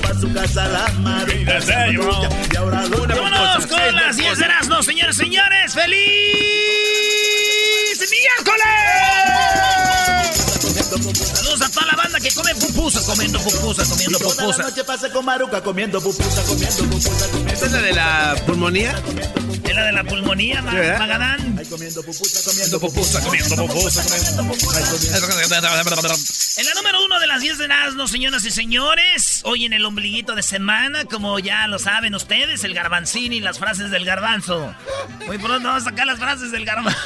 Para su casa la madre. Y ahora lo Vámonos con las 10 de Erasmo, señores, señores. ¡Feliz miércoles! Saludos a toda la banda que come pupusas, comiendo pupusas, comiendo Toda la pupusas. noche pasa con Maruca comiendo pupusa, comiendo pupusa, comiendo ¿Esta es la de la pulmonía? Es la de la pulmonía. Magadán. Ay, comiendo pupusa, comiendo pupusa, comiendo pupusa, En la número uno de las 10 de Erasmo, señoras y señores, hoy en el ombliguito de semana, como ya lo saben ustedes, el garbanzini y las frases del garbanzo. Muy pronto vamos a sacar las frases del garbanzo.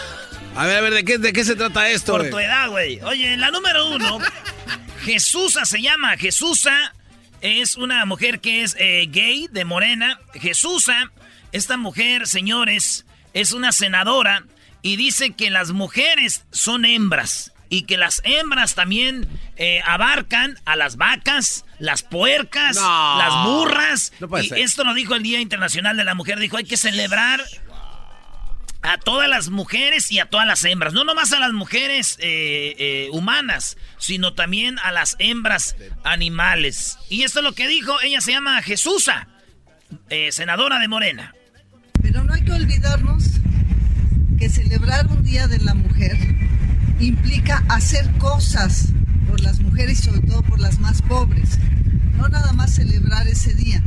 A ver, a ver, ¿de qué, de qué se trata esto? Por tu edad, güey. Oye, la número uno, Jesusa se llama. Jesusa es una mujer que es eh, gay, de morena. Jesusa, esta mujer, señores, es una senadora y dice que las mujeres son hembras. Y que las hembras también eh, abarcan a las vacas, las puercas, No. las burras. No y esto lo dijo el Día Internacional de la Mujer. Dijo, hay que celebrar a todas las mujeres y a todas las hembras. No nomás a las mujeres eh, eh, humanas, sino también a las hembras animales. Y esto es lo que dijo, ella se llama Jesusa, eh, senadora de Morena. Pero no hay que olvidarnos que celebrar un Día de la Mujer implica hacer cosas por las mujeres y sobre todo por las más pobres. No nada más celebrar ese día.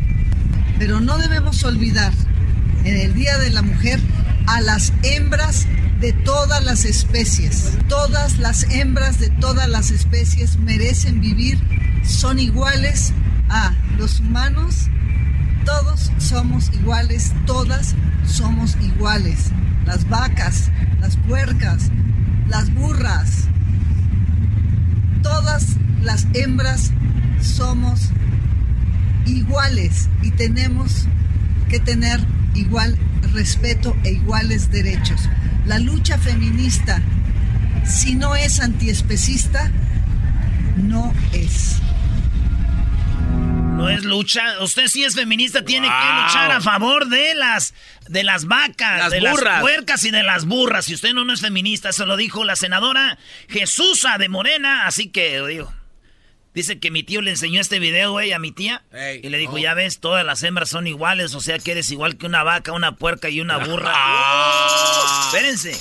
Pero no debemos olvidar en el Día de la Mujer a las hembras de todas las especies. Todas las hembras de todas las especies merecen vivir, son iguales a los humanos todos somos iguales, todas somos iguales. Las vacas, las puercas, las burras, todas las hembras somos iguales y tenemos que tener igual respeto e iguales derechos. La lucha feminista, si no es antiespecista, no es. No es lucha. Usted sí es feminista, tiene que luchar a favor de las de las vacas, Las de burras. las puercas y de las burras. Si usted no, no es feminista, eso lo dijo la senadora Jesusa de Morena, así que digo. Dice que mi tío le enseñó este video, güey, a mi tía. Ey. y le dijo, Oh. ya ves, todas las hembras son iguales, o sea que eres igual que una vaca, una puerca y una burra. Ah. Espérense.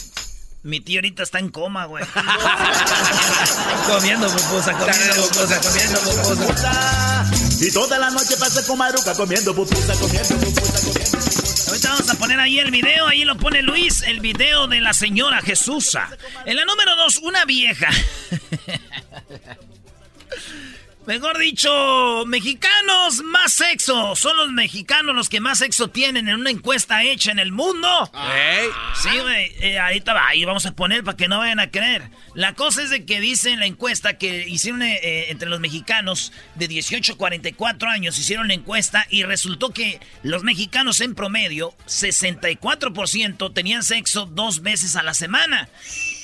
Mi tío ahorita está en coma, güey. comiendo pupusa, comiendo pupusa, comiendo pupusa. pupusa. Y toda la noche pasa con Maruca comiendo pupusa, comiendo pupusa, comiendo pupusa. Ahorita vamos a poner ahí el video, ahí lo pone Luis, el video de la señora Jesusa. En la número dos, una vieja. Mejor dicho, mexicanos más sexo. Son los mexicanos los que más sexo tienen en una encuesta hecha en el mundo. Sí, güey. eh, ahorita va, ahí vamos a poner para que no vayan a creer. La cosa es de que dice en la encuesta que hicieron eh, eh, entre los mexicanos de 18 a 44 años, hicieron la encuesta y resultó que los mexicanos en promedio, 64% tenían sexo dos veces a la semana,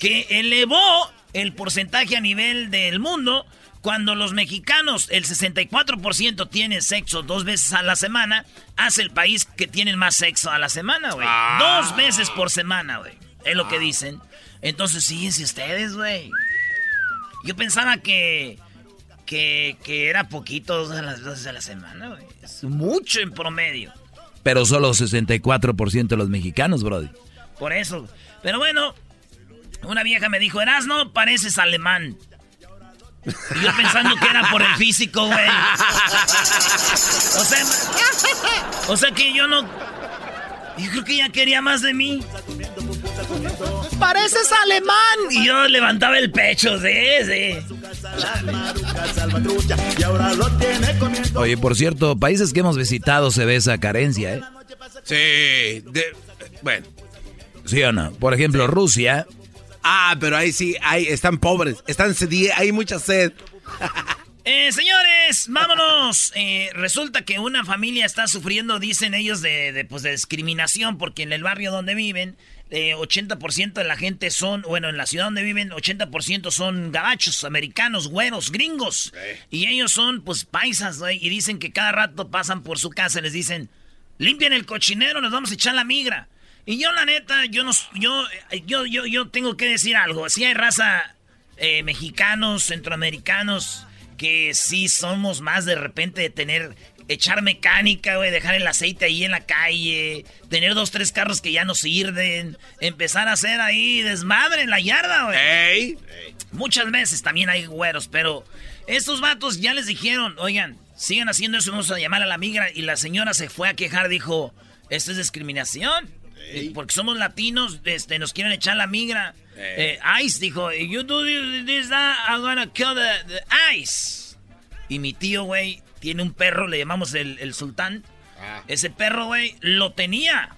que elevó el porcentaje a nivel del mundo Cuando los mexicanos, el 64% tienen sexo dos veces a la semana, hace el país que tienen más sexo a la semana, güey. Ah. Dos veces por semana, güey. Es lo que dicen. Entonces, fíjense ustedes, güey. Yo pensaba que, que, que era poquito dos a las veces a la semana, güey. Es mucho en promedio. Pero solo 64% de los mexicanos, Brody. Por eso. Pero bueno, una vieja me dijo, Erasno, pareces alemán. Y yo pensando que era por el físico, güey. O sea, o sea que yo no... Yo creo que ella quería más de mí. Pareces alemán. Y yo levantaba el pecho, tiene comiendo. Oye, por cierto, países que hemos visitado se ve esa carencia, ¿eh? Sí. de- bueno. ¿Sí o no? Por ejemplo, Rusia. Ah, pero ahí sí, ahí están pobres. Están sedi- hay mucha sed. Eh, señores, vámonos. Eh, resulta que una familia está sufriendo, dicen ellos, de, de, pues, de discriminación, porque en el barrio donde viven, eh, 80% de la gente son, bueno, en la ciudad donde viven, 80% son gabachos, americanos, güeros, gringos. Y ellos son, pues, paisas, güey, y dicen que cada rato pasan por su casa y les dicen, limpien el cochinero, nos vamos a echar la migra. Y yo, la neta, yo no, yo, yo, yo, yo tengo que decir algo. Si hay raza eh, mexicanos, centroamericanos, que sí somos más de repente de tener, echar mecánica, güey, dejar el aceite ahí en la calle, tener dos, tres carros que ya no sirven, empezar a hacer ahí desmadre en la yarda, güey. ¡Ey! Muchas veces también hay güeros, pero estos vatos ya les dijeron, oigan, sigan haciendo eso, vamos a llamar a la migra. Y la señora se fue a quejar, dijo, esto es discriminación. Porque somos latinos, este, nos quieren echar la migra. Eh, Ice dijo, you do this, that, I'm gonna kill the, the Ice. Y mi tío, güey, tiene un perro, le llamamos el, el sultán. Ese perro, güey, lo tenía.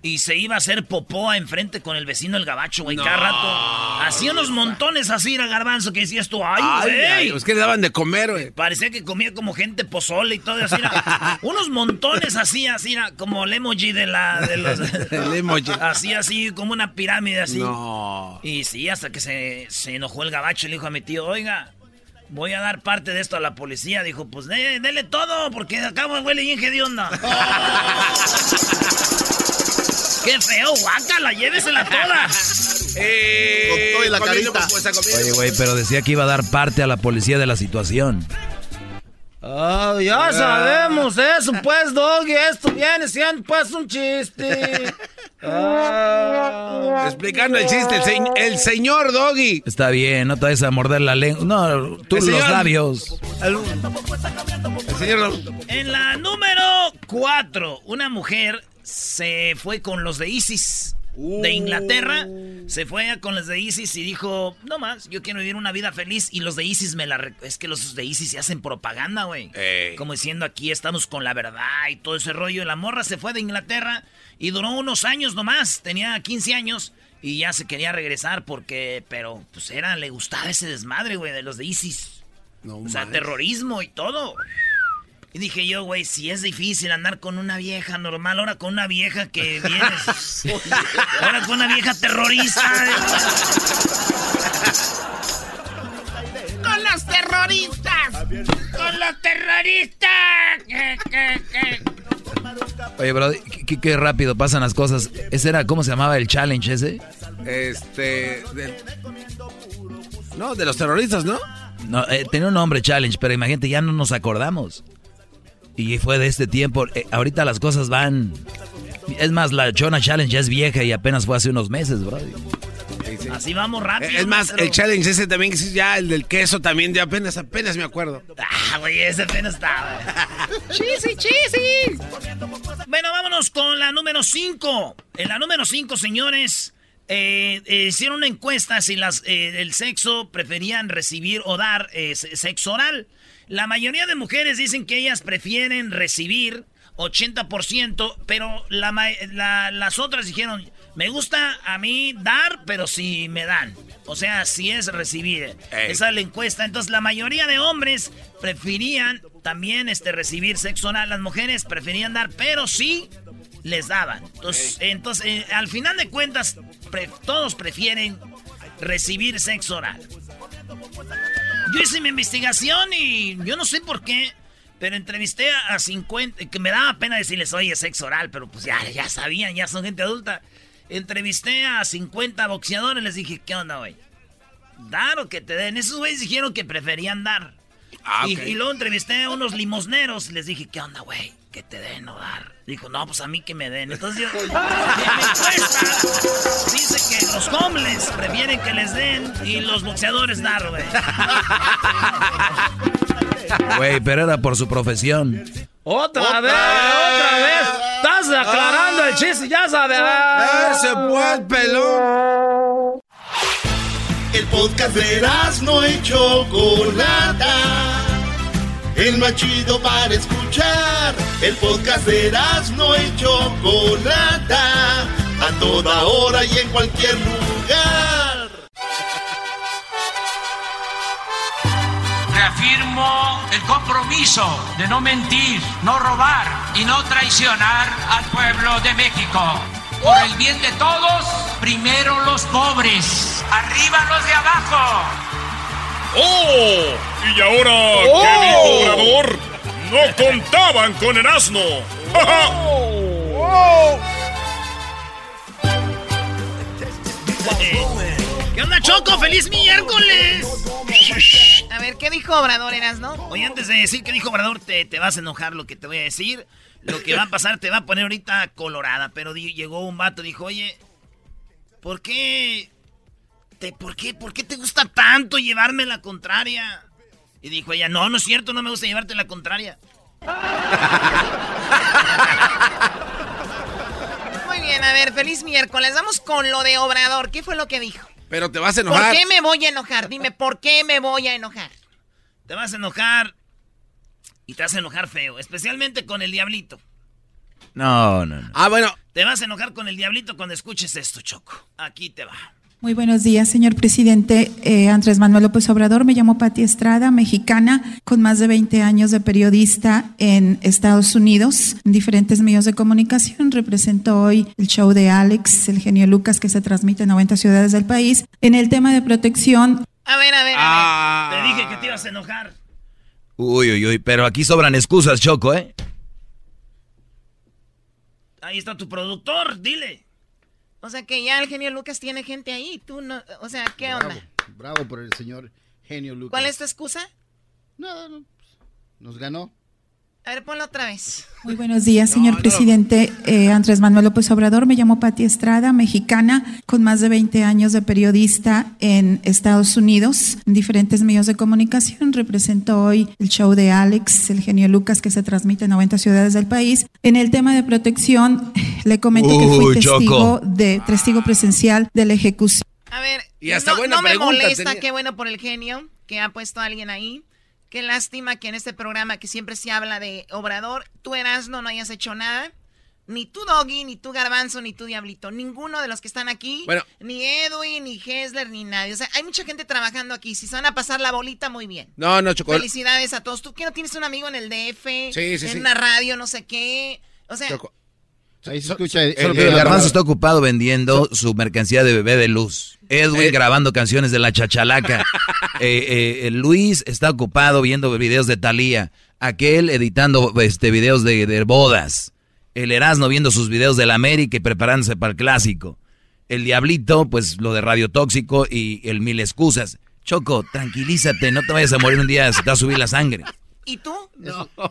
Y se iba a hacer popó enfrente con el vecino el gabacho, güey, cada rato. Hacía unos montones así, era garbanzo, que decías tú, ay, güey. pues que le daban de comer, güey. Parecía que comía como gente pozole y todo así. era. unos montones así, así, era, como el emoji de la... De los, El emoji. Así, así, como una pirámide así. No. Y sí, hasta que se, se enojó el gabacho y le dijo a mi tío, oiga, voy a dar parte de esto a la policía. Dijo, pues de- dele todo, porque acá huele bien hedionda. ¡Qué feo, guácala! ¡Llévesela toda! Eh, Con la comiendo carita. Oye, güey, pero decía que iba a dar parte a la policía de la situación. Ah, ya sabemos eso, pues, Doggy. Esto viene siendo, pues, un chiste. Ah. Explicando el chiste, el, se- el señor Doggy. Está bien, no te vayas a morder la lengua. No, tú El los señor- labios. El, el señor En la número 4, una mujer se fue con los de ISIS de Inglaterra. Se fue con los de ISIS y dijo, no más, yo quiero vivir una vida feliz. Y los de ISIS me la... Es que los de ISIS se hacen propaganda, güey. Ey. Como diciendo, aquí estamos con la verdad y todo ese rollo. La morra se fue de Inglaterra y duró unos años nomás. Tenía 15 años y ya se quería regresar porque... Pero, pues era, le gustaba ese desmadre, güey, de los de ISIS. No O sea, terrorismo y todo. Y dije yo, güey, si es difícil andar con una vieja normal, ahora con una vieja que vienes. ahora con una vieja terrorista. ¡Con los terroristas! ¡Con los terroristas! Oye, bro, qué, qué- qué rápido pasan las cosas. ¿Ese era, cómo se llamaba el challenge ese? Este. del- no, de los terroristas, ¿no? No, eh, tenía un nombre challenge, pero imagínate, ya no nos acordamos. Y fue de este tiempo. eh, ahorita las cosas van. Es más, la Chona Challenge ya es vieja y apenas fue hace unos meses, bro. Así vamos rápido. Es más, maestro. el challenge ese también, ya el del queso también, ya apenas, apenas me acuerdo. Ah, güey, ese apenas estaba. ¡Chisi, chisi! Bueno, vámonos con la número 5. En la número 5, señores, eh, eh, hicieron una encuesta si las, eh, el sexo preferían recibir o dar eh, se- sexo oral. La mayoría de mujeres dicen que ellas prefieren recibir 80%, pero la, ma- la- las otras dijeron, me gusta a mí dar, pero si me dan. O sea, si es recibir. Ey. Esa es la encuesta. Entonces, la mayoría de hombres preferían también este, recibir sexo oral. Las mujeres preferían dar, pero sí les daban. Entonces, entonces eh, al final de cuentas, pre- todos prefieren recibir sexo oral. Yo hice mi investigación y yo no sé por qué, pero entrevisté a 50, que me daba pena decirles, oye, sexo oral, pero pues ya, ya sabían, ya son gente adulta. Entrevisté a 50 boxeadores, les dije, ¿qué onda, güey? ¿Dar o que te den? Esos güeyes dijeron que preferían dar. Ah, y, ok. y luego entrevisté a unos limosneros, les dije, ¿qué onda, güey? Que te den o dar. Dijo, no, pues a mí que me den. Entonces yo, encuesta dice que los homeless prefieren que les den y los boxeadores dar, güey. Güey, pero era por su profesión. Otra, vez, otra vez. Estás aclarando el chiste, ya sabes. Ese pues, pelón. El podcast de no y Chocolata. El más chido para escuchar. El podcast de no y Chocolata. A toda hora y en cualquier lugar. Reafirmo el compromiso de no mentir, no robar y no traicionar al pueblo de México. Por el bien de todos, primero los pobres, arriba los de abajo. ¡Oh! ¿Y ahora qué dijo Obrador? No contaban con el asno. ¡Ja, ja! ¿Qué onda, Choco? ¡Feliz miércoles! A ver, ¿qué dijo Obrador, Eras, no? Oye, antes de decir qué dijo Obrador, te, te vas a enojar lo que te voy a decir. Lo que va a pasar te va a poner ahorita colorada. Pero di- llegó un vato y dijo, oye, ¿por qué te, ¿por qué, por qué te gusta tanto llevarme la contraria? Y dijo ella, no, no es cierto, no me gusta llevarte la contraria. Muy bien, a ver, feliz miércoles. Vamos con lo de Obrador. ¿Qué fue lo que dijo? Pero te vas a ¿Por enojar. qué me voy a enojar? Dime, ¿por qué me voy a enojar? Te vas a enojar y te vas a enojar feo, especialmente con el diablito. No, no, no. Ah, bueno. Te vas a enojar con el diablito cuando escuches esto, Choco. Aquí te va. Muy buenos días, señor presidente eh, Andrés Manuel López Obrador. Me llamo Pati Estrada, mexicana, con más de 20 años de periodista en Estados Unidos, en diferentes medios de comunicación. Represento hoy el show de Alex, el genio Lucas, que se transmite en 90 ciudades del país. En el tema de protección, A ver, a ver, a Ah. Te dije que te ibas a enojar. Uy, uy, uy, pero aquí sobran excusas, Choco, ¿eh? Ahí está tu productor, dile. O sea, que ya el genio Lucas tiene gente ahí. Tú no. O sea, ¿qué onda? Bravo por el señor genio Lucas. ¿Cuál es tu excusa? Nada, no, pues, nos ganó. A ver, ponlo otra vez. Muy buenos días, señor presidente eh, Andrés Manuel López Obrador. Me llamo Pati Estrada, mexicana, con más de 20 años de periodista en Estados Unidos, en diferentes medios de comunicación. Represento hoy el show de Alex, el genio Lucas, que se transmite en 90 ciudades del país. En el tema de protección, le comento que fui testigo, Choco. de, testigo presencial de la ejecución. A ver, Y hasta no, buena no me pregunta molesta, tenía. qué bueno por el genio que ha puesto a alguien ahí. Qué lástima que en este programa que siempre se habla de Obrador, tú Erasno no hayas hecho nada. Ni tú Doggy, ni tú Garbanzo, ni tú Diablito. Ninguno de los que están aquí. Bueno. Ni Edwin, ni Hessler, ni nadie. O sea, hay mucha gente trabajando aquí. Si se van a pasar la bolita, muy bien. No, no, Choco. Felicidades a todos. ¿Tú qué no tienes un amigo en el DF? Sí, sí, en sí. una radio, no sé qué. O sea, Choco. Ahí se escucha. El, el garbanzo está ocupado vendiendo su mercancía de bebé de luz. Edwin Eh. grabando canciones de la chachalaca. Eh, eh, Luis está ocupado viendo videos de Thalía. Aquel editando este, videos de, de bodas. El Erasmo viendo sus videos de la América y preparándose para el clásico. El Diablito, pues lo de Radio Tóxico y el Mil Excusas. Choco, tranquilízate, no te vayas a morir un día, se te va a subir la sangre. ¿y tú?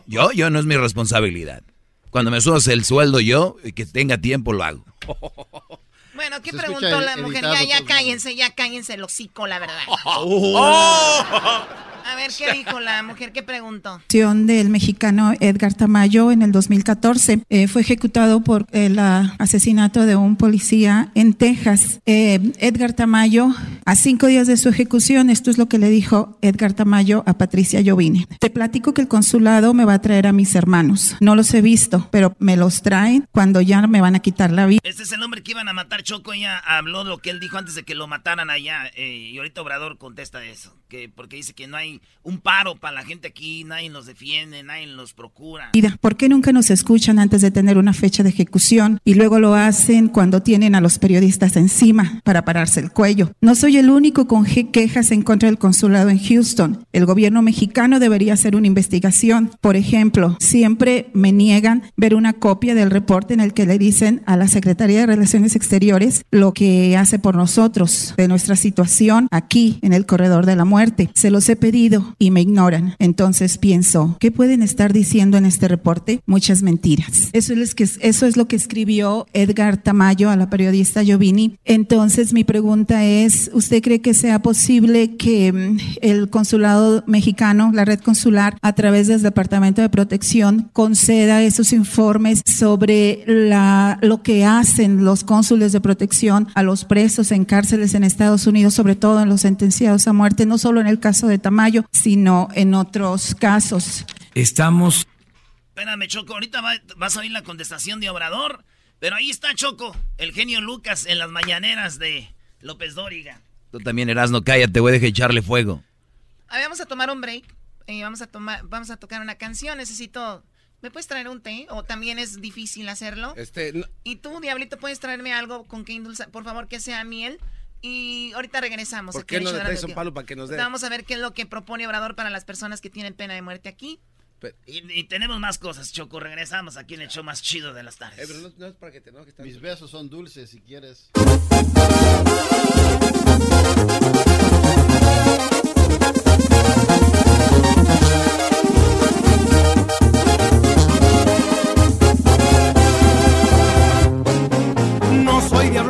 Yo, yo no es mi responsabilidad. Cuando me subas el sueldo yo, y que tenga tiempo, lo hago. Bueno, ¿qué preguntó la mujer? Ya, ya cállense, ya cállense el hocico, la verdad. A ver, ¿qué dijo la mujer? ¿Qué preguntó? del mexicano Edgar Tamayo en el 2014. Eh, fue ejecutado por el ah, asesinato de un policía en Texas. Eh, Edgar Tamayo, a cinco días de su ejecución, esto es lo que le dijo Edgar Tamayo a Patricia Jovine. Te platico que el consulado me va a traer a mis hermanos. No los he visto, pero me los traen cuando ya me van a quitar la vida. Este es el hombre que iban a matar Choco. Ella habló lo que él dijo antes de que lo mataran allá. eh, y ahorita Obrador contesta eso. Que porque dice que no hay un paro para la gente aquí, nadie los defiende, nadie los procura. ¿Por qué nunca nos escuchan antes de tener una fecha de ejecución y luego lo hacen cuando tienen a los periodistas encima para pararse el cuello? No soy el único con quejas en contra del consulado en Houston. El gobierno mexicano debería hacer una investigación. Por ejemplo, siempre me niegan ver una copia del reporte en el que le dicen a la Secretaría de Relaciones Exteriores lo que hace por nosotros, de nuestra situación aquí en el corredor de la muerte. Se los he pedido y me ignoran. Entonces pienso, ¿qué pueden estar diciendo en este reporte? Muchas mentiras. Eso es, que, eso es lo que escribió Edgar Tamayo a la periodista Giovini. Entonces mi pregunta es, ¿usted cree que sea posible que mm, el consulado mexicano, la red consular, a través del Departamento de Protección, conceda esos informes sobre lo que hacen los cónsules de protección a los presos en cárceles en Estados Unidos, sobre todo en los sentenciados a muerte, no en el caso de Tamayo, sino en otros casos. Estamos... Espérame, Choco, ahorita vas a oír la contestación de Obrador, pero ahí está Choco, el genio Lucas en las mañaneras de López Dóriga. Tú también, Erasno, cállate, voy a dejar echarle fuego. A ver, vamos a tomar un break. y vamos a tomar, vamos a tocar una canción. Necesito. ¿Me puedes traer un té? ¿O también es difícil hacerlo? Este. Y tú, Diablito, puedes traerme algo con que indulsa, por favor, que sea miel. Y ahorita regresamos. ¿Por qué no le traes un palo para que nos dé? Vamos a ver qué es lo que propone Obrador para las personas que tienen pena de muerte aquí. y, tenemos más cosas, Choco. Regresamos aquí en el show más chido de las tardes. Eh, pero no, es para que te Mis besos son dulces si quieres.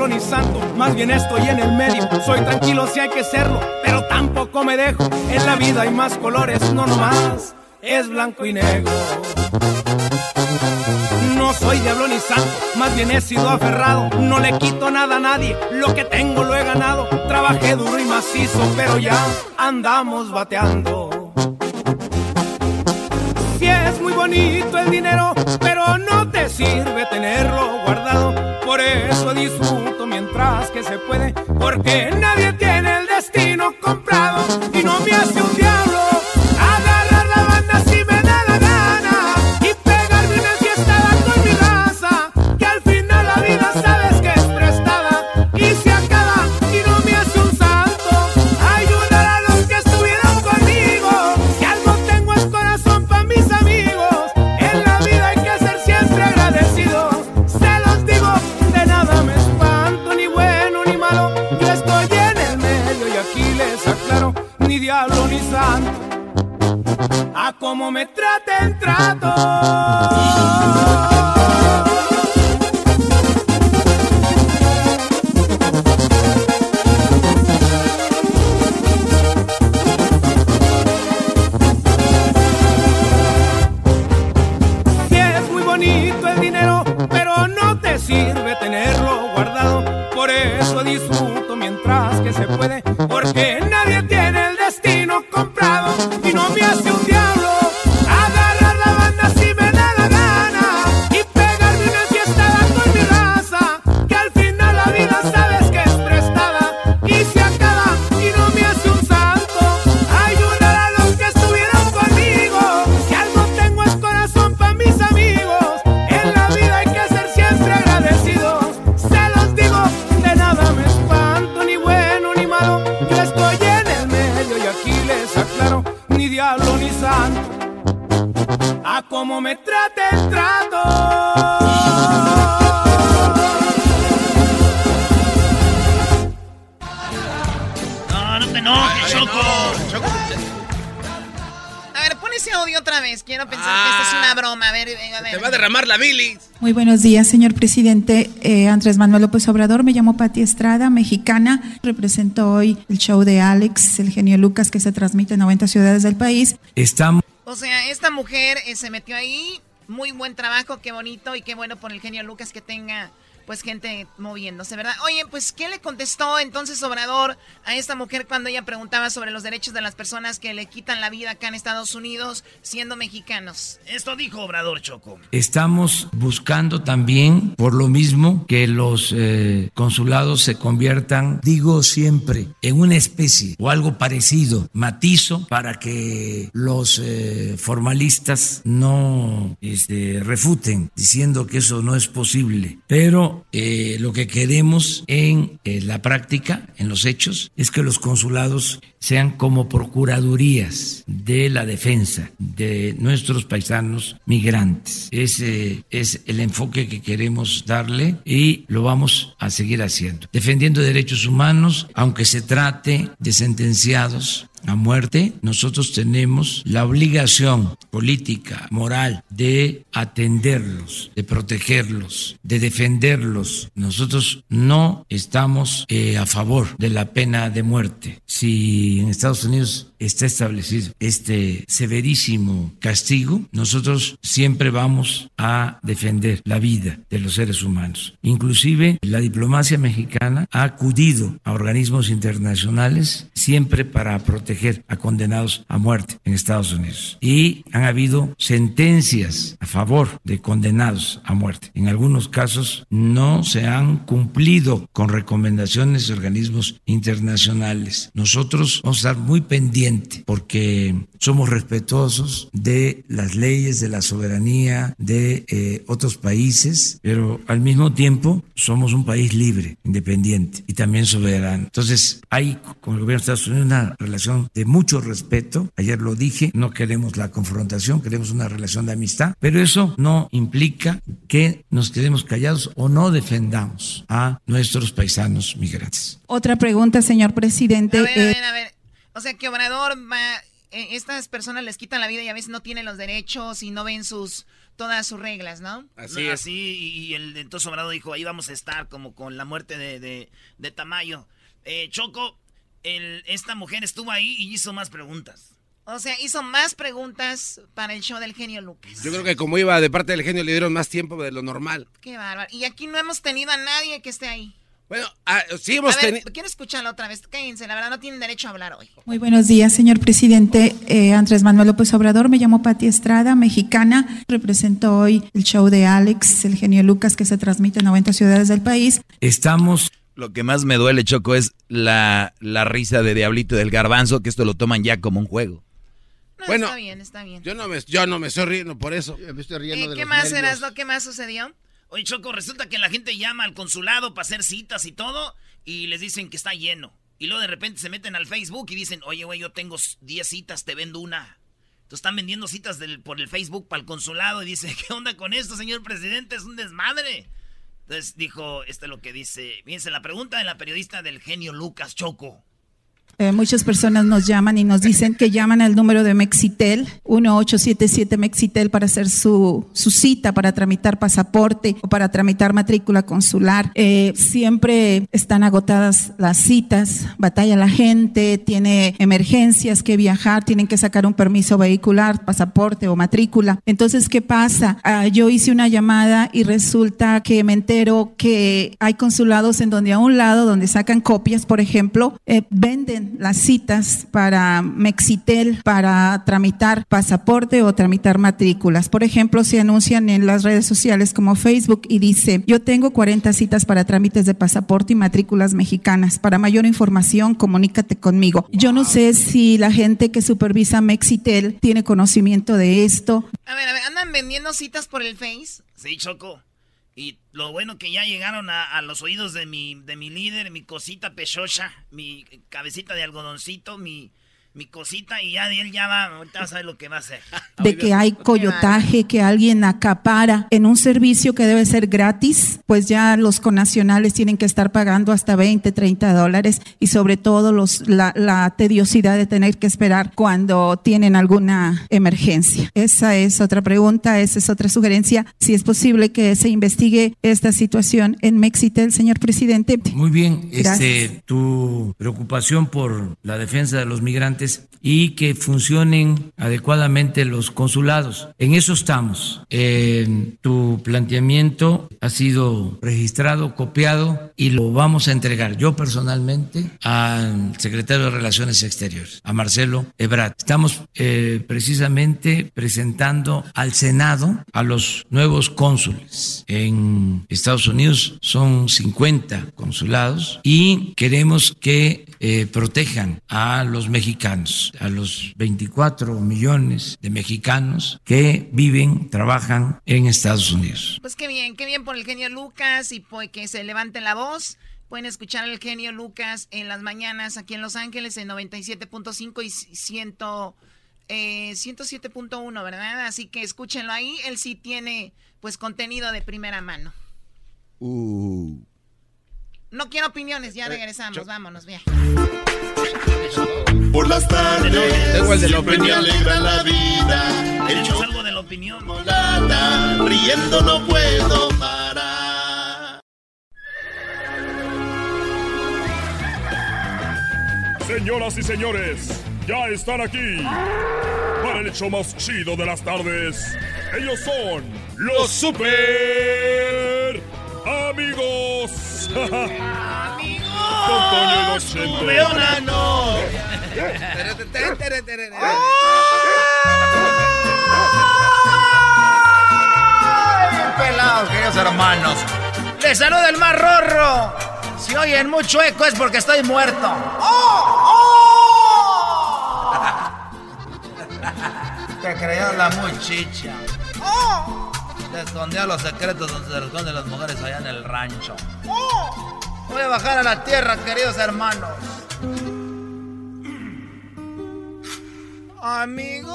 ni santo, más bien estoy en el medio. Soy tranquilo si hay que serlo, pero tampoco me dejo. En la vida hay más colores, no nomás, es blanco y negro. No soy diablo ni santo, más bien he sido aferrado. No le quito nada a nadie, lo que tengo lo he ganado. Trabajé duro y macizo, pero ya andamos bateando. Es muy bonito el dinero, pero no te sirve tenerlo guardado. Por eso disfruto mientras que se puede, porque nadie tiene el destino comprado A como me traten, trato. Si es muy bonito el dinero, pero no te sirve tenerlo guardado. Por eso disfruto mientras que se puede, porque Me traten, trato. No, no te enojes, Choco. A ver, pon ese audio otra vez. Quiero pensar que esta es una broma. A ver, a ver. Te va a derramar la bilis. Muy buenos días, señor presidente. Eh, Andrés Manuel López Obrador, me llamo Pati Estrada, mexicana. Represento hoy el show de Alex, el genio Lucas, que se transmite en 90 ciudades del país. Estamos... O sea, esta mujer eh, se metió ahí. Muy buen trabajo, qué bonito y qué bueno por el genio Lucas que tenga pues gente moviéndose, ¿verdad? Oye, pues ¿qué le contestó entonces Obrador a esta mujer cuando ella preguntaba sobre los derechos de las personas que le quitan la vida acá en Estados Unidos siendo mexicanos? Esto dijo Obrador Choco. Estamos buscando también, por lo mismo, que los eh, consulados se conviertan, digo siempre, en una especie o algo parecido, matizo, para que los eh, formalistas no este, refuten diciendo que eso no es posible. Pero eh, lo que queremos en eh, la práctica, en los hechos, es que los consulados sean como procuradurías de la defensa de nuestros paisanos migrantes. Ese es el enfoque que queremos darle y lo vamos a seguir haciendo. Defendiendo derechos humanos, aunque se trate de sentenciados a muerte, nosotros tenemos la obligación política, moral, de atenderlos, de protegerlos, de defenderlos. Nosotros no estamos eh, a favor de la pena de muerte. Si en Estados Unidos está establecido este severísimo castigo, nosotros siempre vamos a defender la vida de los seres humanos. Inclusive la diplomacia mexicana ha acudido a organismos internacionales siempre para proteger a condenados a muerte en Estados Unidos. Y han habido sentencias a favor de condenados a muerte. En algunos casos no se han cumplido con recomendaciones de organismos internacionales. Nosotros vamos a estar muy pendientes porque somos respetuosos de las leyes, de la soberanía de eh, otros países, pero al mismo tiempo somos un país libre, independiente y también soberano. Entonces hay con el gobierno de Estados Unidos una relación de mucho respeto. Ayer lo dije, no queremos la confrontación, queremos una relación de amistad, pero eso no implica que nos quedemos callados o no defendamos a nuestros paisanos migrantes. Otra pregunta, señor presidente. A ver, a ver, a ver. O sea, que Obrador va, eh, estas personas les quitan la vida y a veces no tienen los derechos y no ven sus todas sus reglas, ¿no? Así. Así, y el entonces Obrador dijo, ahí vamos a estar como con la muerte de, de, de Tamayo. Eh, Choco, el, esta mujer estuvo ahí y hizo más preguntas. O sea, hizo más preguntas para el show del genio Lucas. Yo creo que como iba de parte del genio le dieron más tiempo de lo normal. Qué bárbaro. Y aquí no hemos tenido a nadie que esté ahí. Bueno, ah, sí hemos tenido... Quiero escucharlo otra vez. Cállense, la verdad no tienen derecho a hablar hoy. Muy buenos días, señor presidente. Eh, Andrés Manuel López Obrador. Me llamo Pati Estrada, mexicana. Represento hoy el show de Alex, el genio Lucas, que se transmite en 90 ciudades del país. Estamos lo que más me duele, Choco, es la, la risa de Diablito y del Garbanzo, que esto lo toman ya como un juego. No, bueno, está bien, está bien. Yo no me, yo no me estoy riendo por eso. me estoy riendo eh, de ¿Qué los más, nervios. Erasno? ¿Qué más sucedió? Oye, Choco, resulta que la gente llama al consulado para hacer citas y todo, y les dicen que está lleno. Y luego de repente se meten al Facebook y dicen, oye, güey, yo tengo 10 citas, te vendo una. Entonces están vendiendo citas por el Facebook para el consulado y dice, ¿qué onda con esto, señor presidente? Es un desmadre. Entonces dijo, esto es lo que dice, fíjense, la pregunta de la periodista del genio Lucas Choco. Eh, muchas personas nos llaman y nos dicen que llaman al número de Mexitel, 1877 Mexitel, para hacer su, su cita, para tramitar pasaporte o para tramitar matrícula consular. Eh, siempre están agotadas las citas, batalla la gente, tiene emergencias que viajar, tienen que sacar un permiso vehicular, pasaporte o matrícula. Entonces, ¿qué pasa? Ah, yo hice una llamada y resulta que me entero que hay consulados en donde a un lado, donde sacan copias, por ejemplo, eh, venden las citas para Mexitel para tramitar pasaporte o tramitar matrículas. Por ejemplo, se anuncian en las redes sociales como Facebook y dice, yo tengo 40 citas para trámites de pasaporte y matrículas mexicanas. Para mayor información, comunícate conmigo. Yo no sé si la gente que supervisa Mexitel tiene conocimiento de esto. A ver, a ver, ¿andan vendiendo citas por el Face? Sí, Choco. Y lo bueno que ya llegaron a, a, los oídos de mi, de mi líder, mi cosita pechocha, mi cabecita de algodoncito, mi, mi cosita, y ya él ya va, ahorita saber lo que va a hacer. De que hay coyotaje, que alguien acapara en un servicio que debe ser gratis, pues ya los conacionales tienen que estar pagando hasta 20, 30 dólares y sobre todo los, la, la tediosidad de tener que esperar cuando tienen alguna emergencia. Esa es otra pregunta, esa es otra sugerencia. Si es posible que se investigue esta situación en Mexitel, señor presidente. Muy bien, este, tu preocupación por la defensa de los migrantes y que funcionen adecuadamente los consulados. En eso estamos. Tu planteamiento ha sido registrado, copiado y lo vamos a entregar yo personalmente al secretario de Relaciones Exteriores, a Marcelo Ebrard. Estamos eh, precisamente presentando al Senado a los nuevos cónsules en Estados Unidos. Son 50 consulados y queremos que eh, protejan a los mexicanos, a los 24 millones de mexicanos que viven, trabajan en Estados Unidos. Pues qué bien, qué bien por el genio Lucas y pues que se levante la voz. Pueden escuchar al genio Lucas en las mañanas aquí en Los Ángeles en 97.5 y 100, eh, 107.1, ¿verdad? Así que escúchenlo ahí. Él sí tiene pues contenido de primera mano. Uh. No quiero opiniones, ya regresamos, vámonos, bien. Por las tardes, Tengo el de la me opinión. alegra la vida. El Tenemos algo de la opinión. chocolate, riendo no puedo parar. Señoras y señores, ya están aquí para el hecho más chido de las tardes. Ellos son los super amigos. amigos. Con Toño y Bien pelados, queridos hermanos. Les saluda el más rorro. Si oyen mucho eco es porque estoy muerto. Te creías la muchicha. Escondía los secretos donde se esconden las mujeres allá en el rancho. Voy a bajar a la tierra, queridos hermanos. Amigos,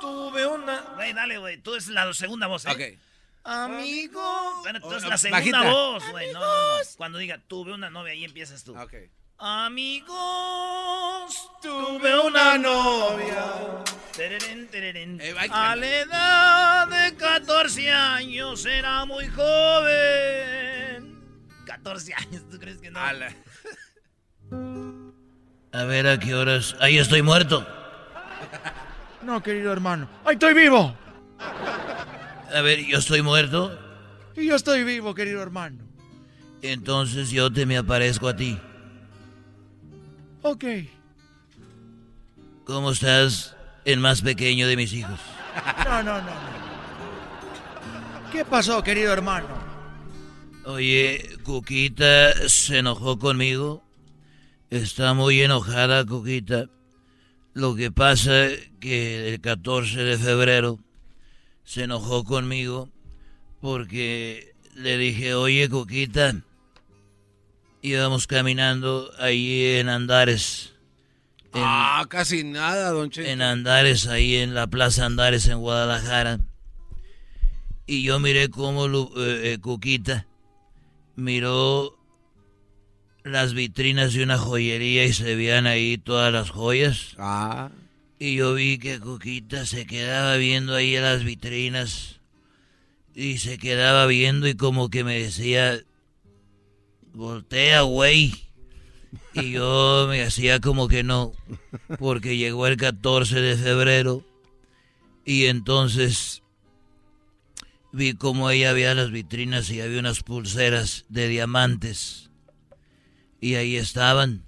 tuve una. Güey, dale, güey. Tú es la segunda voz, ¿eh? Ok. Amigos. Bueno, tú es la segunda bajita. voz, güey. No, no, no. Cuando diga tuve una novia, ahí empiezas tú. Ok. Amigos, tuve una novia. Tererén, tererén. Eh, A la edad de 14 años era muy joven. 14 años, ¿tú crees que no? Ala. A ver, ¿a qué horas? Ahí estoy muerto. No, querido hermano. ¡Ay, estoy vivo! A ver, yo estoy muerto. Y yo estoy vivo, querido hermano. Entonces yo te me aparezco a ti. Ok. ¿Cómo estás? El más pequeño de mis hijos. No, no, no, no. ¿Qué pasó, querido hermano? Oye, Cuquita se enojó conmigo. Está muy enojada, Cuquita. Lo que pasa que el 14 de febrero se enojó conmigo porque le dije, oye, Cuquita, íbamos caminando ahí en Andares. En, Ah, casi nada, don Cheto. en Andares, ahí en la Plaza Andares en Guadalajara. Y yo miré cómo eh, eh, Cuquita miró las vitrinas de una joyería y se veían ahí todas las joyas. Ah. Y yo vi que Cuquita se quedaba viendo ahí las vitrinas. Y se quedaba viendo y como que me decía, voltea, güey. Y yo me hacía como que no, porque llegó el 14 de febrero y entonces vi como ella había las vitrinas y había unas pulseras de diamantes. Y ahí estaban.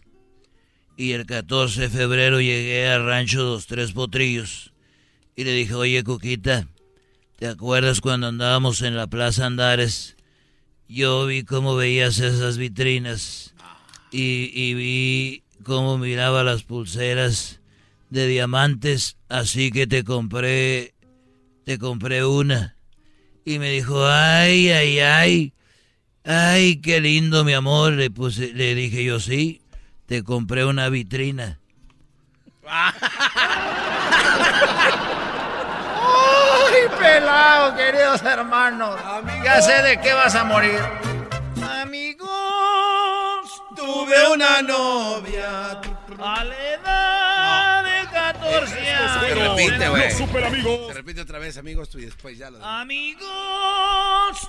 Y el 14 de febrero llegué al rancho Dos Tres Potrillos y le dije, oye, Cuquita, ¿te acuerdas cuando andábamos en la Plaza Andares? Yo vi cómo veías esas vitrinas y, y vi cómo miraba las pulseras de diamantes, así que te compré, te compré una. Y me dijo, ay, ay, ay, ay, qué lindo, mi amor. Le, puse, le dije yo, sí, te compré una vitrina. ¡Ay, pelado, queridos hermanos! Ya sé de qué vas a morir. Amigos, tuve una novia. A la edad de 14 14 años. Se repite, güey. Super amigos. Se repite otra vez, amigos, tú y después ya lo Amigos,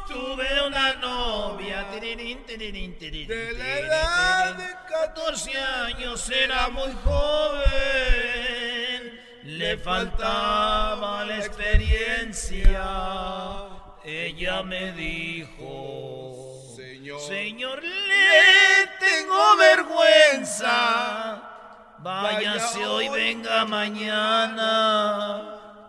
tuve una novia. De la edad de 14 años era muy joven. Le faltaba la experiencia. Ella me dijo, Señor, Señor, le tengo vergüenza. Váyase hoy, venga mañana.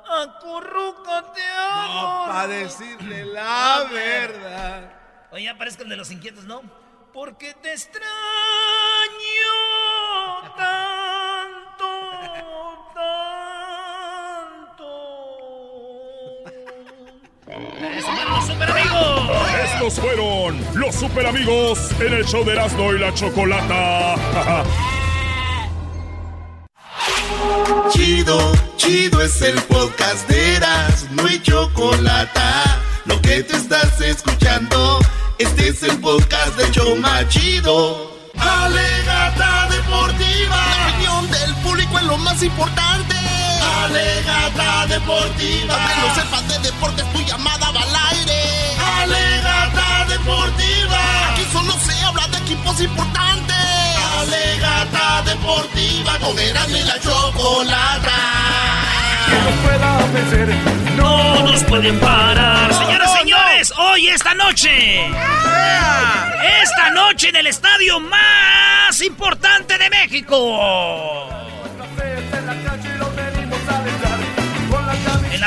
Acurrúcate No, ahora. para decirle la verdad. Oye, ya parezco el de los inquietos, ¿no? Porque te extraño tanto, Eso fueron los super amigos. Estos fueron los super amigos en el show de Erasmo y la Chocolata. Chido, chido es el podcast de Eras, no hay chocolate. Lo que te estás escuchando, este es el podcast de Choma Chido. Alegata deportiva, la opinión del público es lo más importante. Alegata deportiva, aunque no sepas de deportes, tu llamada va al aire. Alegata deportiva, aquí solo se habla de equipos importantes. Alegata deportiva, con y la chocolata. No nos pueden parar. Señoras, señores, hoy, esta noche. Esta noche en el estadio más importante de México.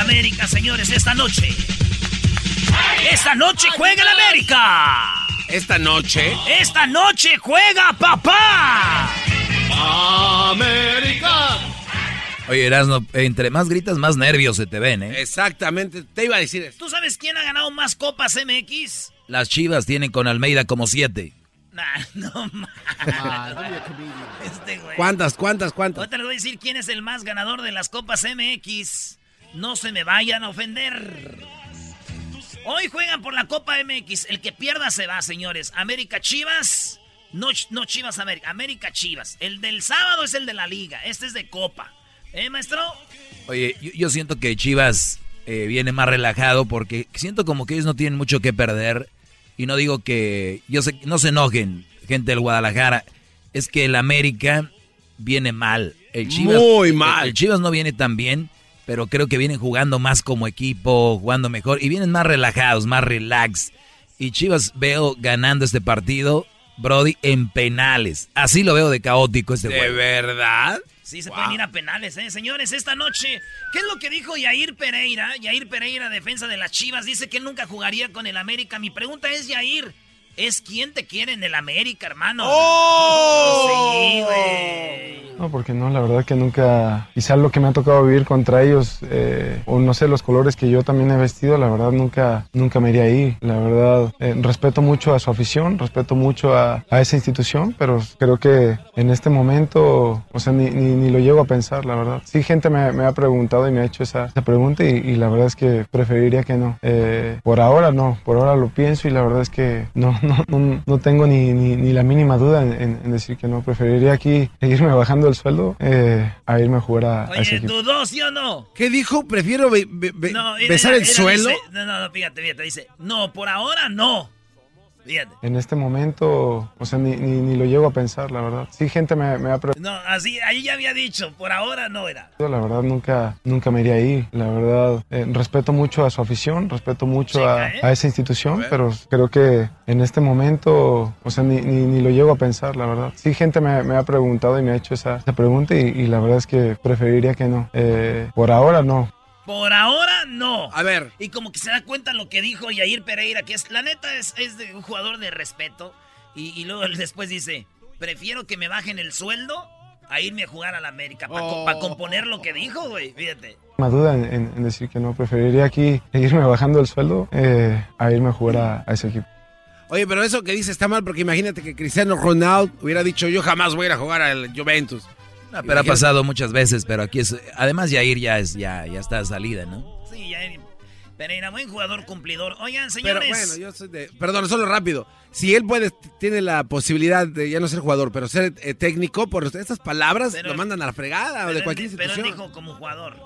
América, señores, esta noche. Esta noche juega el América. Esta noche. Esta noche juega papá. América. Oye, Erasno, entre más gritas, más nervios se te ven, ¿eh? Exactamente, te iba a decir eso. ¿Tú sabes quién ha ganado más copas MX? Las chivas tienen con Almeida como siete. Nah, no. Este güey. ¿Cuántas, cuántas, cuántas? Ahorita les voy a decir quién es el más ganador de las copas MX. No se me vayan a ofender. Hoy juegan por la Copa MX. El que pierda se va, señores. América Chivas. No, no Chivas América. América Chivas. El del sábado es el de la liga. Este es de Copa. ¿Eh, maestro? Oye, yo, yo siento que Chivas eh, viene más relajado porque siento como que ellos no tienen mucho que perder. Y no digo que. Yo sé, no se enojen, gente del Guadalajara. Es que el América viene mal. El Chivas, Muy mal. El, el Chivas no viene tan bien, pero creo que vienen jugando más como equipo, jugando mejor. Y vienen más relajados, más relax. Y Chivas veo ganando este partido, Brody, en penales. Así lo veo de caótico este ¿De juego. verdad? Sí, se pueden ir a penales, ¿eh? Señores, esta noche, ¿qué es lo que dijo Yair Pereira? Yair Pereira, defensa de las Chivas, dice que él nunca jugaría con el América. Mi pregunta es, Yair, ¿es quién te quiere en el América, hermano? Sí, güey. No, porque no, la verdad que nunca, quizás lo que me ha tocado vivir contra ellos, eh, o no sé, los colores que yo también he vestido, la verdad nunca, nunca me iría ahí. La verdad, eh, respeto mucho a su afición, respeto mucho a, a esa institución, pero creo que en este momento, o sea, ni, ni, ni lo llego a pensar, la verdad. Sí, gente me, me ha preguntado y me ha hecho esa, esa pregunta y, y la verdad es que preferiría que no. Eh, por ahora no, por ahora lo pienso y la verdad es que no, no, no, no tengo ni, ni, ni la mínima duda en, en- en decir que no. Preferiría aquí irme bajando el sueldo eh, a irme a jugar a, a ese Oye, equipo. ¿dudó, sí o no? ¿Qué dijo? Prefiero be- be- be- No, besar el suelo. dice- no, no, no, fíjate, fíjate, dice, no, por ahora no. Fíjate. En este momento, o sea, ni, ni, ni lo llego a pensar, la verdad. Sí, gente me, me ha preguntado. No, así, ahí ya había dicho, por ahora no era. La verdad nunca, nunca me iría ahí. La verdad, eh, respeto mucho a su afición, respeto mucho a, ¿eh? a esa institución, pero creo que en este momento, o sea, ni, ni, ni lo llego a pensar, la verdad. Sí, gente me, me ha preguntado y me ha hecho esa, esa pregunta y, y la verdad es que preferiría que no. Eh, por ahora no. Por ahora no. A ver. Y como que se da cuenta lo que dijo Yair Pereira, que es, la neta es, es de un jugador de respeto. Y, y luego él después dice, prefiero que me bajen el sueldo a irme a jugar a la América. Para Oh. componer lo que dijo, güey, fíjate. Más duda en, en- en decir que no. Preferiría aquí irme bajando el sueldo eh, a irme a jugar a, a ese equipo. Oye, pero eso que dice está mal porque imagínate que Cristiano Ronaldo hubiera dicho yo jamás voy a ir a jugar al Juventus. No, pero ha pasado muchas veces, pero aquí es... Además, Yair ya, es, ya, ya está de salida, ¿no? Sí, Yair. Pereira, buen jugador cumplidor. Oigan, Pero señores. bueno, yo soy de... Perdón, solo rápido. Si él puede, tiene la posibilidad de ya no ser jugador, pero ser eh, técnico, por estas palabras Pero- lo mandan a la fregada o pero de él cualquier pero él institución. dijo como jugador.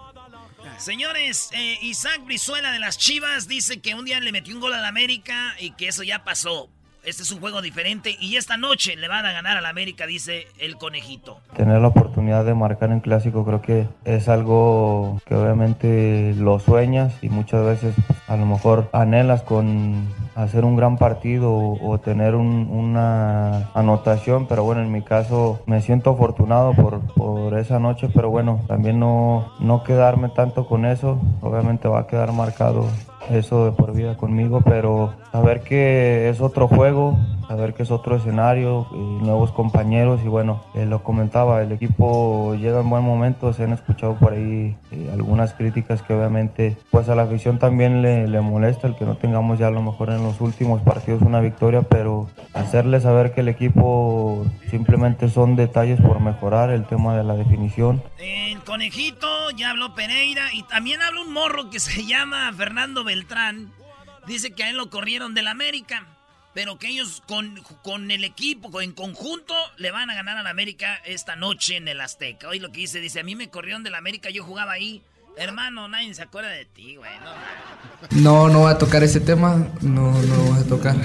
Señores, eh, Isaac Brizuela de las Chivas dice que un día le metió un gol al América y que eso ya pasó. Este es un juego diferente y esta noche le van a ganar al América, dice el conejito. Tener la oportunidad de marcar en clásico creo que es algo que obviamente lo sueñas y muchas veces a lo mejor anhelas con hacer un gran partido o, o tener un- una anotación, pero bueno, en mi caso me siento afortunado por, por esa noche, pero bueno, también no, no quedarme tanto con eso, obviamente va a quedar marcado eso de por vida conmigo, pero saber que es otro juego, saber que es otro escenario, y nuevos compañeros y bueno, eh, lo comentaba, el equipo llega en buen momento, se han escuchado por ahí eh, algunas críticas que obviamente pues a la afición también le, le molesta el que no tengamos ya a lo mejor en los últimos partidos una victoria, pero hacerle saber que el equipo simplemente son detalles por mejorar el tema de la definición. El conejito, ya habló Pereira y también habla un morro que se llama Fernando Beltrán. Dice que a él lo corrieron del América, pero que ellos con, con el equipo, en conjunto, le van a ganar al América esta noche en el Azteca. Hoy lo que dice, dice, a mí me corrieron del América, yo jugaba ahí. Hermano, nadie se acuerda de ti, güey. no. No, no voy a tocar ese tema, no, no lo voy a tocar.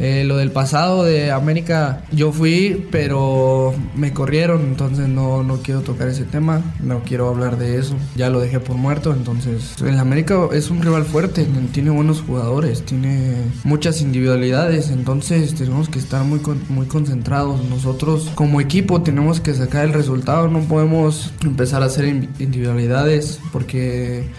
Eh, lo del pasado de América, yo fui, pero me corrieron, entonces no, no quiero tocar ese tema, no quiero hablar de eso, ya lo dejé por muerto, entonces el América es un rival fuerte, tiene buenos jugadores, tiene muchas individualidades, entonces tenemos que estar muy, muy concentrados. Nosotros como equipo tenemos que sacar el resultado, no podemos empezar a hacer in- individualidades porque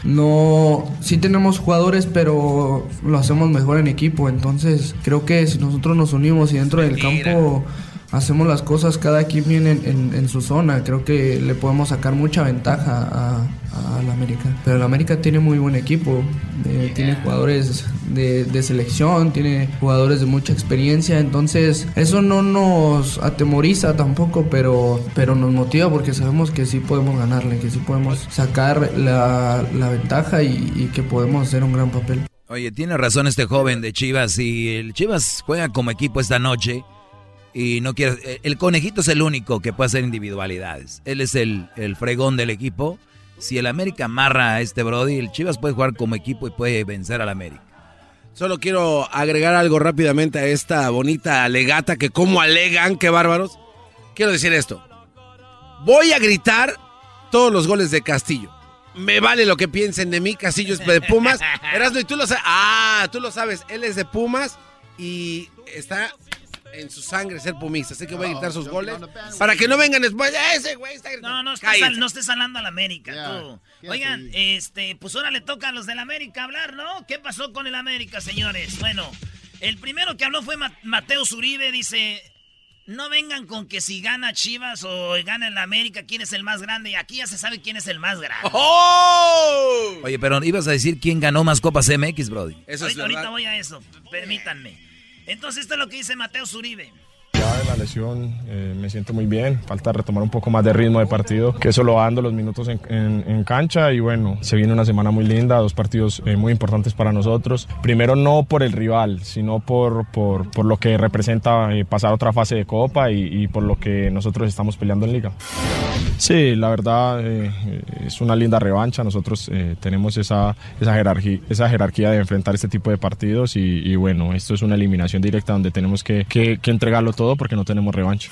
no, sí tenemos jugadores, pero lo hacemos mejor en equipo, entonces creo que si nosotros nos unimos y dentro del campo hacemos las cosas cada quien viene en, en- en su zona, creo que le podemos sacar mucha ventaja a, a la América. Pero el América tiene muy buen equipo, eh, tiene jugadores de, de selección, tiene jugadores de mucha experiencia, entonces eso no nos atemoriza tampoco, pero, pero nos motiva porque sabemos que sí podemos ganarle, que sí podemos sacar la, la ventaja y, y que podemos hacer un gran papel. Oye, tiene razón este joven de Chivas. Y el Chivas juega como equipo esta noche. Y no quiere. eh, El conejito es el único que puede hacer individualidades. Él es el, el fregón del equipo. Si el América amarra a este Brody, el Chivas puede jugar como equipo y puede vencer al América. Solo quiero agregar algo rápidamente a esta bonita alegata que como alegan, qué bárbaros. Quiero decir esto. Voy a gritar todos los goles de Castillo. Me vale lo que piensen de mí, Castillo es de Pumas. Erasmo, y tú lo sabes. Ah, tú lo sabes. Él es de Pumas y está en su sangre ser pumista. Así que voy a gritar sus goles para que no vengan después. Ese güey está gritando. No, no estés, sal- no estés hablando a la América, tú. Oigan, este, pues ahora le toca a los del América hablar, ¿no? ¿Qué pasó con el América, señores? Bueno, el primero que habló fue Ma- Mateo Zuribe, dice, no vengan con que si gana Chivas o gana el América, quién es el más grande. Y aquí ya se sabe quién es el más grande. ¡Oh! Oye, pero ibas a decir quién ganó más Copas MX, Brody. ahorita, ahorita voy a eso, permítanme. Entonces esto es lo que dice Mateo Zuribe. Ya de la lesión eh, me siento muy bien, falta retomar un poco más de ritmo de partido, que eso lo va dando los minutos en, en- cancha y bueno, se viene una semana muy linda, dos partidos eh, muy importantes para nosotros. Primero no por el rival, sino por, por, por lo que representa eh, pasar otra fase de copa y, por lo que nosotros estamos peleando en liga. Sí, la verdad es una linda revancha, nosotros tenemos esa, esa, jerarquía, esa jerarquía de enfrentar este tipo de partidos y, bueno, esto es una eliminación directa donde tenemos que- que entregarlo todo porque no tenemos revancha.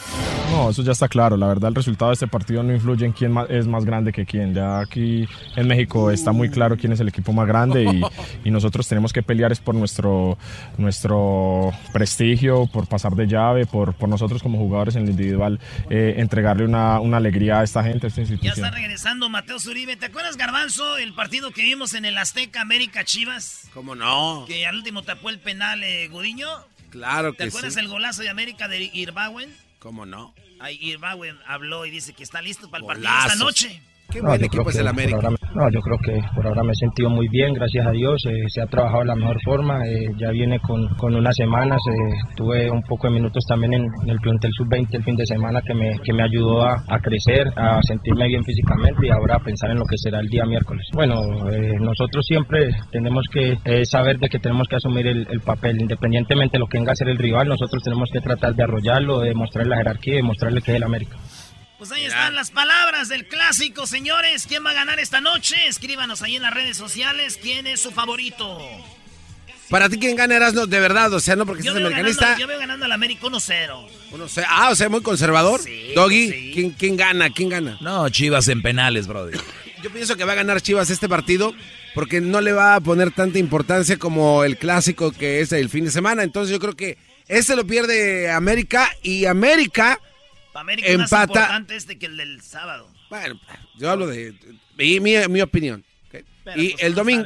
No, eso ya está claro, la verdad el resultado de este partido no influye en quién es más grande que quién, ya aquí en México está muy claro quién es el equipo más grande y, y nosotros tenemos que pelear es por nuestro, nuestro prestigio, por pasar de llave, por, por nosotros como jugadores en el individual, eh, entregarle una, una alegría a esta gente, a esta Ya institución. está regresando Mateo Zuribe. ¿Te acuerdas, Garbanzo, el partido que vimos en el Azteca América Chivas? ¿Cómo no? Que al último tapó el penal eh, Gudiño. Claro ¿Te que acuerdas sí. el golazo de América de Irbauen? ¿Cómo no? Ahí Irbauen habló y dice que está listo para el partido esta noche. Qué No, buen yo equipo creo es que el por América. ahora me- no, yo creo que por ahora me he sentido muy bien, gracias a Dios. eh, se ha trabajado de la mejor forma. eh, ya viene con, con unas semanas. eh, tuve un poco de minutos también en, en el plantel sub-20 el fin de semana que me, que me ayudó a, a crecer, a sentirme bien físicamente y ahora a pensar en lo que será el día miércoles. Bueno, eh, nosotros siempre tenemos que saber de que tenemos que asumir el, el papel, independientemente de lo que venga a ser el rival. Nosotros tenemos que tratar de arrollarlo, de mostrarle la jerarquía y demostrarle que es el América. Pues ahí están las palabras del clásico, señores. ¿Quién va a ganar esta noche? Escríbanos ahí en las redes sociales. ¿Quién es su favorito? Para ti, ¿quién gana Erasmo? De verdad, o sea, no porque Yo seas americanista. ganando, yo veo ganando al América 1-0. Uno sé- ah, o sea, muy conservador. Doggy, ¿quién, quién gana? ¿Quién gana? No, Chivas en penales, brother. Yo pienso que va a ganar Chivas este partido porque no le va a poner tanta importancia como el clásico que es el fin de semana. Entonces yo creo que este lo pierde América y América Para América es más empata. importante este que el del sábado. Bueno, yo hablo de, mi, mi- mi opinión. Pero, y pues, el no domingo.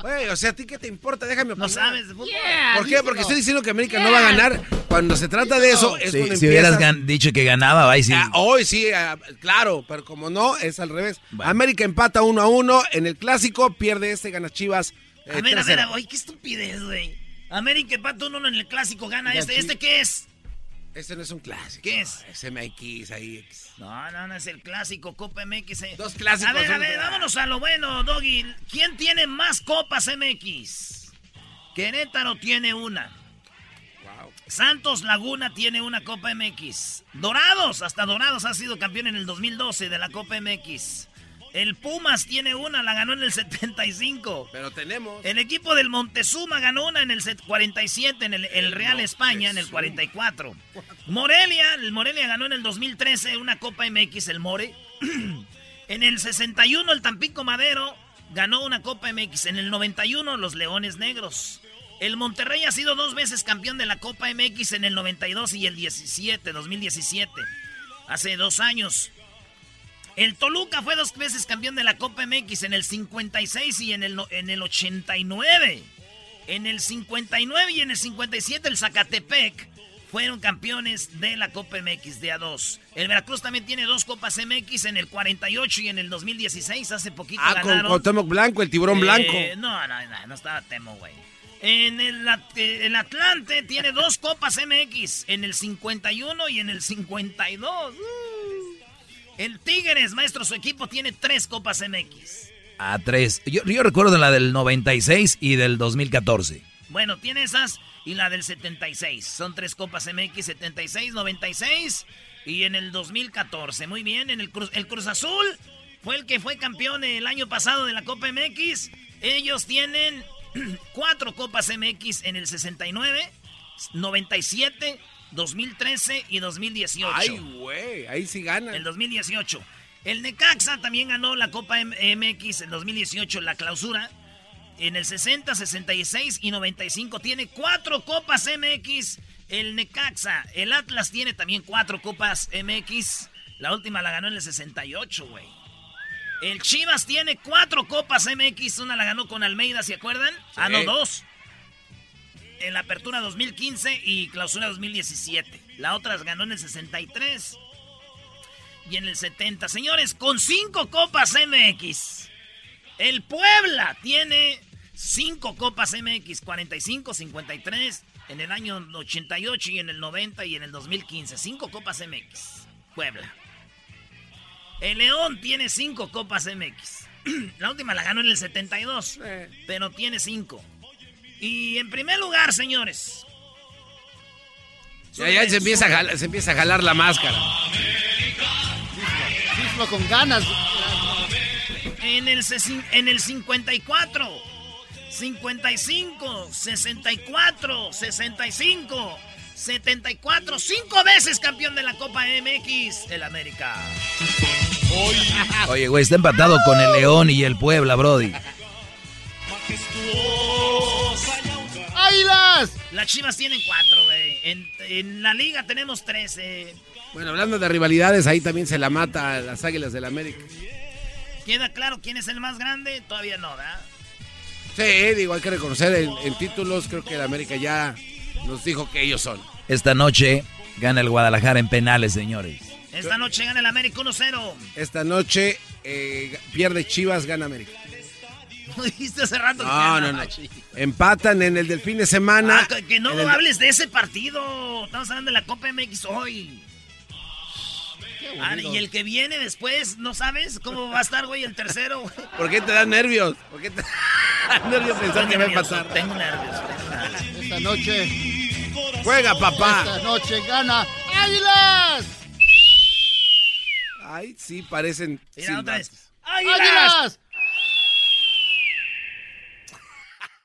Güey, o sea, ¿a ti qué te importa? Déjame opinar. No sabes de fútbol. ¿Por qué? Porque estoy diciendo que América no va a ganar. Cuando se trata de eso, es Si, cuando si hubieras dicho que ganaba, ahí sí. Ah, hoy sí, ah, claro, pero como no, es al revés. América empata uno a uno en el clásico, pierde este, gana Chivas. eh, A ver, a 3-0. ver, oye, qué estupidez, güey. América empata 1 en el clásico, gana este. ¿Este qué es? Este no es un clásico. ¿Qué es? Es MX ahí. No, no, no es el clásico, Copa MX. eh. Dos clásicos A ver, a ver, vámonos a lo bueno, Doggy. ¿Quién tiene más Copas MX? Querétaro tiene una. Santos Laguna tiene una Copa MX. Dorados, hasta Dorados ha sido campeón en el 2012 de la Copa MX. El Pumas tiene una, la ganó en el 75. Pero tenemos. El equipo del Montezuma ganó una en el set- 47, en el, el Real España en el 44. Morelia, el Morelia ganó en el 2013 una Copa MX, el More. en el 61 el Tampico Madero ganó una Copa MX. En el 91 los Leones Negros. El Monterrey ha sido dos veces campeón de la Copa MX en el 92 y el 17, 2017. Hace dos años. El Toluca fue dos veces campeón de la Copa MX en el 56 y en el, en el 89. En el 59 y en el 57 el Zacatepec fueron campeones de la Copa MX de A2. El Veracruz también tiene dos Copas MX en el 48 y en el 2016. Hace poquito Ah, con. Cuauhtémoc Blanco, el tiburón Eh, blanco. No, no, no, no estaba Temo, güey. En el, eh, el Atlante tiene dos Copas MX, en el 51 y en el 52. Uh. El Tigres, maestro, su equipo tiene tres Copas MX. A tres. Yo, yo recuerdo la del 96 y del 2014. Bueno, tiene esas y la del 76. Son tres Copas MX, 76, 96 y en el 2014. Muy bien, en el Cruz, el Cruz Azul fue el que fue campeón el año pasado de la Copa MX. Ellos tienen cuatro Copas MX en el 69, 97, 2013 y 2018. Ay, güey, ahí sí gana. El 2018. El Necaxa también ganó la Copa MX en 2018, la clausura. En el 60, 66 y 95 tiene cuatro Copas MX. El Necaxa. El Atlas tiene también cuatro Copas MX. La última la ganó en el 68, güey. El Chivas tiene cuatro Copas MX. Una la ganó con Almeida, ¿se acuerdan? Ah, no, dos. En la apertura 2015 y clausura 2017. La otra ganó en el 63 y en el 70. Señores, con cinco Copas MX. El Puebla tiene cinco Copas MX, 45, 53, en el año 88 y en el 90 y en el 2015. Cinco Copas MX. Puebla. El León tiene cinco Copas MX. La última la ganó en el 72, pero tiene cinco. Y en primer lugar, señores. Ya, ya se empieza, a jalar, se empieza a jalar la máscara. Mismo con ganas. En el, en el 54, 55, 64, 65, 74, cinco veces campeón de la Copa MX, el América. Oye, güey, está empatado con el León y el Puebla, Brody. ¡Águilas! Las Chivas tienen cuatro, güey. En, en la liga tenemos 13. Bueno, hablando de rivalidades, ahí también se la mata a las Águilas del América. ¿Queda claro quién es el más grande? Todavía no, ¿verdad? Sí, digo, hay que reconocer en, en títulos, creo que el América ya nos dijo que ellos son. Esta noche gana el Guadalajara en penales, señores. Esta noche gana el América 1-0. Esta noche eh, pierde Chivas, gana América. ¿No dijiste hace rato? No, no, no. Empatan en el del fin de semana. Ah, que no hables de ese partido. Estamos hablando de la Copa MX hoy. Ah, y el que viene después, ¿no sabes cómo va a estar, güey, el tercero? Güey? ¿Por qué te dan nervios? ¿Por qué te dan nervios pensar que va a empatar? Tengo nervios, tengo nervios. Esta noche. Juega, papá. Esta noche gana Águilas. Ay, sí, parecen. Mira, otra vez. ¡Águilas! ¡Águilas!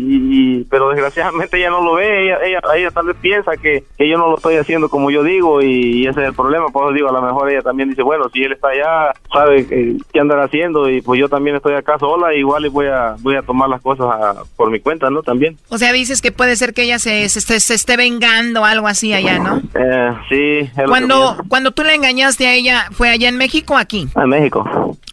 y- y- pero desgraciadamente ella no lo ve, ella, ella, ella tal vez piensa que, que yo no lo estoy haciendo como yo digo y, ese es el problema, por eso digo, a lo mejor ella también dice, bueno, si él está allá, sabe que- qué andar haciendo y pues yo también estoy acá sola, igual y voy a, voy a tomar las cosas a- por mi cuenta, ¿no? También. O sea, dices que puede ser que ella se, se, esté- se esté vengando o algo así allá, ¿no? Eh, sí. es lo que Cuando, cuando tú le engañaste a ella, ¿fue allá en México o aquí? En México.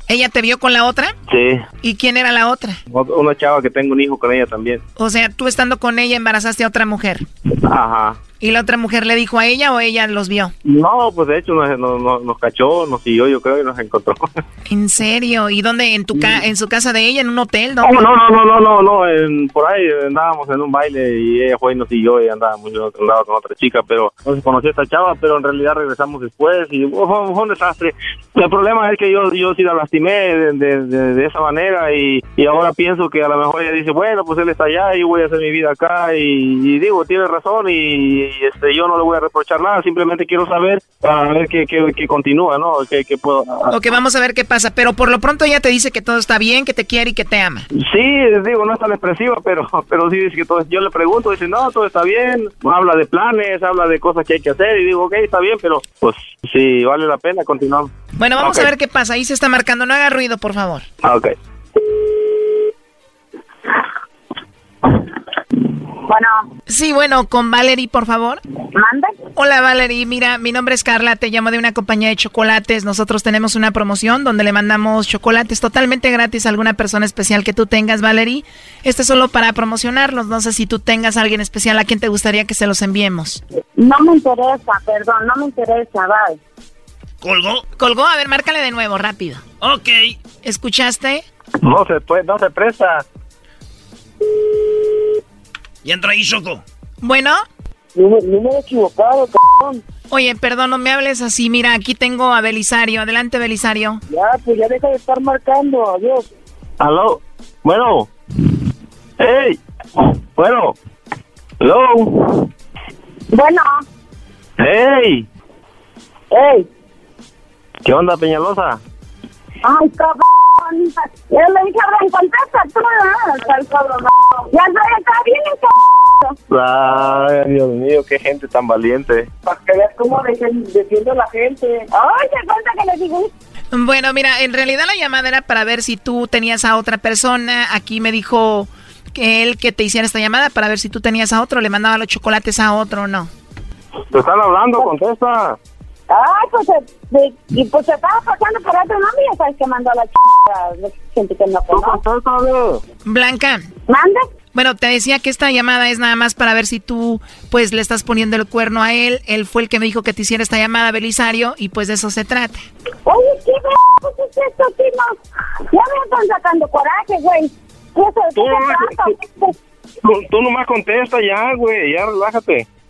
¿Ella te vio con la otra? Sí. ¿Y quién era la otra? Una chava que tengo un hijo con ella también. O sea, tú estando con ella embarazaste a otra mujer. Ajá. ¿Y la otra mujer le dijo a ella o ella los vio? No, pues de hecho nos, nos, nos- cachó, nos siguió, yo creo, y nos encontró. ¿En serio? ¿Y dónde? ¿En tu ca en su casa de ella? ¿En un hotel? No, ¿Dónde? no, no, no, no, no, no, en- por ahí andábamos en un baile y ella fue y nos siguió y andábamos, andaba con otra chica, pero no se conoció a esta chava, pero en realidad regresamos después y fue, fue un desastre. El problema es que yo, yo sí la lastimé de, de, de- de esa manera y, y ahora pienso que a lo mejor ella dice, bueno, pues él está allá y yo voy a hacer mi vida acá y, y digo, tiene razón y, y, este yo no le voy a reprochar nada, simplemente quiero saber para ver qué, qué, qué continúa, ¿no? Que, que puedo... Ok, vamos a ver qué pasa. Pero por lo pronto ella te dice que todo está bien, que te quiere y que te ama. Sí, digo, no es tan expresiva, pero, pero sí dice que todo, yo le pregunto, dice, no, todo está bien, habla de planes, habla de cosas que hay que hacer, y digo, ok, está bien, pero pues sí, vale la pena, continuamos. Bueno, vamos Ok. a ver qué pasa. Ahí se está marcando. No haga ruido, por favor. Ah, ok. Bueno. Sí, bueno, con Valerie, por favor. ¿Manda? Hola, Valerie. Mira, mi nombre es Carla. Te llamo de una compañía de chocolates. Nosotros tenemos una promoción donde le mandamos chocolates totalmente gratis a alguna persona especial que tú tengas, Valerie. Este es solo para promocionarlos. No sé si tú tengas a alguien especial a quien te gustaría que se los enviemos. No me interesa, perdón, no me interesa, bye. ¿Colgó? Colgó. A ver, márcale de nuevo, rápido. Ok. ¿Escuchaste? No se puede, no se presta. Y entra ahí, Choco. Bueno. Número equivocado, cabrón. Oye, perdón, no me hables así. Mira, aquí tengo a Belisario. Adelante, Belisario. Ya, pues ya deja de estar marcando. Adiós. Aló. Bueno. Hey. Bueno. Hello. Bueno, Hey. hey. ¿Qué onda, Peñalosa? Ay, cabrón. Yo le dije, Abraham, contesta tú, ¿no? Cabrón. Ya estoy acá bien, cabrón. Ay, Dios mío, qué gente tan valiente. Para que veas cómo defiende la gente. Ay, qué falta que le digo. Bueno, mira, en realidad la llamada era para ver si tú tenías a otra persona. Aquí me dijo que él que te hiciera esta llamada para ver si tú tenías a otro, le mandaba los chocolates a otro o no. Te están hablando, contesta. Ay, pues, eh, de- y pues se estaba pasando por otro nombre, ya sabes que mandó a la ch... gente que no conoce. Blanca. ¿Mande? Bueno, te decía que esta llamada es nada más para ver si tú, pues, le estás poniendo el cuerno a él. Él fue el que me dijo que te hiciera esta llamada, Belisario, y pues de eso se trata. Oye, ¿qué b- es esto, Tino? Ya me están sacando coraje, güey. ¿Qué es Tú Oh, eso? Tú, tú nomás contesta ya, güey, ya relájate.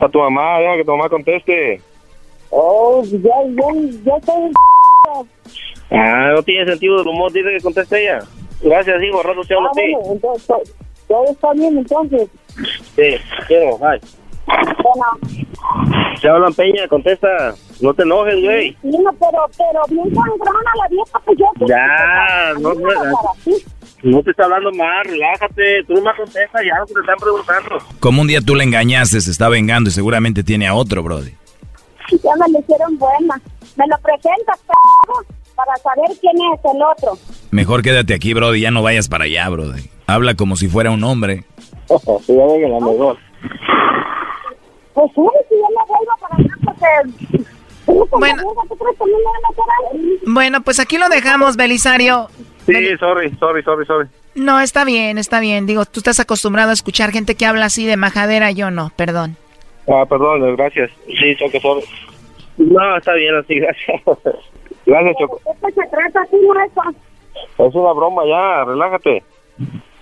Está tu mamá, deja que tu mamá conteste. Oh, ya, ya, ya estoy... Ah, no tiene sentido del humor, dice que conteste ella. Gracias, hijo, rato te hablo Ah, a ti. bueno, entonces, to- todo está bien, entonces. Sí, quiero, bye. Bueno, Se hablan Peña, contesta. No te enojes, güey. sí, no, pero, pero bien sangrona la vieja, pues yo... Ya, no, A mí me va a no, así. No te está hablando mal, relájate. Tú nomás contesta ya lo que te están preguntando. Como un día tú le engañaste, se está vengando y seguramente tiene a otro, Brody. Ya me lo hicieron buena. Me lo presentas, p***, para saber quién es el otro. Mejor quédate aquí, Brody, ya no vayas para allá, Brody. Habla como si fuera un hombre. Sí, ya venga, la mejor. Pues sí, si yo me vuelvo para acá, porque... Bueno. ¿Tú crees que a a? Bueno, pues aquí lo dejamos, Belisario. Sí, sorry, sorry, sorry, sorry. No, está bien, está bien. Digo, tú estás acostumbrado a escuchar gente que habla así de majadera, yo no, perdón. Ah, perdón, gracias. Sí, Choco, sorry. No, está bien así, gracias. Gracias, Choco. Esto se trata así, no eso. Es una broma ya, relájate.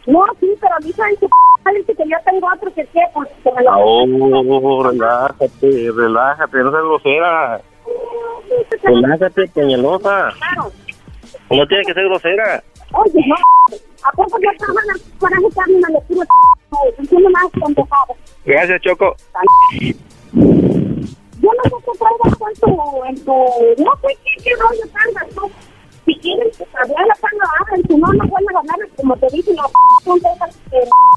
No, sí, pero p- dice que yo tengo otro que qué, pues que me lo... Oh, relájate, relájate, no seas grosera. Relájate, peñalosa. Claro. No tiene que ser grosera. Oye, no, ¿a poco yo estaba en el coraje que a mí me le tiro Entiendo más pendejado. Gracias, Choco. Yo no sé qué traigas tú en tu, en tu, no sé qué, qué rollo traigas tú. Si quieres pues, hablar la panga, hablen, si no, no vuelven a ganar, como te dije, son que...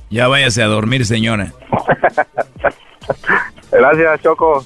Ya váyase a dormir, señora. Gracias, Choco.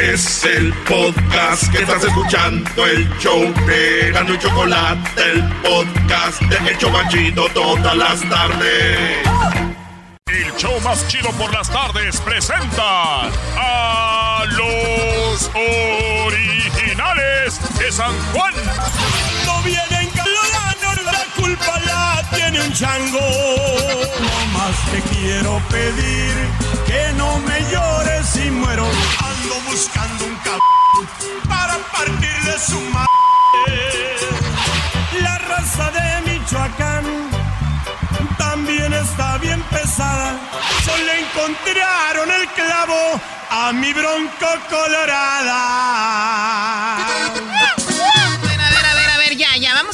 Es el podcast que estás escuchando, el show de Gano y Chocolate, el podcast de El Chobachito todas las tardes. El show más chido por las tardes presenta a los originales de San Juan. No vienen calor, la culpa la tiene un chango. Te quiero pedir que no me llores si muero. Ando buscando un cabrón para partirle su madre. La raza de Michoacán también está bien pesada. Solo encontraron el clavo a mi bronco colorada.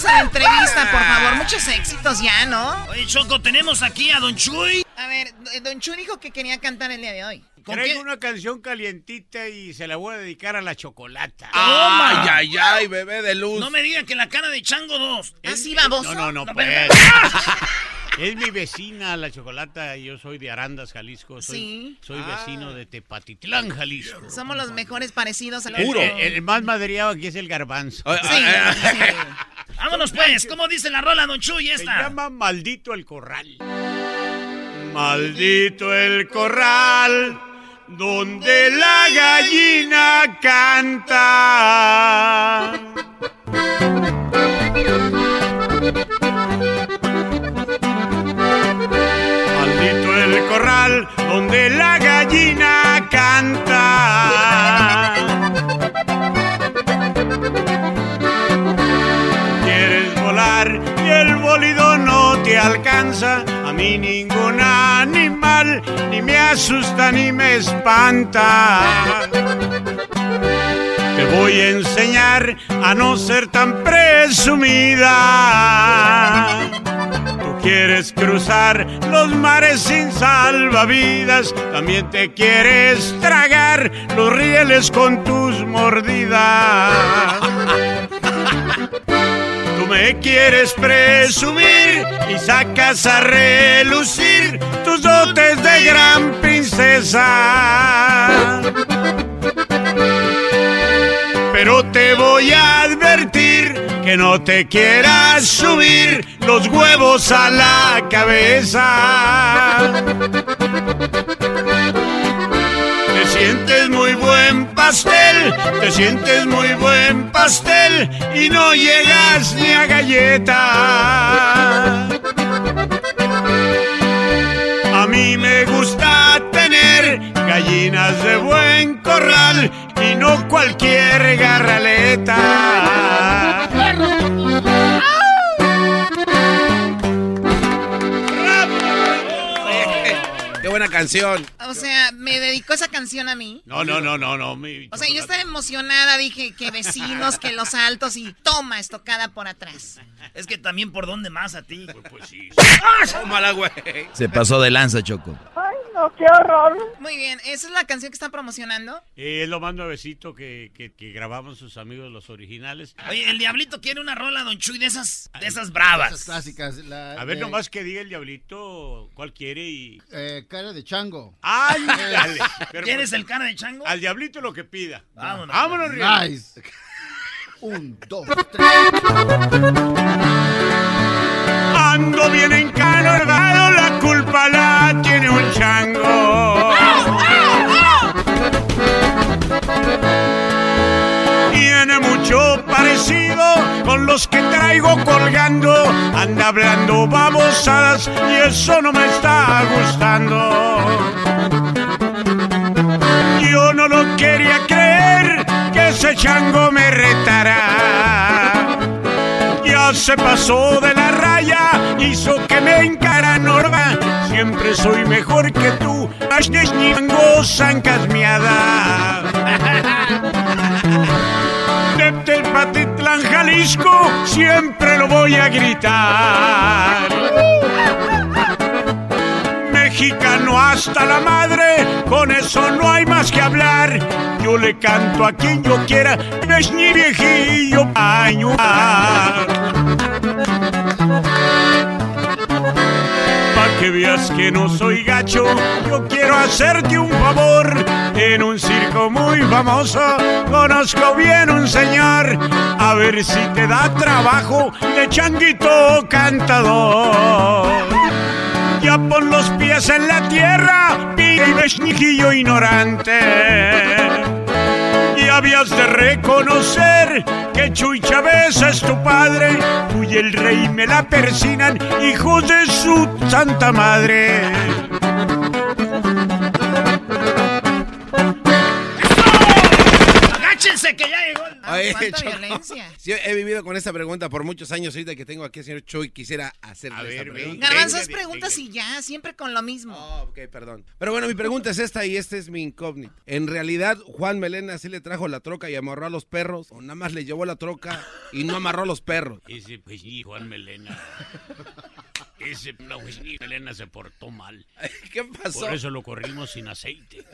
Vamos a la entrevista, por favor. Muchos éxitos ya, ¿no? Oye, Choco, tenemos aquí a Don Chuy. A ver, Don Chu dijo que quería cantar el día de hoy. Traigo una canción calientita y se la voy a dedicar a la chocolata. Ay, ay, ay, bebé de luz. No me digan que la cara de Chango 2. Así baboso. No, no, no, No, pues. Es mi vecina, la chocolata. Yo soy de Arandas, Jalisco. Soy, Sí. soy Ah. vecino de Tepatitlán, Jalisco. Somos los mejores parecidos a los El, el- el más madreado aquí es el garbanzo. Sí, Vámonos pues, ¿cómo dice la rola, Don Chuy, Se esta? llama Maldito el Corral. Maldito el corral donde la gallina canta. Donde la gallina canta. Quieres volar y el bólido no te alcanza. A mí ningún animal ni me asusta ni me espanta. Te voy a enseñar a no ser tan presumida. Quieres cruzar los mares sin salvavidas, también te quieres tragar los rieles con tus mordidas. Tú me quieres presumir y sacas a relucir tus dotes de gran princesa. Pero te voy a advertir que no te quieras subir los huevos a la cabeza. Te sientes muy buen pastel, te sientes muy buen pastel y no llegas ni a galleta. A mí me gusta tener gallinas de buen corral y no cualquier garraleta. Canción. O sea, me dedicó esa canción a mí. No, no, no, no, no. mi O sea, yo estaba emocionada, dije que vecinos, que los altos y toma estocada por atrás. Es que también por dónde más a ti. Pues, sí. Tómala, güey. Se pasó de lanza, Choco. Ay, no, qué horror. Muy bien, ¿esa es la canción que están promocionando? Eh, es lo más nuevecito que, que, que grabamos sus amigos los originales. Oye, el diablito quiere una rola, Don Chuy, de esas, de esas bravas. Esas clásicas. la A ver de, nomás que diga el diablito cuál quiere y... eh, cara de chango. ¡Ay, dale! Pero ¿Tienes por- el cara de chango? Al diablito lo que pida. Vámonos. Vámonos, Riel. Nice. Un, dos, tres. Ando bien encanorgado, la culpa la tiene un chango. Tiene mucho parecido con los que traigo colgando. Anda hablando babosadas y eso no me está gustando. Yo no lo quería creer que ese chango me retara. Ya se pasó de la raya, hizo que me encara Norma. Siempre soy mejor que tú, Ashneshnyango Sancasmiada. De Tepatitlán, Jalisco, siempre lo voy a gritar. Mexicano hasta la madre, con eso no hay más que hablar. Yo le canto a quien yo quiera, ves ni viejillo paño. Que veas que no soy gacho, yo quiero hacerte un favor. En un circo muy famoso, conozco bien un señor. A ver si te da trabajo de changuito cantador. Ya pon los pies en la tierra, pibe y besnijillo ignorante. De reconocer que Chuy Chávez es tu padre. Tú y el rey me la persinan, hijos de su santa madre. ¡Agáchense que ya llegó! el- Oye, cuánta Choco, violencia. sí, he vivido con esta pregunta por muchos años. Ahorita que tengo aquí al señor Chuy, quisiera hacerle A esta ver, pregunta. Garbanzos preguntas y ya, siempre con lo mismo. Oh, ok, perdón. Pero bueno, mi pregunta es esta y este es mi incógnito. ¿En realidad Juan Melena sí le trajo la troca y amarró a los perros? ¿O nada más le llevó la troca y no amarró a los perros? Ese, pues sí, Juan Melena. Ese no, ni Melena se portó mal. ¿Qué pasó? Por eso lo corrimos sin aceite.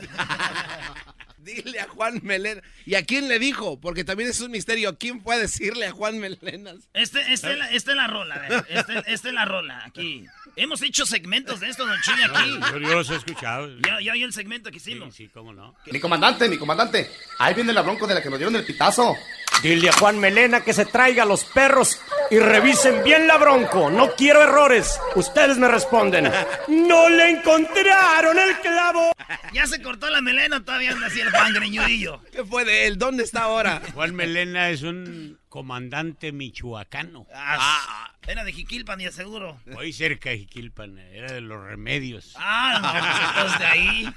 Dile a Juan Melena. ¿Y a quién le dijo? Porque también es un misterio. ¿Quién puede decirle a Juan Melenas? Este, este, es la- esta es la rola, a ver. Este, esta es la rola, aquí. Hemos hecho segmentos de esto, don Chuy, aquí. Yo, yo los he escuchado. Ya, ya oí el segmento que hicimos. Sí, cómo no. Mi comandante, mi comandante. Ahí viene la bronco de la que nos dieron el pitazo. Dile a Juan Melena que se traiga a los perros y revisen bien la bronco. No quiero errores. Ustedes me responden. No le encontraron el clavo. Ya se cortó la melena, todavía anda así el Juan greñudillo. ¿Qué fue de él? ¿Dónde está ahora? Juan Melena es un comandante michoacano. Ah, era de Jiquilpan, y seguro. Muy cerca de Jiquilpan, era de los remedios. Ah, no, pues de ahí.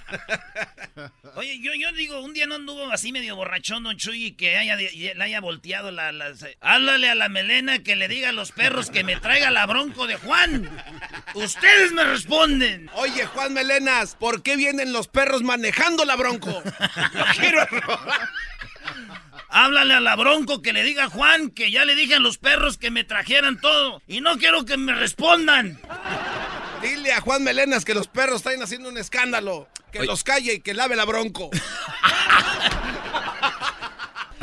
Oye, yo, yo digo, un día no anduvo así medio borrachón, don Chuy, y que haya, le haya volteado la, la- Háblale a la melena que le diga a los perros que me traiga la bronco de Juan. Ustedes me responden. Oye, Juan Melenas, ¿por qué vienen los perros manejando la bronco? No quiero. Háblale a la bronco que le diga a Juan que ya le dije a los perros que me trajeran todo. Y no quiero que me respondan. Dile a Juan Melenas que los perros están haciendo un escándalo. Que los calle y que lave la bronco.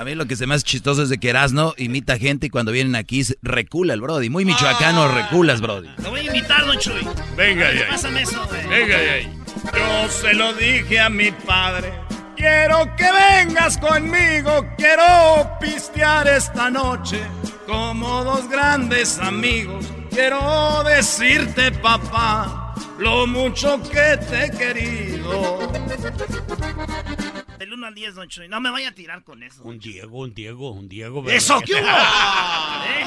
A mí lo que se me hace chistoso es de que Erasno imita gente y cuando vienen aquí recula el Brody. Muy michoacano reculas, Brody. Te voy a invitar, don Chuy. Venga de ahí. Pásame eso, güey. Venga de ahí. Yo se lo dije a mi padre. Quiero que vengas conmigo, quiero pistear esta noche como dos grandes amigos. Quiero decirte, papá, lo mucho que te he querido. Del 1 al 10, don Chuy. No me vaya a tirar con eso. Un Diego, un Diego, un Diego. ¡Eso qué hubo! ¿Eh?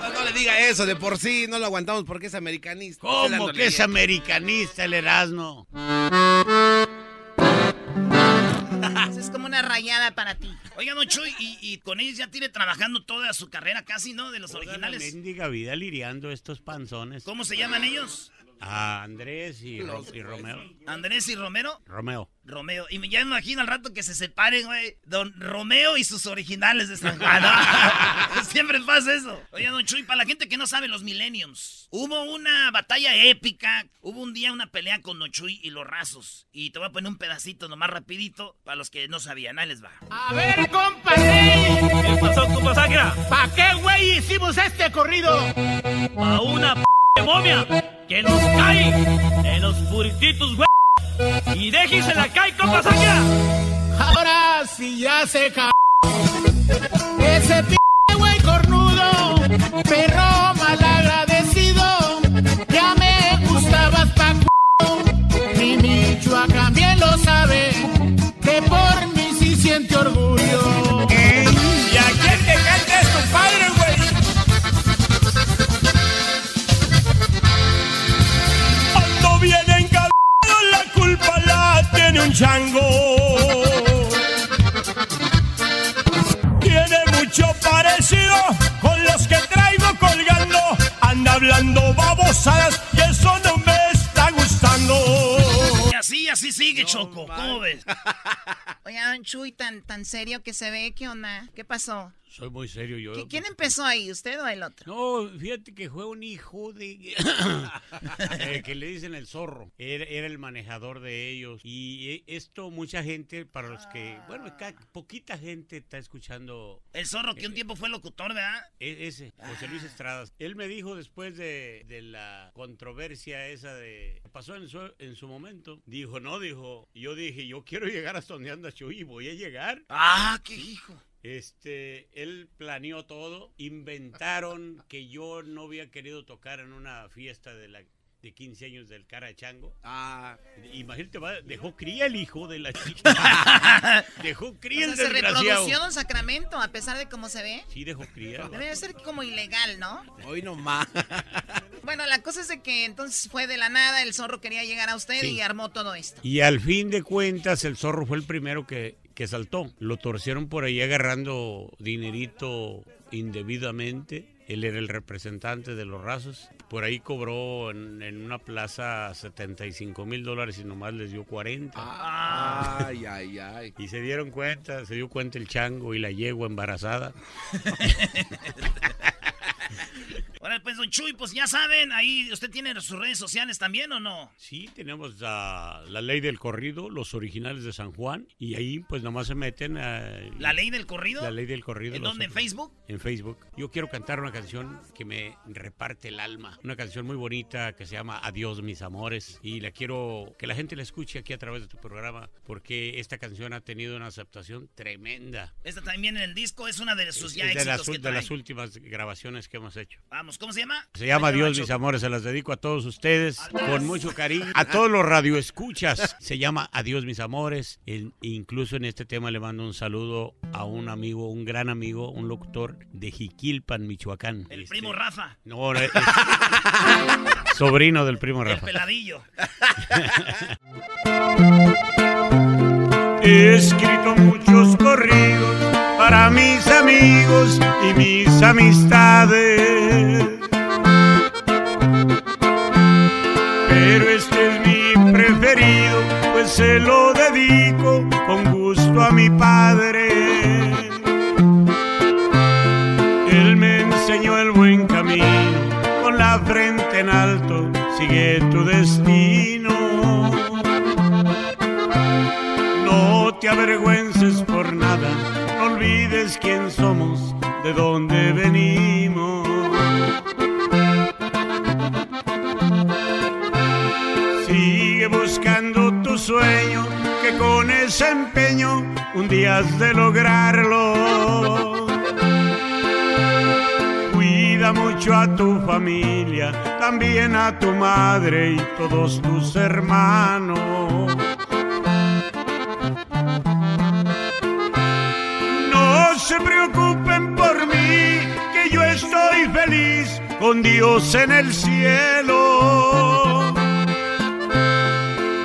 No, no le diga eso, de por sí no lo aguantamos porque es americanista. ¿Cómo que es americanista el Erasmo? Eso es como una rayada para ti. Oiga, don Chuy, y, y con ellos ya tiene trabajando toda su carrera casi, ¿no? De los Toda la originales. mendiga vida liriando estos panzones. ¿Cómo se llaman ellos? A Andrés y, Ro- y Romeo. Andrés y Romero. Romeo. Romeo. Y me- ya me imagino al rato que se separen, güey. Don Romeo y sus originales de San Juan. Siempre pasa eso. Oye, don Chuy, para la gente que no sabe, los Millenniums. Hubo una batalla épica. Hubo un día una pelea con Don Chuy y los rasos. Y te voy a poner un pedacito nomás rapidito para los que no sabían. Ahí les va. A ver, compadre. ¿Qué pasó, compa Sagra? ¿Pa' qué, güey, hicimos este corrido? A una p momia que nos cae en los purititos, güey. Y déjese la cae, compa Sagra. Ahora sí ya se ca... Ese p güey cornudo, perro malagradecido, ya me gustabas pa'. Mi Michoacán bien lo sabe, que por mí sí siente orgullo. Chango. Tiene mucho parecido con los que traigo colgando. Anda hablando babosadas y eso no me está gustando. Y así, así sigue, Choco. ¿Cómo ves? Oye, don Chuy, tan, tan serio que se ve, ¿qué onda? ¿Qué pasó? Soy muy serio yo. ¿Qui- ¿Quién empezó ahí, usted o el otro? No, fíjate que fue un hijo de... eh, que le dicen el zorro. Era, era el manejador de ellos. Y eh, esto mucha gente, para los que... Bueno, ca- poquita gente está escuchando... El zorro que un tiempo fue locutor, ¿verdad? e- Ese, José Luis Estradas. Él me dijo después de, de la controversia esa de... Pasó en su, en su momento. Dijo, no, dijo... Yo dije, yo quiero llegar hasta donde anda Chuy y voy a llegar. Ah, qué hijo. Este, él planeó todo, inventaron que yo no había querido tocar en una fiesta de la de 15 años del cara de chango. Ah, Imagínate, va, dejó cría el hijo de la chica. dejó cría O el sea, se desgraciado. reprodució Don Sacramento, a pesar de cómo se ve. Sí, dejó cría. Debe de ser como ilegal, ¿no? hoy nomás. Bueno, la cosa es de que entonces fue de la nada, el zorro quería llegar a usted Sí. y armó todo esto. Y al fin de cuentas, el zorro fue el primero que, que saltó. Lo torcieron por ahí agarrando dinerito indebidamente. Él era el representante de los rasos. Por ahí cobró en, en una plaza 75 mil dólares y nomás les dio 40. Ay, ay, ay. Y se dieron cuenta, se dio cuenta el chango y la yegua embarazada. Ahora, pues, don Chuy, pues ya saben, ahí usted tiene sus redes sociales también, ¿o no? Sí, tenemos la, la ley del corrido, los originales de San Juan, y ahí pues nomás se meten a... ¿La ley del corrido? La ley del corrido. ¿En dónde? ¿En Facebook? En Facebook. Yo quiero cantar una canción que me reparte el alma. Una canción muy bonita que se llama Adiós mis amores. Y la quiero que la gente la escuche aquí a través de tu programa porque esta canción ha tenido una aceptación tremenda. Esta también en el disco es una de sus ya Es de, éxitos las, que de las últimas grabaciones que hemos hecho. Vamos, ¿cómo se llama? Se llama Dios macho. mis amores, se las dedico a todos ustedes con mucho cariño. A todos los radioescuchas. Se llama Adiós mis amores. El- incluso en este tema le mando un saludo a un amigo, un gran amigo, un locutor de Jiquilpan, Michoacán. El primo Rafa. No, no, es- sobrino del primo El Rafa. peladillo. He escrito muchos corridos para mis amigos y mis amistades. Pero este es mi preferido, pues se lo dedico con gusto a mi padre. Él me enseñó el buen camino, con la frente en alto, sigue tu destino. No te avergüences por nada, olvides quién somos, de dónde venimos. Sigue buscando tu sueño, que con ese empeño un día has de lograrlo. Cuida mucho a tu familia, también a tu madre y todos tus hermanos. Se preocupen por mí, que yo estoy feliz con Dios en el cielo.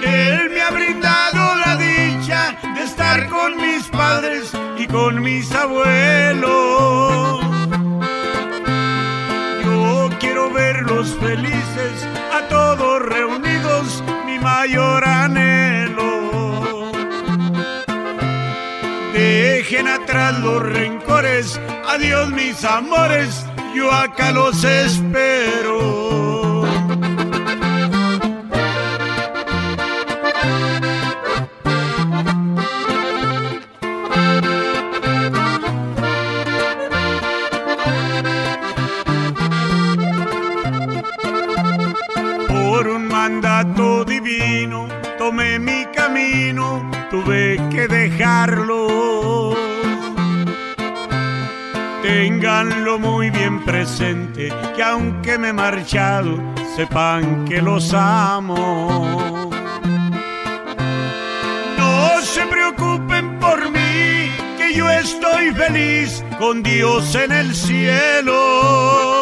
Él me ha brindado la dicha de estar con mis padres y con mis abuelos. Yo quiero verlos felices, a todos reunidos, mi mayor anhelo. Dejen los rencores, adiós mis amores, yo acá los espero. Por un mandato divino tomé mi camino, tuve que dejarlo. Ténganlo muy bien presente, que aunque me he marchado, sepan que los amo. No se preocupen por mí, que yo estoy feliz con Dios en el cielo.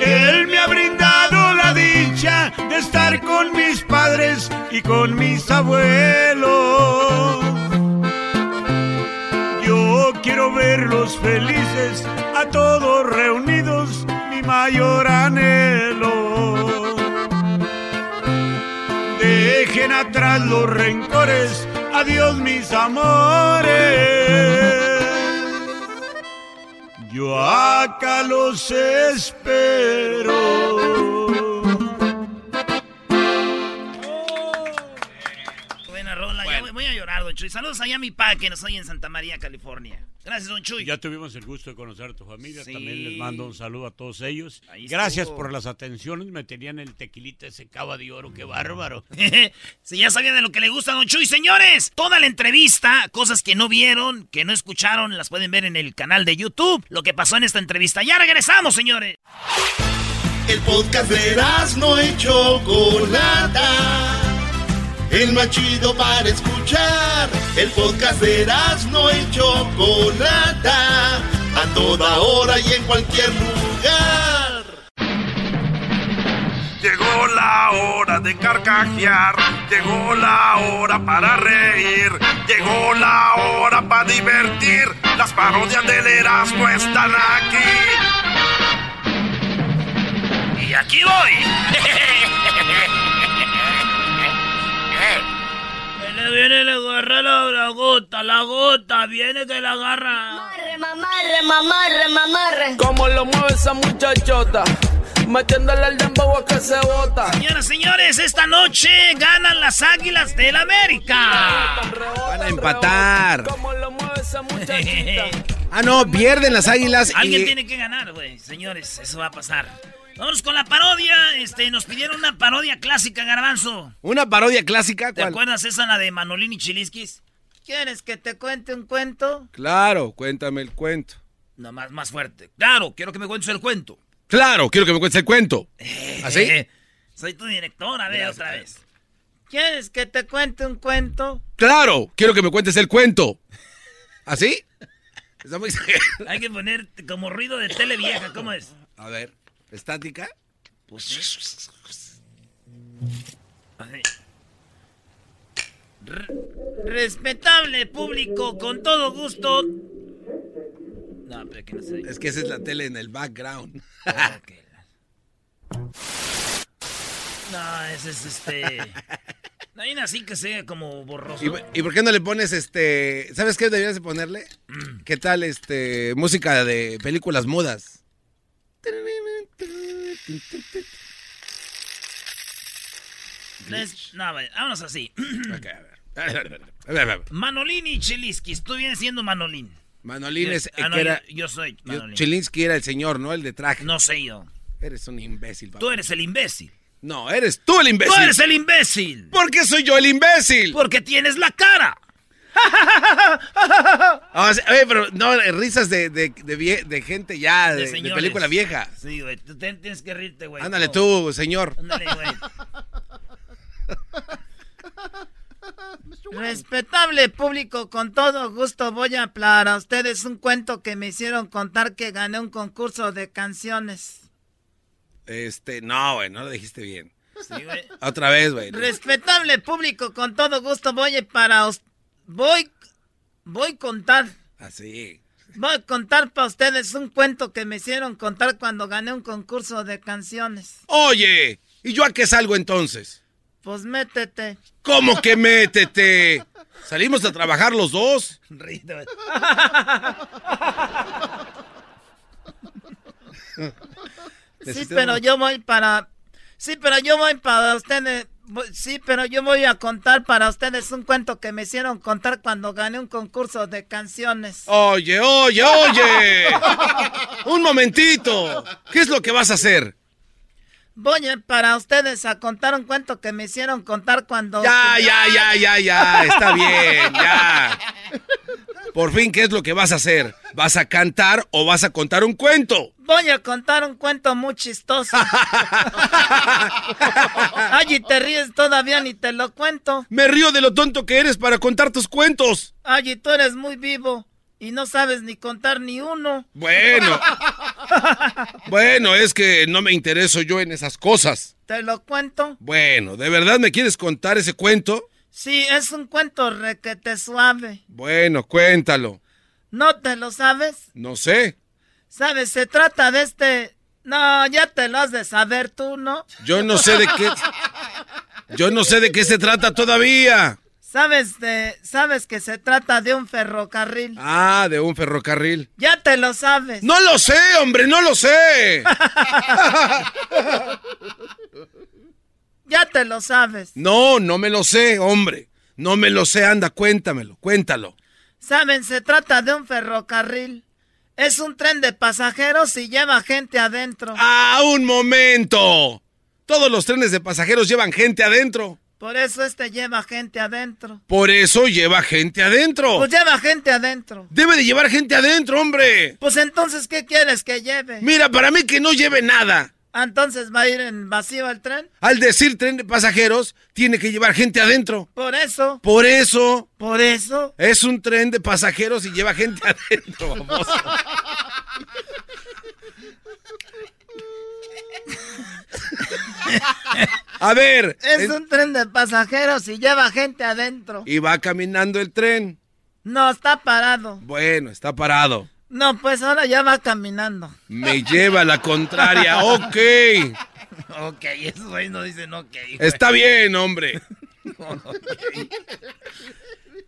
Él me ha brindado la dicha de estar con mis padres y con mis abuelos. Verlos felices, a todos reunidos, mi mayor anhelo. Dejen atrás los rencores, adiós mis amores. Yo acá los espero. Buena rola. Ya voy, voy a llorar, don Chuy. Saludos allá a mi pa que nos oye en Santa María, California. Gracias, don Chuy. Ya tuvimos el gusto de conocer a tu familia. Sí. También les mando un saludo a todos ellos. Ahí Gracias estuvo. por las atenciones. Me tenían el tequilita ese cava de oro. Qué bárbaro. si ya sabían de lo que le gusta a Don Chuy, señores, toda la entrevista, cosas que no vieron, que no escucharon, las pueden ver en el canal de YouTube. Lo que pasó en esta entrevista. Ya regresamos, señores. El podcast de no y Chocolata. El más chido para escuchar. El podcast de no y Chocolata. A toda hora y en cualquier lugar. Llegó la hora de carcajear, llegó la hora para reír, llegó la hora para divertir. Las parodias del Erasmo están aquí. Y aquí voy. viene el guerrero, la gota, la gota, viene que la agarra. Mamarre, mamarre, mamarre, mamarre. Como lo mueve esa muchachota, metiéndole el dembow a que se bota. Señoras, señores, esta noche ganan las Águilas del América. Van a empatar. Como lo mueve esa muchachita. Ah, no, pierden las águilas. Alguien y... tiene que ganar, güey. Señores, eso va a pasar. Vamos con la parodia. Este, nos pidieron una parodia clásica, Garbanzo. Una parodia clásica. ¿Te ¿cuál? acuerdas esa, la de Manolín y Chiliskis? ¿Quieres que te cuente un cuento? Claro, cuéntame el cuento. No, más, más fuerte. Claro, quiero que me cuentes el cuento. Claro, quiero que me cuentes el cuento. ¿Así? Eh, Soy tu director, a ver Gracias. otra vez. ¿Quieres que te cuente un cuento? Claro, quiero que me cuentes el cuento. ¿Así? Está muy Hay que poner como ruido de tele vieja, ¿cómo es? A ver, estática. Pues, respetable público, con todo gusto. No, pero que no se Es que esa es la tele en el background. No, ese es este. No hay una así que sea como borroso. ¿Y, y por qué no le pones este. ¿Sabes qué deberías de ponerle? ¿Qué tal este. música de películas mudas? Les- no, vaya, vámonos así. Ok, a ver. A ver, a ver, a ver, a ver. Manolín y Chiliskis. Tú vienes siendo Manolín. Manolín es. Ah, no, que era, yo, yo soy Manolín. Chilinsky era el señor, ¿no? El de traje. No sé yo. Eres un imbécil, papá. Tú eres el imbécil. No, eres tú el imbécil. Tú eres el imbécil. ¿Por qué soy yo el imbécil? Porque tienes la cara. O sea, oye, pero no, risas de, de, de, vie- de gente ya, de, película vieja. Sí, güey. Tú tienes que rirte, güey. Ándale No. tú, señor. Ándale, güey. Respetable público, con todo gusto voy a hablar a ustedes un cuento que me hicieron contar que gané un concurso de canciones. Este, no, güey, no lo dijiste bien. Sí, güey. Otra vez, güey. Respetable público, con todo gusto voy para us- voy voy a contar, Así. voy a contar para ustedes un cuento que me hicieron contar cuando gané un concurso de canciones. Oye, ¿y yo a qué salgo entonces? Pues métete. ¿Cómo que métete? Salimos a trabajar los dos. Sí, pero yo voy para. Sí, pero yo voy para ustedes. Sí, pero yo voy a contar para ustedes un cuento que me hicieron contar cuando gané un concurso de canciones. Oye, oye, oye. Un momentito. ¿Qué es lo que vas a hacer? Voy a- para ustedes a contar un cuento que me hicieron contar cuando. Ya, ya, ya, ya, ya. Está bien, ya. Por fin, ¿qué es lo que vas a hacer? ¿Vas a cantar o vas a contar un cuento? Voy a contar un cuento muy chistoso. Ay, y te ríes todavía ni te lo cuento. Me río de lo tonto que eres para contar tus cuentos. Ay, y tú eres muy vivo y no sabes ni contar ni uno. Bueno. Bueno, es que no me intereso yo en esas cosas. ¿Te lo cuento? Bueno, ¿de verdad me quieres contar ese cuento? Sí, es un cuento requete suave. Bueno, cuéntalo. ¿No te lo sabes? No sé. ¿Sabes? Se trata de este... No, ya te lo has de saber tú, ¿no? Yo no sé de qué. Yo no sé de qué se trata todavía. ¿Sabes de... Sabes que se trata de un ferrocarril? Ah, de un ferrocarril. Ya te lo sabes. No lo sé, hombre, no lo sé. Ya te lo sabes. No, no me lo sé, hombre. No me lo sé, anda, cuéntamelo, cuéntalo. Saben, se trata de un ferrocarril. Es un tren de pasajeros y lleva gente adentro. ¡Ah, un momento! Todos los trenes de pasajeros llevan gente adentro. Por eso este lleva gente adentro. Por eso lleva gente adentro. Pues lleva gente adentro. Debe de llevar gente adentro, hombre. Pues entonces, ¿qué quieres que lleve? Mira, para mí que no lleve nada. Ah, Entonces va a ir en vacío el tren. Al decir tren de pasajeros, tiene que llevar gente adentro. Por eso. Por eso. Por eso. Es un tren de pasajeros y lleva gente adentro, baboso. A ver. Es un tren de pasajeros y lleva gente adentro. Y va caminando el tren. No, está parado. Bueno, está parado. No, pues ahora ya va caminando. Me lleva la contraria. Ok. Ok, eso ahí no dicen ok. güey. Está bien, hombre.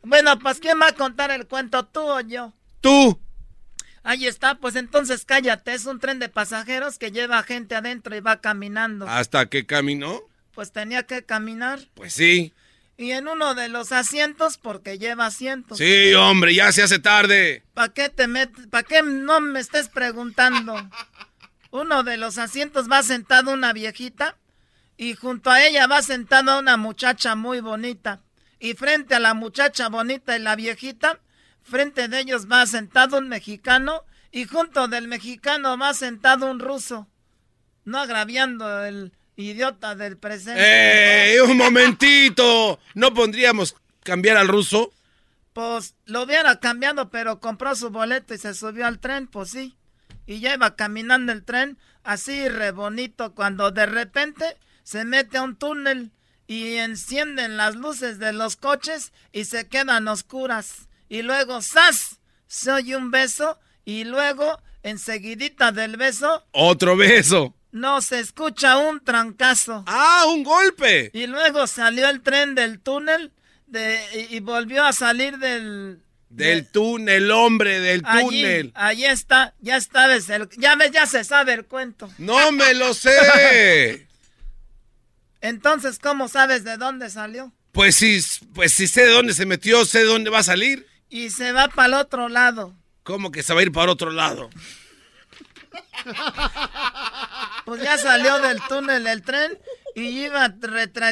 bueno, pues ¿quién va a contar el cuento, tú o yo? Tú. Ahí está, pues entonces cállate, es un tren de pasajeros que lleva gente adentro y va caminando. ¿Hasta que caminó? Pues tenía que caminar. Pues sí. Y en uno de los asientos, porque lleva asientos. Sí, hombre, ya se hace tarde. ¿Para qué te metes? ¿Para qué no me estés preguntando? Uno de los asientos va sentado una viejita y junto a ella va sentada una muchacha muy bonita. Y frente a la muchacha bonita y la viejita, frente de ellos va sentado un mexicano y junto del mexicano va sentado un ruso. No agraviando el idiota del presente. ¡Eh! ¡Un momentito! ¿No pondríamos cambiar al ruso? Pues lo hubiera cambiado, pero compró su boleto y se subió al tren, pues sí. Y ya iba caminando el tren así re bonito cuando de repente se mete a un túnel y encienden las luces de los coches y se quedan oscuras. Y luego, ¡zas! Se oye un beso y luego, enseguidita del beso... ¡Otro beso! No, se escucha un trancazo. ¡Ah, un golpe! Y luego salió el tren del túnel de, y, volvió a salir del... Del túnel, hombre, del túnel. Allí está, ya sabes, el, ya ves, ya se sabe el cuento. ¡No me lo sé! Entonces, ¿cómo sabes de dónde salió? Pues sí, pues sí sé de dónde se metió, sé de dónde va a salir. Y se va para el otro lado. ¿Cómo que se va a ir para otro lado? Pues ya salió del túnel el tren y iba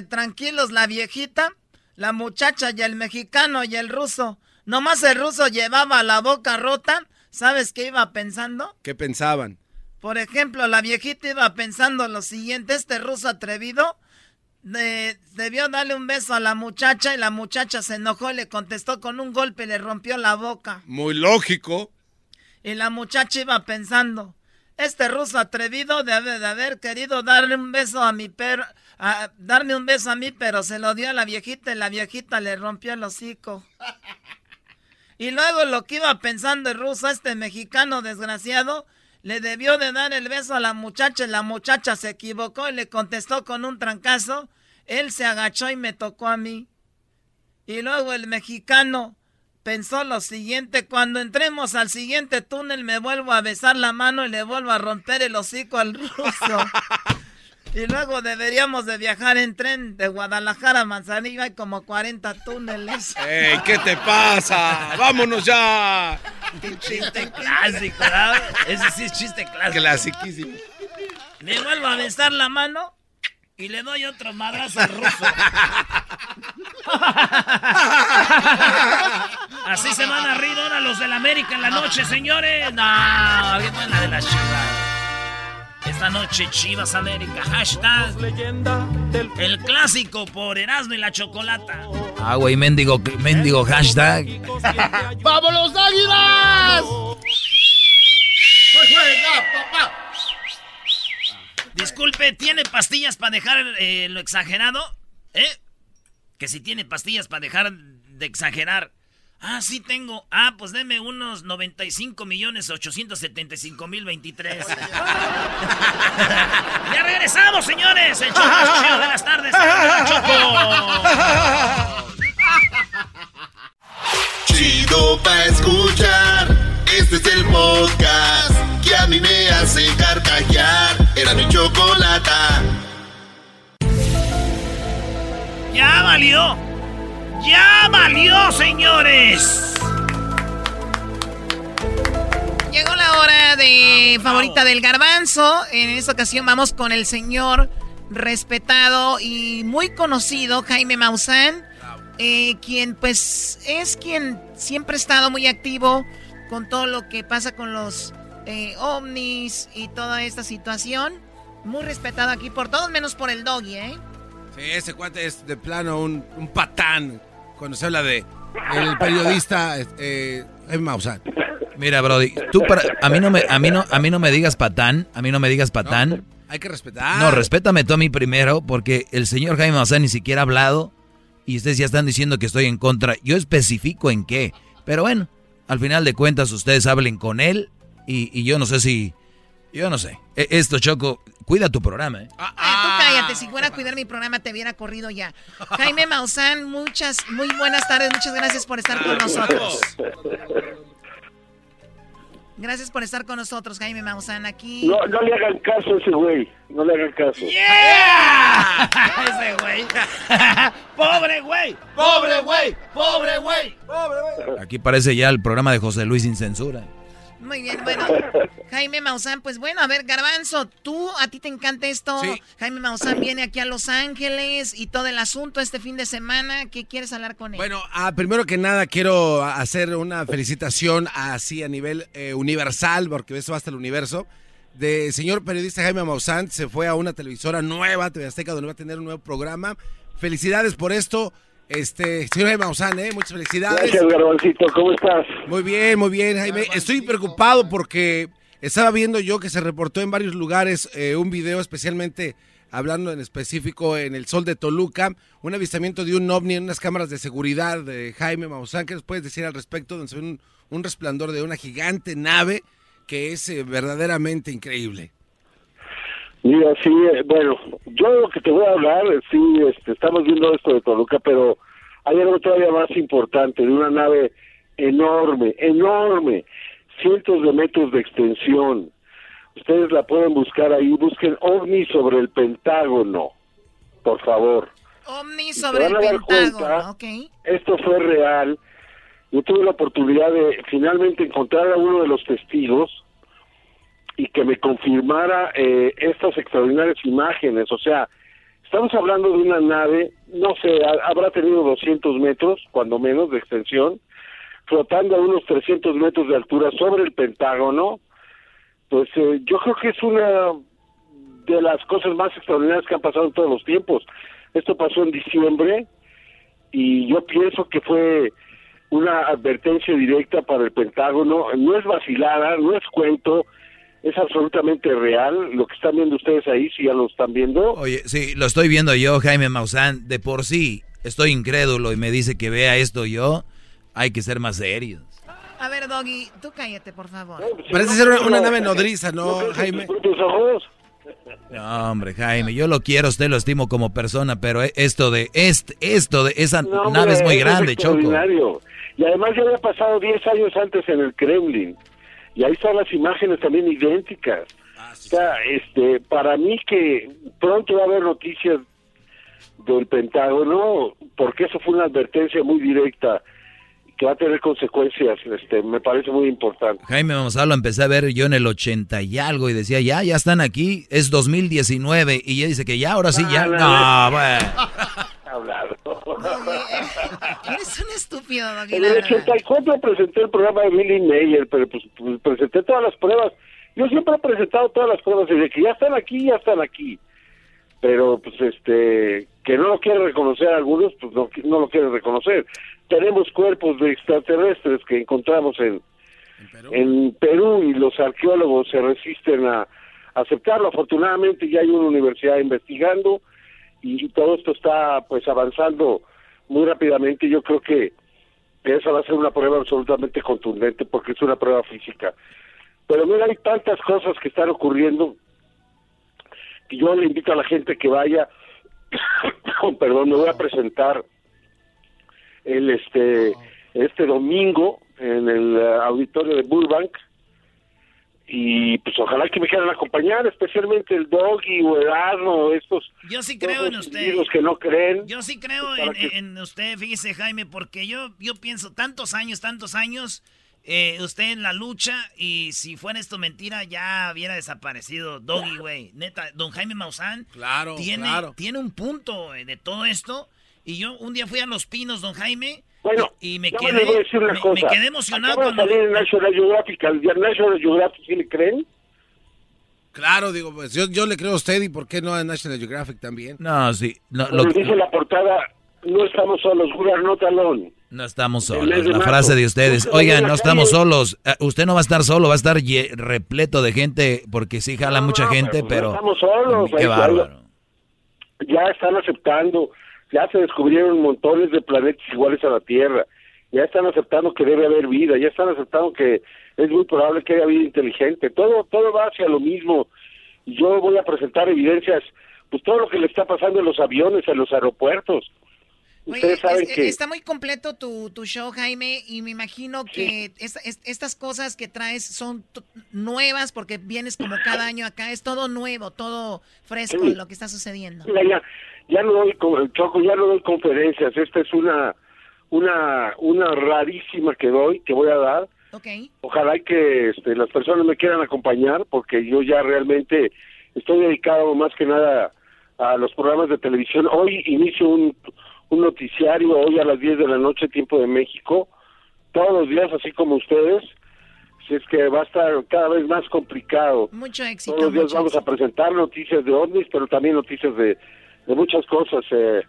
tranquilos la viejita, la muchacha y el mexicano y el ruso. Nomás el ruso llevaba la boca rota. ¿Sabes qué iba pensando? ¿Qué pensaban? Por ejemplo, la viejita iba pensando lo siguiente, este ruso atrevido debió darle un beso a la muchacha y la muchacha se enojó y le contestó con un golpe y le rompió la boca. Muy lógico. Y la muchacha iba pensando, este ruso atrevido debe de haber querido darle un beso a mi perro, darme un beso a mí, pero se lo dio a la viejita y la viejita le rompió el hocico. Y luego lo que iba pensando el ruso, este mexicano desgraciado, le debió de dar el beso a la muchacha y la muchacha se equivocó y le contestó con un trancazo. Él se agachó y me tocó a mí. Y luego el mexicano pensó lo siguiente, cuando entremos al siguiente túnel me vuelvo a besar la mano y le vuelvo a romper el hocico al ruso. y luego deberíamos de viajar en tren de Guadalajara a Manzanillo, hay como 40 túneles. ¡Ey, qué te pasa! ¡Vámonos ya! chiste clásico, ¿verdad? Ese sí es chiste clásico. Clasiquísimo. Me vuelvo a besar la mano y le doy otro madrazo al ruso. Así se van a reír ahora los del América en la noche, señores. No, bien buena de la Chivas. Esta noche Chivas América. Hashtag el clásico por Erasmo y la Chocolata. Ah, güey, mendigo, mendigo hashtag. ¡Vámonos, águilas! ¡Juega, papá! Disculpe, ¿tiene pastillas para dejar eh, lo exagerado? ¿Eh? Que si tiene pastillas para dejar de exagerar. Ah, sí tengo. Ah, pues deme unos 95 millones 875 mil 23. ya regresamos, señores. El chido de las tardes. Choco. Chido pa' escuchar. Este es el podcast que a mí me hace carcajear. Era mi chocolata. Ya valió. Ya valió, señores. Llegó la hora de favorita del garbanzo. En esta ocasión vamos con el señor respetado y muy conocido Jaime Maussan, eh, quien pues es quien siempre ha estado muy activo con todo lo que pasa con los eh, ovnis y toda esta situación. Muy respetado aquí por todos, menos por el doggy, ¿eh? Sí, ese cuate es de plano un, un patán cuando se habla de el periodista eh, Jaime Maussan. Mira, Brody, tú para, a mí no me a mí no a mí no me digas patán, a mí no me digas patán. Hay que respetar. No, respétame tú a mí primero porque el señor Jaime Maussan ni siquiera ha hablado y ustedes ya están diciendo que estoy en contra. Yo especifico en qué, pero bueno, al final de cuentas ustedes hablen con él y, y yo no sé si Yo no sé. E- Esto, Choco, cuida tu programa, ¿eh? Ay, tú cállate, si fuera a cuidar mi programa te hubiera corrido ya. Jaime Maussan, muchas, muy buenas tardes, muchas gracias por estar con nosotros. Gracias por estar con nosotros, Jaime Maussan, aquí. No, no le hagan caso a ese güey. No le hagan caso. Ese güey. Pobre güey. Pobre güey. Pobre güey. Pobre güey. Aquí parece ya el programa de José Luis sin censura. Muy bien, bueno, Jaime Maussan, pues bueno, a ver, Garbanzo, tú, a ti te encanta esto. Jaime Maussan viene aquí a Los Ángeles y todo el asunto este fin de semana. ¿Qué quieres hablar con él? Bueno, ah, primero que nada quiero hacer una felicitación así a nivel eh, universal, porque eso va hasta el universo, de señor periodista Jaime Maussan, se fue a una televisora nueva, TV Azteca, donde va a tener un nuevo programa. Felicidades por esto. Este, señor Jaime Maussan, ¿eh? muchas felicidades. Gracias, Garbancito. ¿Cómo estás? Muy bien, muy bien, Jaime. Estoy preocupado porque estaba viendo yo que se reportó en varios lugares eh, un video especialmente hablando en específico en el Sol de Toluca, un avistamiento de un ovni en unas cámaras de seguridad de Jaime Maussan. ¿Qué nos puedes decir al respecto? Donde se ve un, un resplandor de una gigante nave que es eh, verdaderamente increíble. Mira, sí, eh, bueno, yo lo que te voy a hablar, eh, sí, este, estamos viendo esto de Toluca, pero hay algo todavía más importante, de una nave enorme, enorme, cientos de metros de extensión. Ustedes la pueden buscar ahí, busquen OVNI sobre el Pentágono, por favor. Omni sobre el Pentágono, cuenta. Esto fue real. Yo tuve la oportunidad de finalmente encontrar a uno de los testigos y que me confirmara eh, estas extraordinarias imágenes. O sea, estamos hablando de una nave, no sé, ha- habrá tenido 200 metros, cuando menos, de extensión, flotando a unos 300 metros de altura sobre el Pentágono. Pues eh, yo creo que es una de las cosas más extraordinarias que han pasado en todos los tiempos. Esto pasó en diciembre y yo pienso que fue una advertencia directa para el Pentágono. No es vacilada, no es cuento, es absolutamente real. Lo que están viendo ustedes ahí, si ya lo están viendo. Oye, sí, lo estoy viendo yo, Jaime Maussan. De por sí estoy incrédulo y me dice que vea esto yo. Hay que ser más serios. A ver, Doggy, tú cállate, por favor. Parece ser una, una nave nodriza, ¿no, Jaime? No, hombre, Jaime, yo lo quiero, usted lo estimo como persona, pero e- esto de este, esto de esa No, nave es muy hombre, grande, Choco. extraordinario. Y además ya había pasado 10 años antes en el Kremlin. Y ahí están las imágenes también idénticas. o sea, este, para mí que pronto va a haber noticias del Pentágono, porque eso fue una advertencia muy directa que va a tener consecuencias, este, me parece muy importante. Jaime Maussan lo empecé a ver yo en el 80 y algo y decía, ya, ya están aquí, es 2019 y ella dice que ya, ahora sí, ya. No, no. bueno. Eres un estúpido, Doggy. En el verdad. 84 presenté el programa de Billy Mayer, pero pues, pues, presenté todas las pruebas. Yo siempre he presentado todas las pruebas y de que ya están aquí, ya están aquí. Pero pues este, que no lo quieren reconocer algunos, pues no, no lo quieren reconocer. Tenemos cuerpos de extraterrestres que encontramos en, en Perú y los arqueólogos se resisten a aceptarlo. Afortunadamente ya hay una universidad investigando y, y todo esto está pues avanzando muy rápidamente. Yo creo que esa va a ser una prueba absolutamente contundente porque es una prueba física. Pero mira, hay tantas cosas que están ocurriendo que yo le invito a la gente que vaya, con perdón, me voy a presentar el este este domingo en el eh, auditorio de Burbank y pues ojalá que me quieran acompañar, especialmente el Doggy o el Asno, estos Yo sí creo en usted. que no creen. Yo sí creo Pues, para en, que- en usted, fíjese Jaime, porque yo, yo pienso tantos años, tantos años, eh, usted en la lucha y si fuera esto mentira ya hubiera desaparecido Doggy, güey. Neta, don Jaime Maussan Claro, tiene, claro. tiene un punto eh, de todo esto y yo un día fui a Los Pinos, don Jaime, Bueno, y me quedé, les voy a decir una me- cosa. me quedé emocionado cuando... salir en National Geographic, al National Geographic, ¿sí le creen? Claro, digo, pues yo, yo le creo a usted y por qué no a National Geographic también. No, sí, no, lo- dice la portada, no estamos solos, we are not alone. no estamos solos. La frase de ustedes, Usted oigan, no estamos solos. Eh, Usted no va a estar solo, va a estar repleto de gente porque sí jala mucha gente, No pero... estamos solos. Qué bárbaro. Ya están aceptando, ya se descubrieron montones de planetas iguales a la Tierra. ya están aceptando que debe haber vida, ya están aceptando que es muy probable que haya vida inteligente, todo, todo va hacia lo mismo. Yo voy a presentar evidencias, pues todo lo que le está pasando en los aviones, en los aeropuertos. Ustedes saben es- que... Está muy completo tu, tu show, Jaime, y me imagino que esta- es- estas cosas que traes son nuevas porque vienes como cada año acá. Es todo nuevo, todo fresco Sí. lo que está sucediendo. Mira, ya, ya no doy, co- Choco, ya no doy conferencias. Esta es una, una, una rarísima que doy, que voy a dar. Ok. Ojalá que este, las personas me quieran acompañar, porque yo ya realmente estoy dedicado más que nada a los programas de televisión. Hoy inicio un, un noticiario, hoy a las 10 de la noche, tiempo de México, todos los días, así como ustedes. Si es que va a estar cada vez más complicado. Mucho éxito. Todos los días vamos a presentar noticias de ovnis, pero también noticias de, de muchas cosas eh,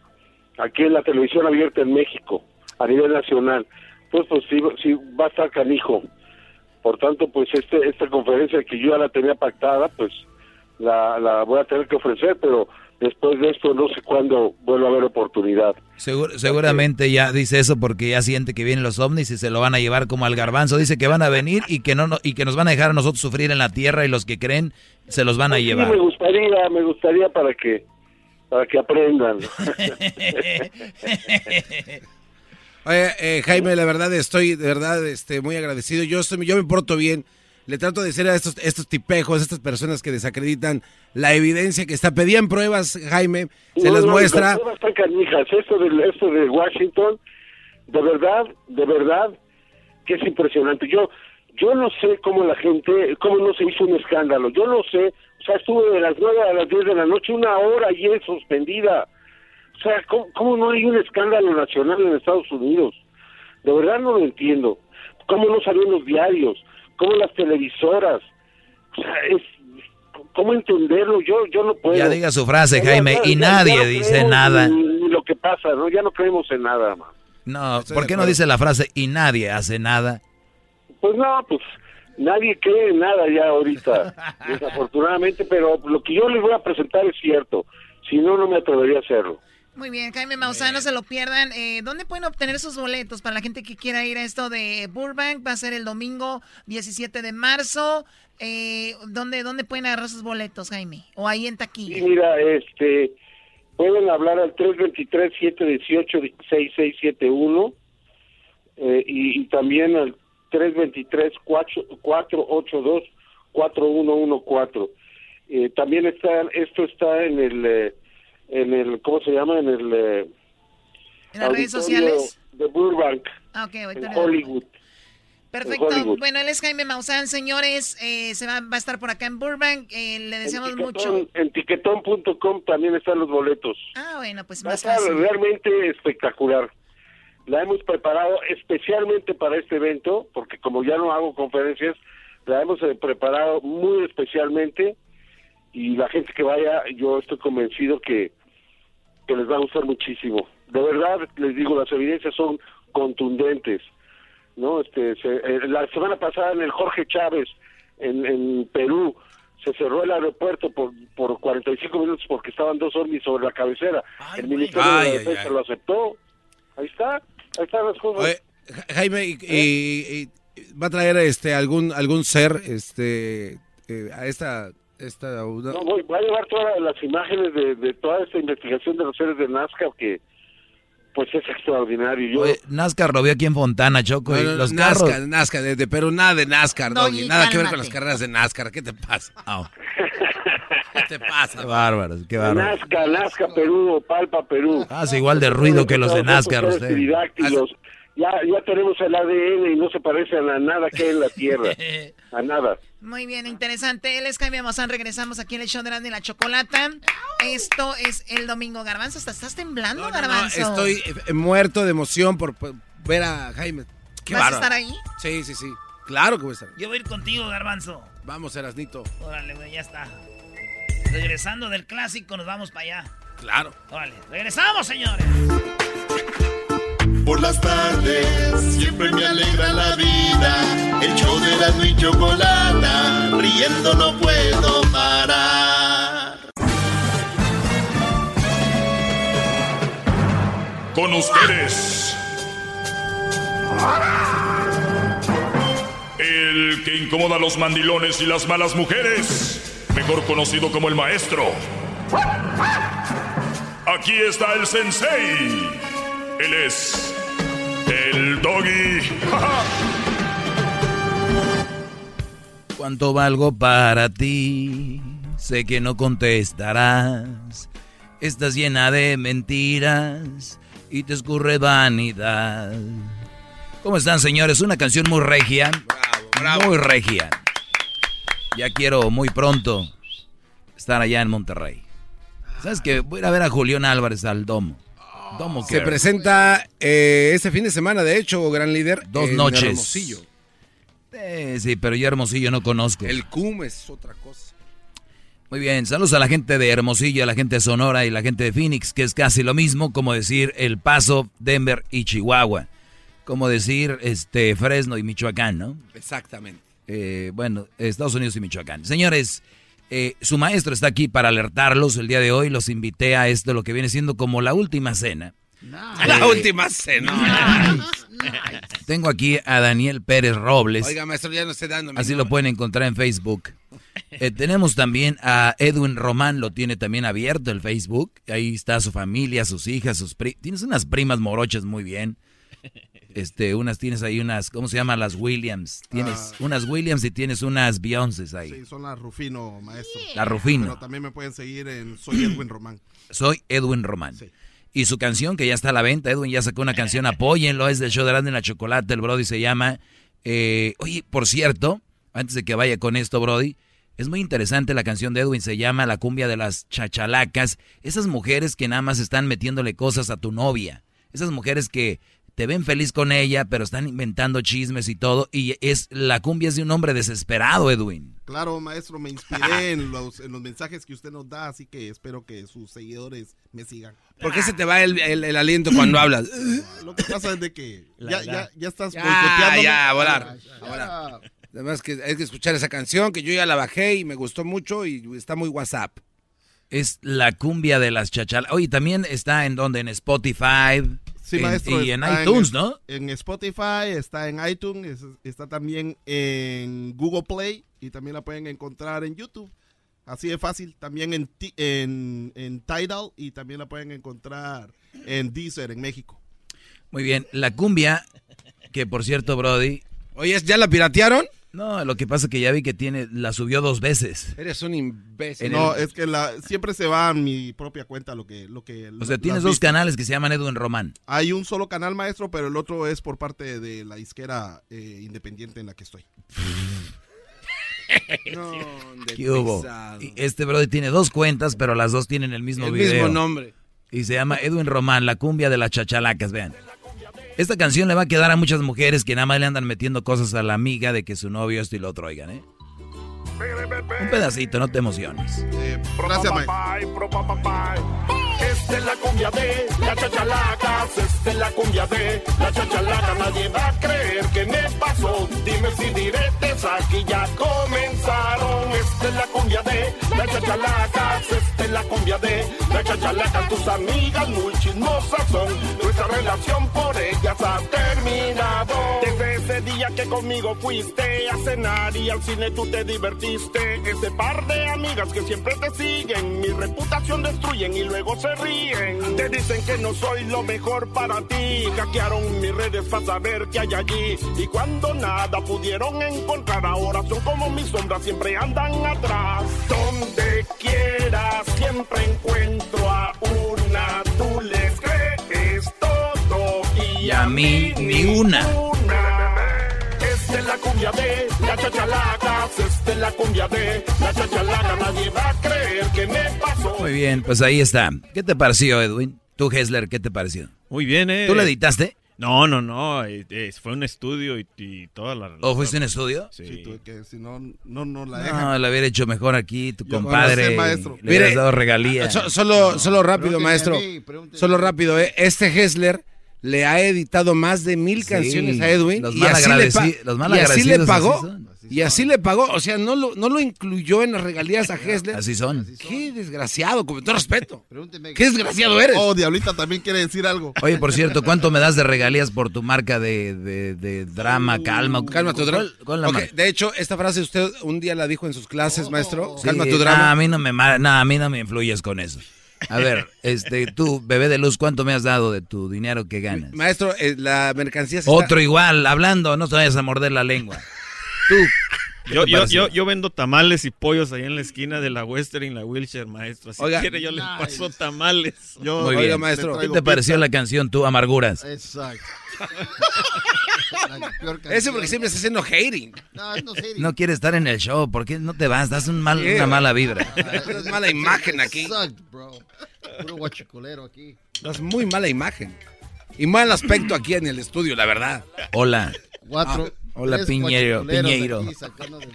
aquí en la televisión abierta en México, a nivel nacional. Pues, pues sí, sí va a estar canijo. Por tanto, pues este, esta conferencia que yo ya la tenía pactada, pues la, la voy a tener que ofrecer, pero después de esto no sé cuándo vuelva a haber oportunidad. Segur- seguramente ya dice eso porque ya siente que vienen los ovnis y se lo van a llevar como al garbanzo. Dice que van a venir y que no, no- y que nos van a dejar a nosotros sufrir en la tierra y los que creen se los van a Sí, llevar. me gustaría, me gustaría para que para que aprendan. Oye, eh, Jaime, la verdad estoy de verdad este, muy agradecido. Yo, estoy, yo me porto bien. Le trato de decir a estos, estos tipejos, estas personas que desacreditan la evidencia que está. Pedían pruebas, Jaime, se No, las no, muestra. las pruebas están canijas. Esto de, esto de Washington, de verdad, de verdad, que es impresionante. Yo yo no sé cómo la gente, cómo no se hizo un escándalo. Yo no sé. O sea, estuve de las 9 a las 10 de la noche, una hora y es suspendida. O sea, ¿cómo, cómo no hay un escándalo nacional en Estados Unidos? De verdad no lo entiendo. ¿Cómo no salió en los diarios? ¿Cómo las televisoras? O sea, es, ¿cómo entenderlo? Yo yo no puedo. Ya diga su frase, Jaime, ya, y ya, ya nadie no dice nada. Ni, ni lo que pasa, ¿no? Ya no creemos en nada más. No, Estoy ¿por qué no dice la frase y nadie hace nada? Pues no, pues nadie cree en nada ya ahorita, desafortunadamente, pero lo que yo les voy a presentar es cierto. Si no, no me atrevería a hacerlo. Muy bien, Jaime Maussan, no se lo pierdan. Eh, ¿Dónde pueden obtener esos boletos para la gente que quiera ir a esto de Burbank? Va a ser el domingo 17 de marzo. Eh, ¿dónde, ¿Dónde pueden agarrar esos boletos, Jaime? O ahí en taquilla. Y mira, este, pueden hablar al 323-718-6671 eh, y, y también al 323-482-4114. Eh, también está, esto está en el, eh, en el, ¿cómo se llama? En el... eh, ¿En las redes sociales? De Burbank, Ah, ok, ahorita en Hollywood. Perfecto. Bueno, él es Jaime Maussan, señores. eh, se va, va a estar por acá en Burbank. eh, le deseamos mucho. Tiquetón- En tiquetón.com también están los boletos. Ah, bueno, pues Va a más estar fácil. realmente espectacular. La hemos preparado especialmente para este evento, porque como ya no hago conferencias, la hemos eh, preparado muy especialmente y la gente que vaya, yo estoy convencido que, que les va a gustar muchísimo. De verdad, les digo, las evidencias son contundentes. no este se- eh, La semana pasada en el Jorge Chávez, en, en Perú, se cerró el aeropuerto por, por 45 minutos porque estaban dos ovnis sobre la cabecera. el Ministerio Ay, de la Defensa ay. lo aceptó. Ahí está, Oye, Ja- Jaime, y, y- y- ¿va a traer este algún algún ser este eh, a esta esta una- No, voy, voy a llevar todas las imágenes de, de toda esta investigación de los seres de Nazca que pues es extraordinario. Yo, Oye, NASCAR lo vio aquí en Fontana, Choco, y No, no, los NASCAR, carros... NASCAR, de, de Perú, nada de NASCAR, Doggy, Doggy, nada que ver con las carreras de NASCAR, ¿qué te pasa? ¿Qué te pasa? Qué bárbaros, qué bárbaros. Nazca, Nazca Perú, Palpa Perú. Hace igual de ruido que los de Esos usted. Ya, ya tenemos el ADN y no se parecen a nada que hay en la Tierra. A nada. Muy bien, interesante. Es Jaime Maussan. Regresamos aquí en el show de Erasmo y la Chocolata. Esto es el domingo. Garbanzo, ¿estás, estás temblando, Garbanzo? Estoy eh, muerto de emoción por, por ver a Jaime. Qué ¿Vas a bárbaro. estar ahí? Sí, sí, sí. Claro que voy a estar. Yo voy a ir contigo, Garbanzo. Vamos, Erasnito. Órale, güey, ya está. Regresando del clásico, nos vamos para allá. Claro. Órale, regresamos, señores. Por las tardes siempre me alegra la vida. El show de la y chocolata, riendo no puedo parar. Con ustedes. El que incomoda a los mandilones y las malas mujeres, mejor conocido como el maestro. Aquí está el sensei. Él es el doggy. ¿Cuánto valgo para ti? Sé que no contestarás. Estás llena de mentiras y te escurre vanidad. ¿Cómo están, señores? Una canción muy regia. Muy regia. Ya quiero muy pronto estar allá en Monterrey. ¿Sabes qué? Voy a ir a ver a Julián Álvarez al Domo. Domo Se Care. presenta eh, este fin de semana, de hecho, gran líder. Dos en noches. Hermosillo. Eh, sí, pero yo Hermosillo no conozco. El CUM es otra cosa. Muy bien, saludos a la gente de Hermosillo, a la gente de Sonora y la gente de Phoenix, que es casi lo mismo como decir El Paso, Denver y Chihuahua. Como decir este Fresno y Michoacán, ¿no? Exactamente. Eh, bueno, Estados Unidos y Michoacán. Señores, eh, su maestro está aquí para alertarlos el día de hoy. Los invité a esto, lo que viene siendo como la última cena. La Eh, última cena. Tengo aquí a Daniel Pérez Robles. Oiga, maestro, ya no esté dando Así lo pueden encontrar en Facebook. Eh, tenemos también a Edwin Román, lo tiene también abierto el Facebook. Ahí está su familia, sus hijas, sus pri Tienes unas primas morochas muy bien. Este, unas tienes ahí unas, ¿cómo se llaman? Las Williams. Tienes Ah. unas Williams y tienes unas Beyoncés ahí. Sí, son la Rufino, maestro. La Rufino. Pero también me pueden seguir en Soy Edwin Román. Soy Edwin Román. Y su canción que ya está a la venta, Edwin ya sacó una canción, apóyenlo, es del show de Grande en la Chocolate, el Brody se llama... eh, oye, por cierto, antes de que vaya con esto, Brody, es muy interesante la canción de Edwin, se llama La cumbia de las chachalacas, esas mujeres que nada más están metiéndole cosas a tu novia, esas mujeres que te ven feliz con ella, pero están inventando chismes y todo, y es la cumbia es de un hombre desesperado, Edwin. Claro, maestro, me inspiré en los, en los mensajes que usted nos da, así que espero que sus seguidores me sigan. ¿Por qué se te va el, el- el aliento cuando hablas? Lo que pasa es de que ya, ya, ya estás Ya, boicoteándome. ya, a volar. a volar. Además que hay que escuchar esa canción que yo ya la bajé y me gustó mucho y está muy WhatsApp. Es la cumbia de las chachalacas. Oye, también está en donde, en Spotify. Sí, en- maestro. Y en iTunes, ¿no? En Spotify, está en iTunes, es- está también en Google Play y también la pueden encontrar en YouTube. Así de fácil. También en, Ti- en, en Tidal y también la pueden encontrar en Deezer en México. Muy bien, la cumbia, que por cierto, Brody. Oye, ¿ya la piratearon? No, lo que pasa es que ya vi que tiene, la subió dos veces. Eres un imbécil. no, es que la, siempre se va a mi propia cuenta lo que... Lo que O sea, tienes dos vistas. canales que se llaman Edwin Román. Hay un solo canal maestro, pero el otro es por parte de la disquera eh, independiente en la que estoy. ¿Qué hubo? Este Brody tiene dos cuentas, pero las dos tienen el mismo El video. mismo nombre. Y se llama Edwin Román, la cumbia de las chachalacas, vean. Esta canción le va a quedar a muchas mujeres que nada más le andan metiendo cosas a la amiga de que su novio esto y lo otro, oigan, ¿eh? Un pedacito, no te emociones. gracias, maestro. Esta es la cumbia de la chachalacas, esta es la cumbia de la chachalaca. Nadie va a creer que me pasó. Dime si diretes aquí ya comenzaron. Esta es la cumbia de la chachalacas, esta es la cumbia de la chachalaca. Tus amigas muy chismosas son. Nuestra relación por ellas ha terminado. Desde ese día que conmigo fuiste a cenar y al cine tú te divertiste. Ese par de amigas que siempre te siguen, mi reputación destruyen y luego se Te dicen que no soy lo mejor para ti. Hackearon mis redes para saber qué hay allí. Y cuando nada pudieron encontrar, ahora son como mis sombras, siempre andan atrás. Donde quiera siempre encuentro a una. Tú les crees todo y, Y a mí ni una. Esta es la cumbia de la chachalacas, esta es la cumbia de la chachalaca. Nadie va a creer que me pasó. Muy bien, pues ahí está. ¿Qué te pareció, Edwin? Tú, Hessler, ¿qué te pareció? Muy bien, ¿eh? ¿Tú la editaste? No, no, no. eh, eh, fue un estudio y, y toda la. ¿O fuiste un estudio? Sí. Sí, tuve que, si no, no, no la dejan. No, lo hubiera hecho mejor aquí, tu Yo compadre. sé, maestro. Le hubieras dado regalía. So- solo, solo rápido, maestro. mí, Solo rápido, ¿eh? Este Hessler le ha editado más de mil Sí, canciones a Edwin los y mal así, le, los y así le pagó. así son. Y así le pagó, o sea, no lo, no lo incluyó en las regalías a Hessler. Así son. Qué desgraciado, con todo respeto. Qué desgraciado eres. Oh, Diablita también quiere decir algo. Oye, por cierto, ¿cuánto me das de regalías por tu marca de, de- de drama, calma? Calma tu drama. ¿Cuál- cuál la Ok, marca? de hecho, esta frase usted un día la dijo en sus clases, maestro. Sí, Calma tu no, drama. a mí no me a mí no me influyes con eso. A ver, este, tú, bebé de luz, ¿cuánto me has dado de tu dinero que ganas? Maestro, eh, la mercancía se Otro está... igual, hablando, no te vayas a morder la lengua. Tú. ¿qué Yo, yo, yo, yo vendo tamales y pollos ahí en la esquina de la Western y la Wilshire, maestro. Si Oiga. quiere, yo le paso tamales. Yo, Muy Oiga, bien. maestro. ¿Qué te pareció la canción, tú, Amarguras? Exacto. Canción. porque siempre está haciendo hating. No, no. No quieres estar en el show, ¿por qué no te vas? Das un mal, Sí, una mala vibra. Es mala imagen aquí. Exacto, bro. Puro guachicolero aquí. Das muy mala imagen. Y mal aspecto aquí en el estudio, la verdad. Hola. Cuatro. Ah, hola, tres Piñero, Piñeiro. aquí sacando de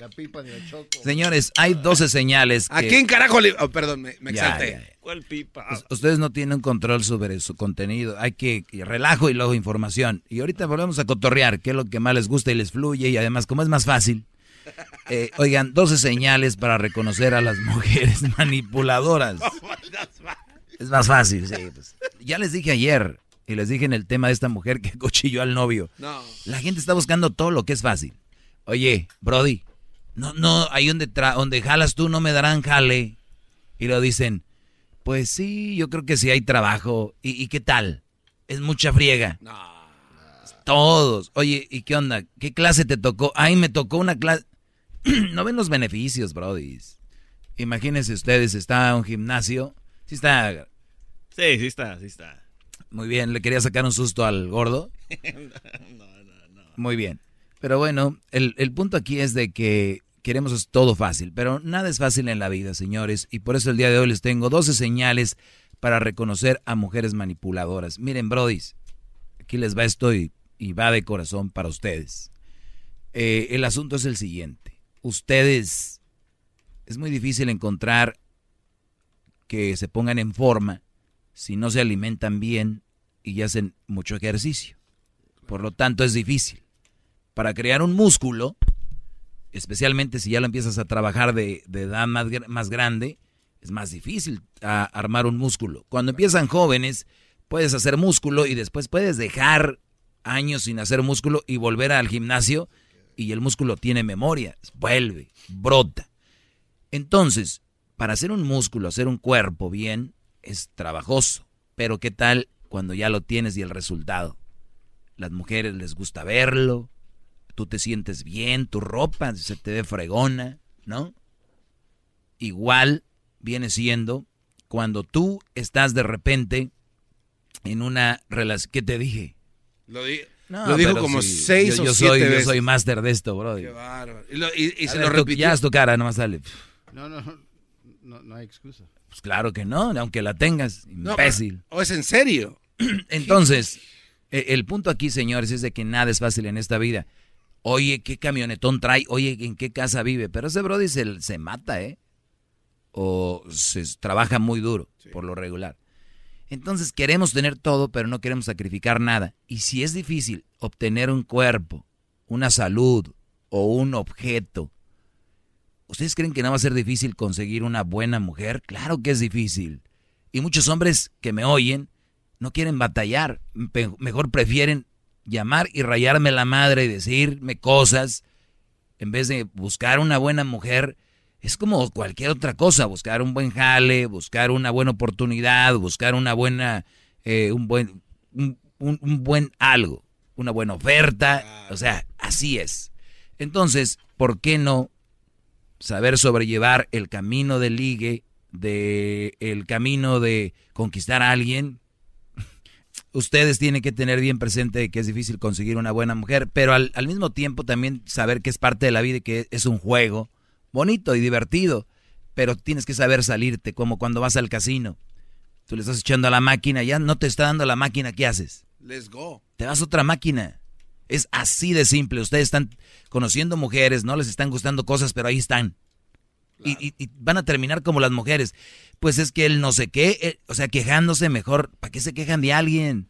la pipa de Choco. Señores, hay 12 señales que... ¿A quién carajo le.? oh, perdón, me, me Ya, exalté. ya, ya. ¿Cuál pipa? Us- Ustedes no tienen control sobre su contenido. Hay que relajo y luego información. Y ahorita volvemos a cotorrear, que es lo que más les gusta y les fluye. Y además, como es más fácil, eh, oigan, 12 señales para reconocer a las mujeres manipuladoras. Es más fácil, sí. pues. Ya les dije ayer, y les dije en el tema de esta mujer que cochilló al novio. No. La gente está buscando todo lo que es fácil. Oye, Brody, no, no, ahí donde, tra- donde jalas tú no me darán jale. Y lo dicen, pues sí, yo creo que sí hay trabajo. ¿Y, y qué tal? Es mucha friega. Todos. Oye, ¿y qué onda? ¿Qué clase te tocó? Ay, me tocó una clase. no ven los beneficios, Brody. Imagínense ustedes, está un gimnasio. Sí está. Sí, sí está, sí está. Muy bien, le quería sacar un susto al gordo. Muy bien. Pero bueno, el, el punto aquí es de que queremos es todo fácil, pero nada es fácil en la vida, señores, y por eso el día de hoy les tengo 12 señales para reconocer a mujeres manipuladoras. Miren, brodis, aquí les va esto y, y va de corazón para ustedes. Eh, el asunto es el siguiente. Ustedes, es muy difícil encontrar que se pongan en forma si no se alimentan bien y hacen mucho ejercicio. Por lo tanto, es difícil. Para crear un músculo, especialmente si ya lo empiezas a trabajar de, edad más, más grande, es más difícil armar un músculo. Cuando empiezan jóvenes, puedes hacer músculo y después puedes dejar años sin hacer músculo y volver al gimnasio y el músculo tiene memoria, vuelve, brota. Entonces, para hacer un músculo, hacer un cuerpo bien, es trabajoso. Pero ¿qué tal cuando ya lo tienes y el resultado? Las mujeres les gusta verlo, tú te sientes bien, tu ropa se te ve fregona, ¿no? Igual viene siendo cuando tú estás de repente en una relación... ¿Qué te dije? Lo, di- No, lo dijo pero como sí, seis yo, o yo siete soy, veces. Yo soy máster de esto, bro. Qué bárbaro. Y, lo- y- se ver, lo repitió. Ya es tu cara, nomás sale. No, no, no, no hay excusa. Pues claro que no, aunque la tengas, No, imbécil. pero- ¿O es en serio? Entonces, e- el punto aquí, señores, es de que nada es fácil en esta vida. Oye, ¿qué camionetón trae? Oye, ¿en qué casa vive? Pero ese brody se, se mata, ¿eh? O se trabaja muy duro, por lo regular. Entonces queremos tener todo, pero no queremos sacrificar nada. Y si es difícil obtener un cuerpo, una salud o un objeto, ¿ustedes creen que no va a ser difícil conseguir una buena mujer? Claro que es difícil. Y muchos hombres que me oyen no quieren batallar, mejor prefieren llamar y rayarme la madre y decirme cosas en vez de buscar una buena mujer. Es como cualquier otra cosa, buscar un buen jale, buscar una buena oportunidad, buscar una buena, eh, un buen, un, un- un buen algo, una buena oferta, o sea, así es. Entonces, ¿por qué no saber sobrellevar el camino de ligue, de el camino de conquistar a alguien? Ustedes tienen que tener bien presente que es difícil conseguir una buena mujer, pero al, al mismo tiempo también saber que es parte de la vida y que es un juego bonito y divertido, pero tienes que saber salirte, como cuando vas al casino. Tú le estás echando a la máquina, ya no te está dando la máquina, ¿qué haces? Let's go. Te vas a otra máquina. Es así de simple. Ustedes están conociendo mujeres, no les están gustando cosas, pero ahí están. Y, y- y van a terminar como las mujeres. Pues es que él no sé qué, eh, o sea, quejándose mejor. ¿Para qué se quejan de alguien?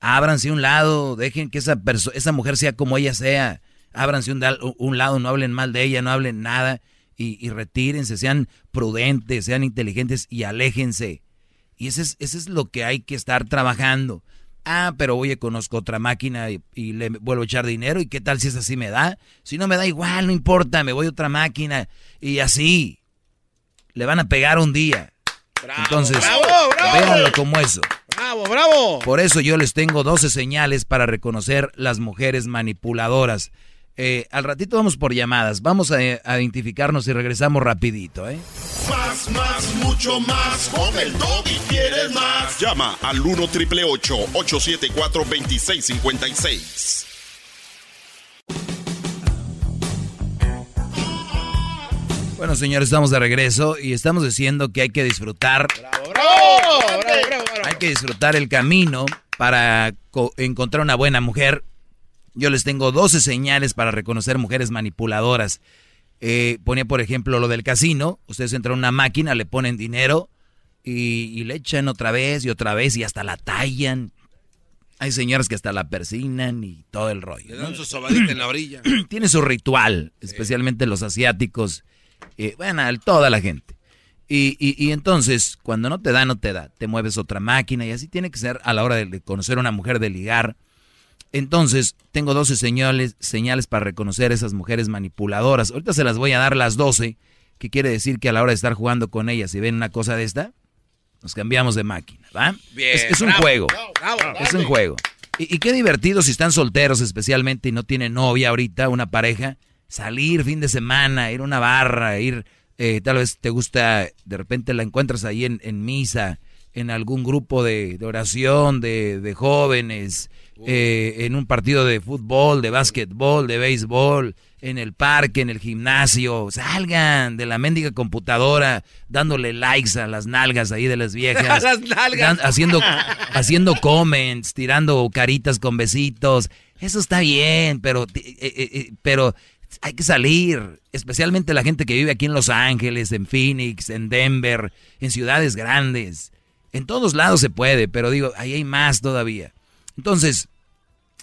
Ábranse un lado, dejen que esa, esa mujer sea como ella sea. ábranse un, un lado, no hablen mal de ella, no hablen nada y, y retírense, sean prudentes, sean inteligentes y aléjense. Y ese es, ese es lo que hay que estar trabajando. Ah, pero oye, conozco otra máquina y, y le vuelvo a echar dinero. ¿Y qué tal si es así me da? Si no me da igual, no importa, me voy a otra máquina. Y así. Le van a pegar un día. Entonces, bravo, bravo. véanlo como eso. ¡Bravo, bravo! Por eso yo les tengo 12 señales para reconocer las mujeres manipuladoras. Eh, al ratito vamos por llamadas. Vamos a, a identificarnos y regresamos rapidito, ¿eh? Más, más, mucho más. Con el y quieres más. Llama al 1 triple 874 2656. Bueno, señores, estamos de regreso y estamos diciendo que hay que disfrutar, ¡Bravo, bravo, bravo, bravo! hay que disfrutar el camino para co- encontrar una buena mujer. Yo les tengo 12 señales para reconocer mujeres manipuladoras. Eh, ponía, por ejemplo, lo del casino. Ustedes entran a una máquina, le ponen dinero y, y le echan otra vez y otra vez y hasta la tallan. Hay señoras que hasta la persinan y todo el rollo. Le ¿no? dan su sobadita en la orilla. tiene su ritual, especialmente los asiáticos, eh, bueno, toda la gente. Y, y- y entonces, cuando no te da, no te da. Te mueves otra máquina y así tiene que ser a la hora de, de conocer a una mujer, de ligar. Entonces, tengo 12 señales, señales para reconocer esas mujeres manipuladoras. Ahorita se las voy a dar las 12, que quiere decir que a la hora de estar jugando con ellas, si ven una cosa de esta, nos cambiamos de máquina, ¿va? Bien, es, es un bravo, juego. bravo, bravo, Es un juego. Y, y qué divertido si están solteros especialmente y no tienen novia ahorita, una pareja, salir fin de semana, ir a una barra, ir, eh, tal vez te gusta, de repente la encuentras ahí en, en misa, en algún grupo de, de oración de, de jóvenes, eh, en un partido de fútbol, de básquetbol, de béisbol, en el parque, en el gimnasio, salgan de la mendiga computadora dándole likes a las nalgas ahí de las viejas. Las nalgas. Dan- haciendo, haciendo comments, tirando caritas con besitos. Eso está bien, pero, eh, eh, eh, pero hay que salir. Especialmente la gente que vive aquí en Los Ángeles, en Phoenix, en Denver, en ciudades grandes. En todos lados se puede, pero digo, ahí hay más todavía. Entonces,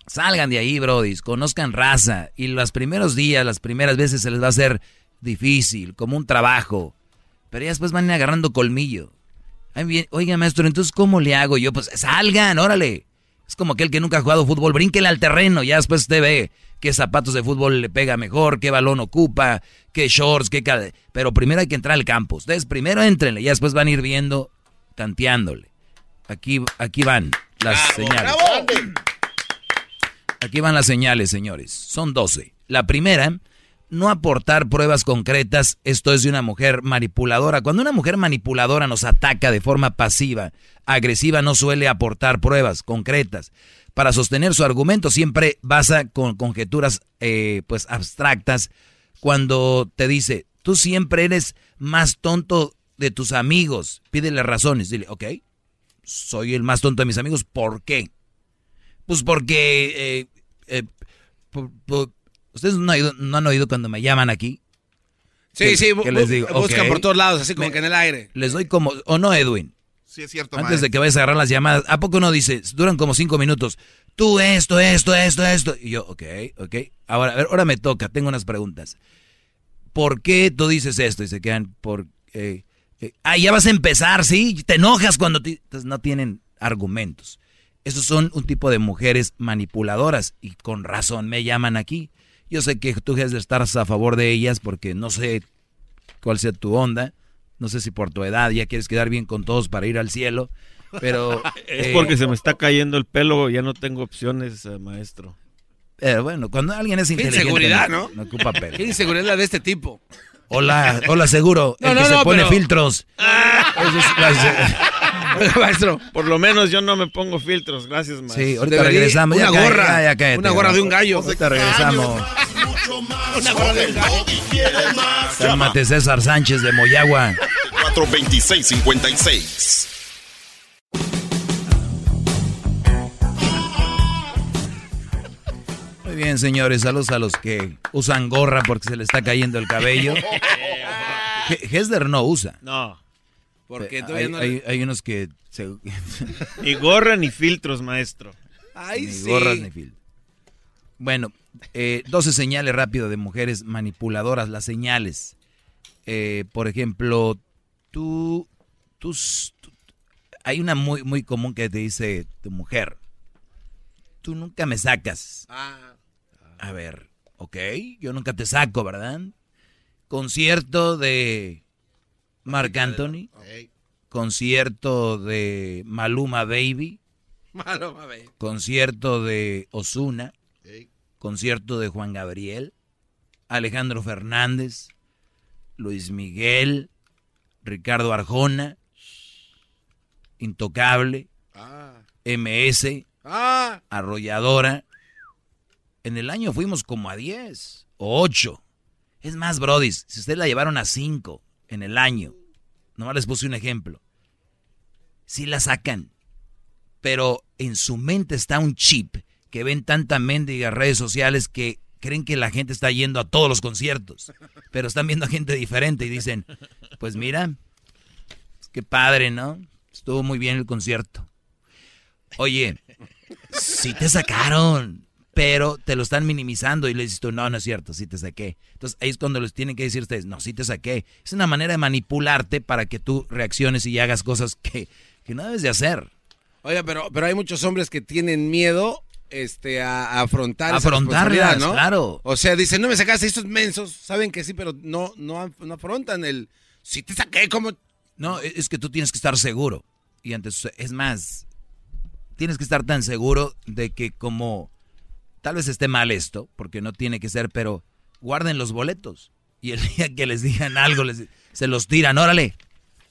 salgan de ahí, brodis, conozcan raza. Y los primeros días, las primeras veces se les va a hacer difícil, como un trabajo. Pero ya después van agarrando colmillo. Oiga, maestro, entonces, ¿cómo le hago yo? Pues salgan, órale. Es como aquel que nunca ha jugado fútbol, brínquele al terreno, ya después usted ve qué zapatos de fútbol le pega mejor, qué balón ocupa, qué shorts, qué... cal- Pero primero hay que entrar al campo. Ustedes primero entrenle, ya después van a ir viendo, tanteándole. Aquí, aquí van las señales. Aquí van las señales, señores. Son 12. La primera, no aportar pruebas concretas. Esto es de una mujer manipuladora. Cuando una mujer manipuladora nos ataca de forma pasiva, agresiva, no suele aportar pruebas concretas. Para sostener su argumento siempre basa con conjeturas eh, pues abstractas. Cuando te dice, tú siempre eres más tonto de tus amigos, pídele razones. Dile, ok, soy el más tonto de mis amigos. ¿Por qué? Pues porque... eh, eh, por- por- ¿Ustedes no han, oído, no han oído cuando me llaman aquí? Sí, ¿Qué- sí, qué les digo? buscan por todos lados, así como Me- que en el aire. Les doy como... ¿O no, Edwin? Sí, es cierto, Antes de que vayas a agarrar las llamadas, ¿a poco no dices? Duran como cinco minutos. Tú esto, esto, esto, esto. Y yo, ok, ok. Ahora, a ver, ahora me toca, tengo unas preguntas. ¿Por qué tú dices esto? Y se quedan por... eh, ah, ya vas a empezar, ¿sí? Te enojas cuando... te- Entonces no tienen argumentos. Esos son un tipo de mujeres manipuladoras y con razón me llaman aquí. Yo sé que tú debes de estar a favor de ellas porque no sé cuál sea tu onda. No sé si por tu edad ya quieres quedar bien con todos para ir al cielo. Pero... Es eh, porque se me está cayendo el pelo, ya no tengo opciones, eh, maestro. Pero bueno, cuando alguien es Qué inteligente... inseguridad, no, ¿no? ocupa pelo. Qué inseguridad de este tipo. Hola, hola seguro. No, el no, que se no, pone pero- filtros. La- maestro. Por lo menos yo no me pongo filtros, gracias, maestro. Sí, ahorita Debería- regresamos. Una gorra, ya, una gorra de un gallo. Ahorita regresamos. Mucho más. Una gorra de el gallo. Cálmate César Sánchez de Moyagua. 42656. Bien, señores. Saludos a los que usan gorra porque se le está cayendo el cabello. He- Hesder no usa. No. Porque Eh, todavía hay, no. hay- hay unos que... se- Ni gorra ni filtros, maestro. Ay, ni sí. gorras ni filtros. Bueno, eh, 12 señales rápido de mujeres manipuladoras, las señales. Eh, por ejemplo, tú, tú, tú- hay una muy, muy común que te dice tu mujer. Tú nunca me sacas. A ver, ok, yo nunca te saco, ¿verdad? Concierto de Marc Anthony. Concierto de Maluma Baby. Malo, mame. Concierto de Osuna. Concierto de Juan Gabriel. Alejandro Fernández. Luis Miguel. Ricardo Arjona. Intocable. MS. Ah. Arrolladora. En el año fuimos como a 10 o 8. Es más, Brody, si ustedes la llevaron a 5 en el año, nomás les puse un ejemplo. Sí la sacan, pero en su mente está un chip que ven tanta mendiga redes sociales que creen que la gente está yendo a todos los conciertos, pero están viendo a gente diferente y dicen, pues mira, qué padre, ¿no? Estuvo muy bien el concierto. Oye, sí te sacaron, pero te lo están minimizando y le dices tú, no, no es cierto, sí te saqué. Entonces ahí es cuando les tienen que decir ustedes, no, sí te saqué. Es una manera de manipularte para que tú reacciones y hagas cosas que, que no debes de hacer. Oiga, pero, pero hay muchos hombres que tienen miedo este, a, a afrontar Afrontarlas, ¿no? claro. O sea, dicen, no me sacaste estos mensos. Saben que sí, pero no, no, no afrontan el... Si te saqué, como... No, e, es que tú tienes que estar seguro. Y antes, es más, tienes que estar tan seguro de que como tal vez esté mal esto, porque no tiene que ser, pero guarden los boletos. Y el día que les digan algo, les, se los tiran, órale.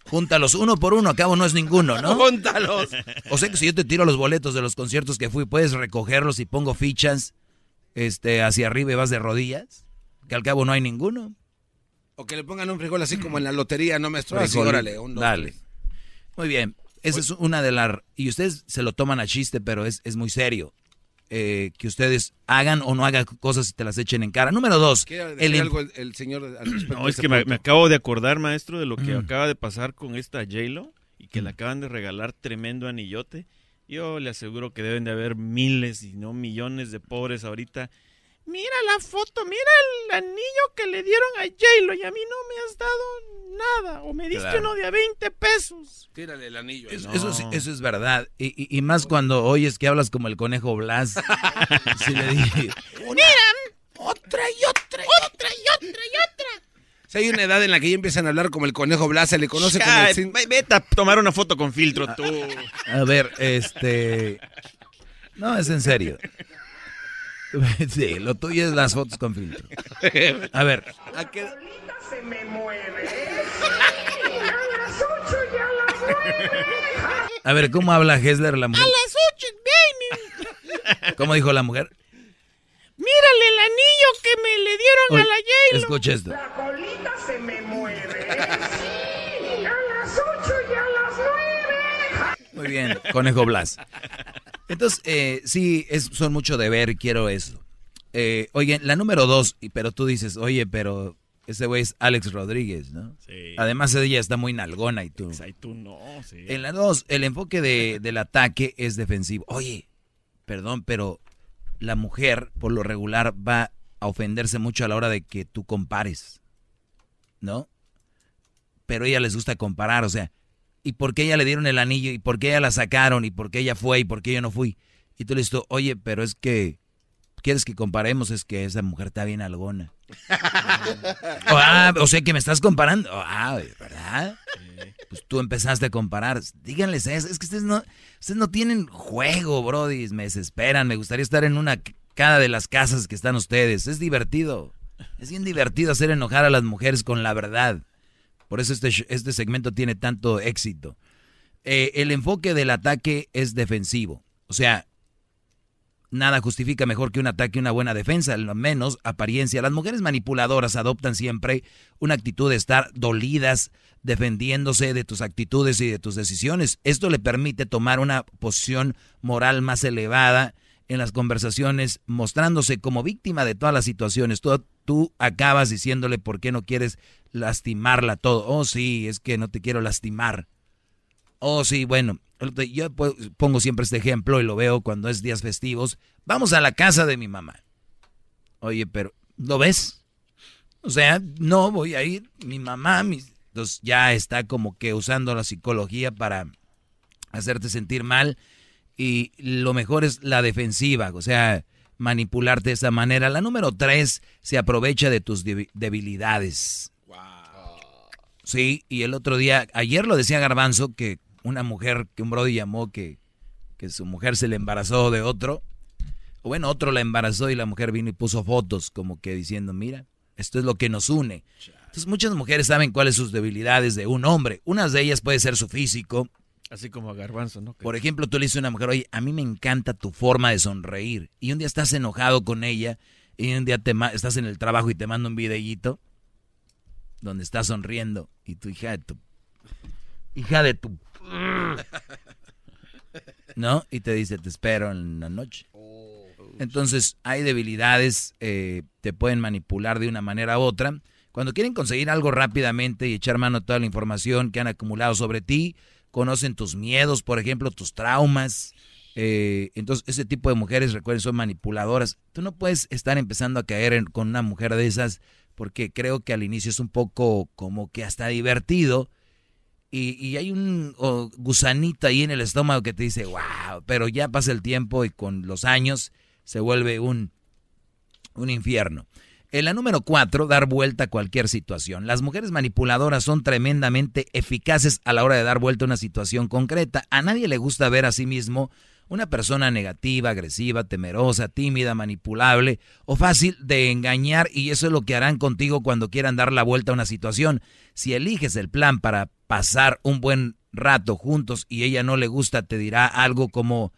Júntalos uno por uno, a cabo no es ninguno, ¿no? Júntalos. O sea que si yo te tiro los boletos de los conciertos que fui, puedes recogerlos y pongo fichas este, hacia arriba y vas de rodillas, que al cabo no hay ninguno. O que le pongan un frijol así como en la lotería, no me Así, Frijol, órale, un, dos, dale. tres. Muy bien. Esa es una de las... Y ustedes se lo toman a chiste, pero es, es muy serio. Eh, que ustedes hagan o no hagan cosas y te las echen en cara. Número dos. ¿Quiere el em- algo el, el señor al respecto No, es que me, acabo de acordar, maestro, de lo que Mm. acaba de pasar con esta J-Lo y que le acaban de regalar tremendo anillote. Yo le aseguro que deben de haber miles y no millones de pobres ahorita. Mira la foto, mira el anillo que le dieron a J-Lo y a mí no me has dado nada. O me diste Claro. uno de a 20 pesos. Tírale el anillo. Es- No. eso, sí- eso es verdad. Y, y- y más cuando oyes que hablas como el conejo Blas. si le dije... Mira, otra y otra y otra y otra y otra. Si hay una edad en la que ya empiezan a hablar como el conejo Blas, se le conoce como el... Vete a tomar una foto con filtro tú. A ver, este... No, es en serio. Sí, lo tuyo es las fotos con filtro. A ver, ¿A qué- Se me mueve. A las ocho y a las nueve. a ver, ¿cómo habla Hessler la A mujer? las ocho, baby. ¿Cómo dijo la mujer? Mírale el anillo que me le dieron Oye, a la J-Lo. escucha esto. La colita se me mueve. Sí, a las ocho y a las nueve. Muy bien, conejo Blas. Entonces, eh, sí, es, son mucho de ver, quiero eso. Eh, oye, la número dos, y- pero tú dices, oye, pero ese güey es Alex Rodríguez, ¿no? Sí. Además, ella está muy nalgona y tú. Ay, tú no, sí. En la dos, el enfoque de- del ataque es defensivo. Oye, perdón, pero la mujer, por lo regular, va a ofenderse mucho a la hora de que tú compares, ¿no? Pero a ella les gusta comparar, o sea, ¿y por qué ella le dieron el anillo? ¿Y por qué ella la sacaron? ¿Y por qué ella fue? ¿Y por qué yo no fui? Y tú le dices, oye, pero es que, ¿quieres que comparemos? Es que esa mujer está bien algona. O, ah, o sea que me estás comparando. Ah, ¿verdad? Pues tú empezaste a comparar. Díganles eso. Es que ustedes no, ustedes no tienen juego, Brody. Me desesperan. Me gustaría estar en una cada de las casas que están ustedes. Es divertido. Es bien divertido hacer enojar a las mujeres con la verdad. Por eso este, este segmento tiene tanto éxito. Eh, el enfoque del ataque es defensivo. O sea, nada justifica mejor que un ataque una buena defensa, lo menos apariencia. Las mujeres manipuladoras adoptan siempre una actitud de estar dolidas, defendiéndose de tus actitudes y de tus decisiones. Esto le permite tomar una posición moral más elevada en las conversaciones, mostrándose como víctima de todas las situaciones. Tú acabas diciéndole por qué no quieres lastimarla todo. Oh, sí, es que no te quiero lastimar. Oh, sí, bueno, yo po- pongo siempre este ejemplo y lo veo cuando es días festivos. Vamos a la casa de mi mamá. Oye, pero, ¿lo ves? O sea, no voy a ir, mi mamá. Entonces ya está como que usando la psicología para hacerte sentir mal y lo mejor es la defensiva, o sea, manipularte de esa manera. La número tres, se aprovecha de tus debi- debilidades. Sí, y el otro día, ayer lo decía Garbanzo, que una mujer, que un brody llamó que, que su mujer se le embarazó de otro. O bueno, otro la embarazó y la mujer vino y puso fotos como que diciendo, mira, esto es lo que nos une. Entonces muchas mujeres saben cuáles son sus debilidades de un hombre. Unas de ellas puede ser su físico. Así como a Garbanzo, ¿no? Por ejemplo, tú le dices a una mujer, oye, a mí me encanta tu forma de sonreír. Y un día estás enojado con ella y un día te ma- estás en el trabajo y te manda un videíto donde estás sonriendo y tu hija de tu... Hija de tu... ¿No? Y te dice, te espero en la noche. Entonces, hay debilidades, eh, te pueden manipular de una manera u otra. Cuando quieren conseguir algo rápidamente y echar mano a toda la información que han acumulado sobre ti, conocen tus miedos, por ejemplo, tus traumas. eh, entonces, ese tipo de mujeres, recuerden, son manipuladoras. Tú no puedes estar empezando a caer en- con una mujer de esas porque creo que al inicio es un poco como que hasta divertido. Y, y hay un gusanito ahí en el estómago que te dice, wow, pero ya pasa el tiempo y con los años se vuelve un, un infierno. En la número cuatro, dar vuelta a cualquier situación. Las mujeres manipuladoras son tremendamente eficaces a la hora de dar vuelta a una situación concreta. A nadie le gusta ver a sí mismo una persona negativa, agresiva, temerosa, tímida, manipulable o fácil de engañar y eso es lo que harán contigo cuando quieran dar la vuelta a una situación. Si eliges el plan para pasar un buen rato juntos y ella no le gusta, te dirá algo como,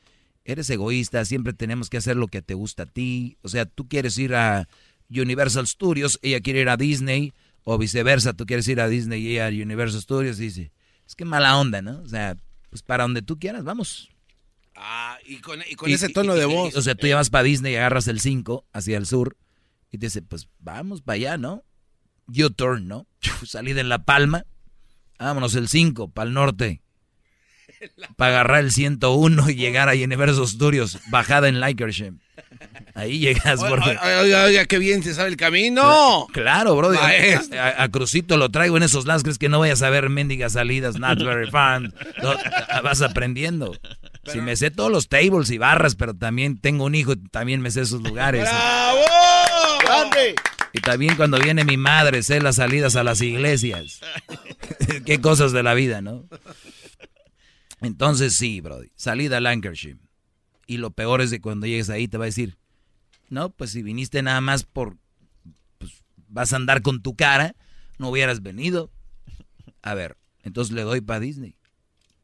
eres egoísta, siempre tenemos que hacer lo que te gusta a ti. O sea, tú quieres ir a Universal Studios, ella quiere ir a Disney, o viceversa, tú quieres ir a Disney y ella a Universal Studios, y dice, es que mala onda, ¿no? O sea, pues para donde tú quieras, vamos. Ah, y con, y con ese tono de voz. o sea, tú llevas para Disney y agarras el 5 hacia el sur, y te dice, pues vamos para allá, ¿no? U-turn, ¿no? Salida en La Palma, vámonos el 5 para el norte. Para agarrar el 101 y llegar a Universal Studios, bajada en Lancashire. Ahí llegas, Oiga, por oiga, oiga, oiga, qué bien se sabe el camino. Claro, bro. A, a Crucito lo traigo en esos lascres que no vayas a ver mendigas salidas, not very fun. No, vas aprendiendo. Si me sé todos los tables y barras, pero también tengo un hijo y también me sé esos lugares. ¡Bravo! ¡Grande! Y también cuando viene mi madre, sé las salidas a las iglesias. Qué cosas de la vida, ¿no? Entonces sí, Brody. Salida a Lancashire. Y lo peor es que cuando llegues ahí te va a decir, no, pues si viniste nada más por, pues vas a andar con tu cara, no hubieras venido. A ver, entonces le doy para Disney.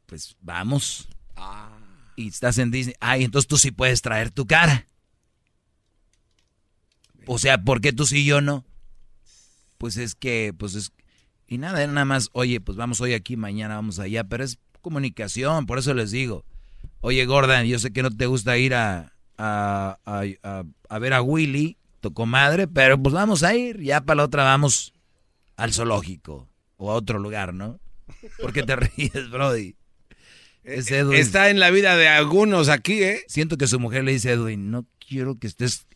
Pues vamos. Y estás en Disney. Ay, entonces tú sí puedes traer tu cara. O sea, ¿por qué tú sí y yo no? Pues es que, pues es... Y nada, era nada más, oye, pues vamos hoy aquí, mañana vamos allá, pero es comunicación, por eso les digo. Oye, Gordon, yo sé que no te gusta ir a, a, a, a- a ver a Willy, tu comadre, pero pues vamos a ir, ya para la otra vamos al zoológico o a otro lugar, ¿no? ¿Por qué te ríes, Brody? Es Edwin. Está en la vida de algunos aquí, ¿eh? Siento que su mujer le dice a Edwin, no quiero que estés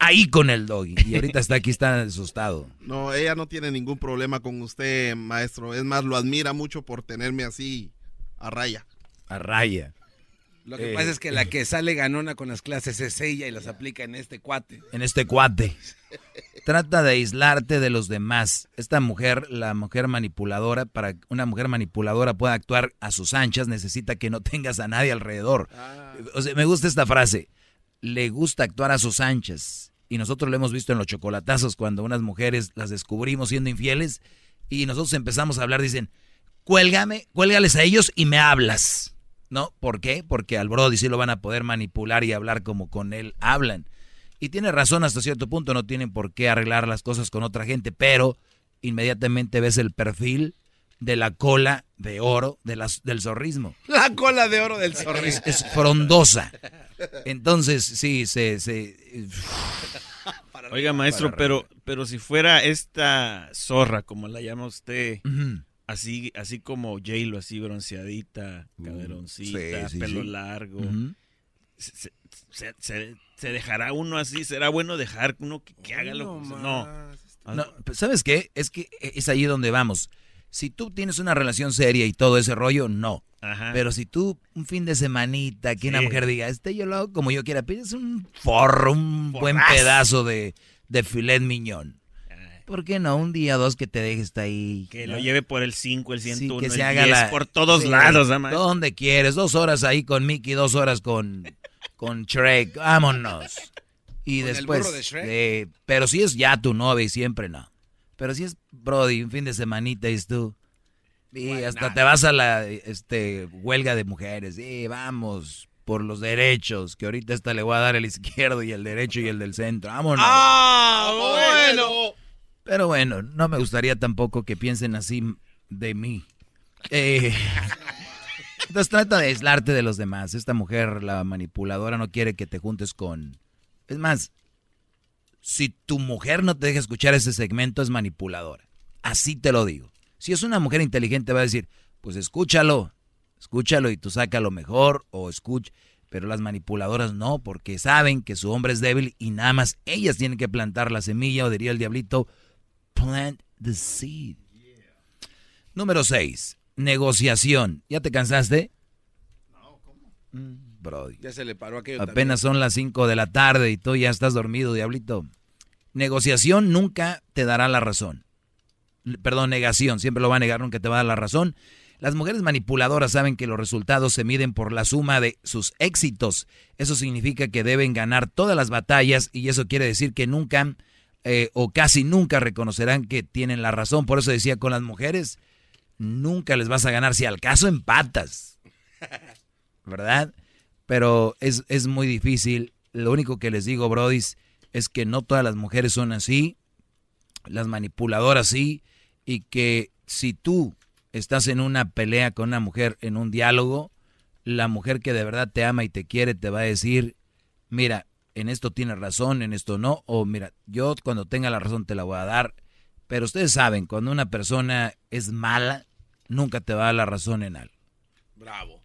ahí con el doggy. Y ahorita está aquí, está asustado. No, ella no tiene ningún problema con usted, maestro. Es más, lo admira mucho por tenerme así a raya. A raya. Lo que Eh, pasa es que la que sale ganona con las clases es ella y las aplica en este cuate. En este cuate. Trata de aislarte de los demás. Esta mujer, la mujer manipuladora, para que una mujer manipuladora pueda actuar a sus anchas, necesita que no tengas a nadie alrededor. O sea, me gusta esta frase. Le gusta actuar a sus anchas. Y nosotros lo hemos visto en los chocolatazos cuando unas mujeres las descubrimos siendo infieles y nosotros empezamos a hablar, dicen, cuélgame, cuélgales a ellos y me hablas. ¿No? ¿Por qué? Porque al Brody sí lo van a poder manipular y hablar como con él hablan. Y tiene razón hasta cierto punto, no tienen por qué arreglar las cosas con otra gente, pero inmediatamente ves el perfil de la cola de oro de las, del zorrismo. La cola de oro del Es, zorrito. es frondosa. Entonces, sí, se... se Oiga, maestro, pero, pero si fuera esta zorra, como la llama usted. Así, así como J-Lo, así bronceadita, caderoncita, sí, sí, pelo sí. largo, se- se- se, se- se dejará uno así, será bueno dejar uno que, que haga lo que no. No, ¿Sabes qué? Es que es ahí donde vamos. Si tú tienes una relación seria y todo ese rollo, no. Ajá. Pero si tú un fin de semanita que una mujer diga, este yo lo hago como yo quiera, pides un forro, un buen pedazo de, de filet miñón. ¿Por qué no? Un día o dos que te dejes estar ahí. Que ¿no? lo lleve por el 5, el Sí, 101, que el se haga 10, la... por todos Sí, lados, ¿ah, maestro? Donde quieres, dos horas ahí con Mickey, dos horas con, con Shrek, vámonos. Y ¿Con el después, burro de Shrek? eh, pero si es ya tu novia y siempre no. Pero si es Brody, un fin de semanita y es tú. Y hasta te vas a la este, huelga de mujeres. Y vamos por los derechos, que ahorita esta le voy a dar el izquierdo y el derecho y el del centro. Vámonos. ¡Ah, bueno! Pero bueno, no me gustaría tampoco que piensen así de mí. Eh, entonces trata de aislarte de los demás. Esta mujer, la manipuladora, no quiere que te juntes con... Es más, si tu mujer no te deja escuchar ese segmento, es manipuladora. Así te lo digo. Si es una mujer inteligente, va a decir, pues escúchalo, escúchalo y tú saca lo mejor o escucha. Pero las manipuladoras no, porque saben que su hombre es débil y nada más ellas tienen que plantar la semilla, o diría el diablito, plant the seed. Número 6. Negociación. ¿Ya te cansaste? Mm, Brody. Ya se le paró aquello Apenas son las 5 de la tarde y tú ya estás dormido, diablito. Negociación nunca te dará la razón. Perdón, negación, siempre lo va a negar, nunca te va a dar la razón. Las mujeres manipuladoras saben que los resultados se miden por la suma de sus éxitos. Eso significa que deben ganar todas las batallas y eso quiere decir que nunca eh, o casi nunca reconocerán que tienen la razón. Por eso decía con las mujeres, nunca les vas a ganar si al caso empatas. ¿Verdad? Pero es, es muy difícil. Lo único que les digo, Brodis, es que no todas las mujeres son así. Las manipuladoras sí. Y que si tú estás en una pelea con una mujer, en un diálogo, la mujer que de verdad te ama y te quiere te va a decir, mira, en esto tienes razón, en esto no, o mira, yo cuando tenga la razón te la voy a dar. Pero ustedes saben, cuando una persona es mala, nunca te va a dar la razón en algo. Bravo.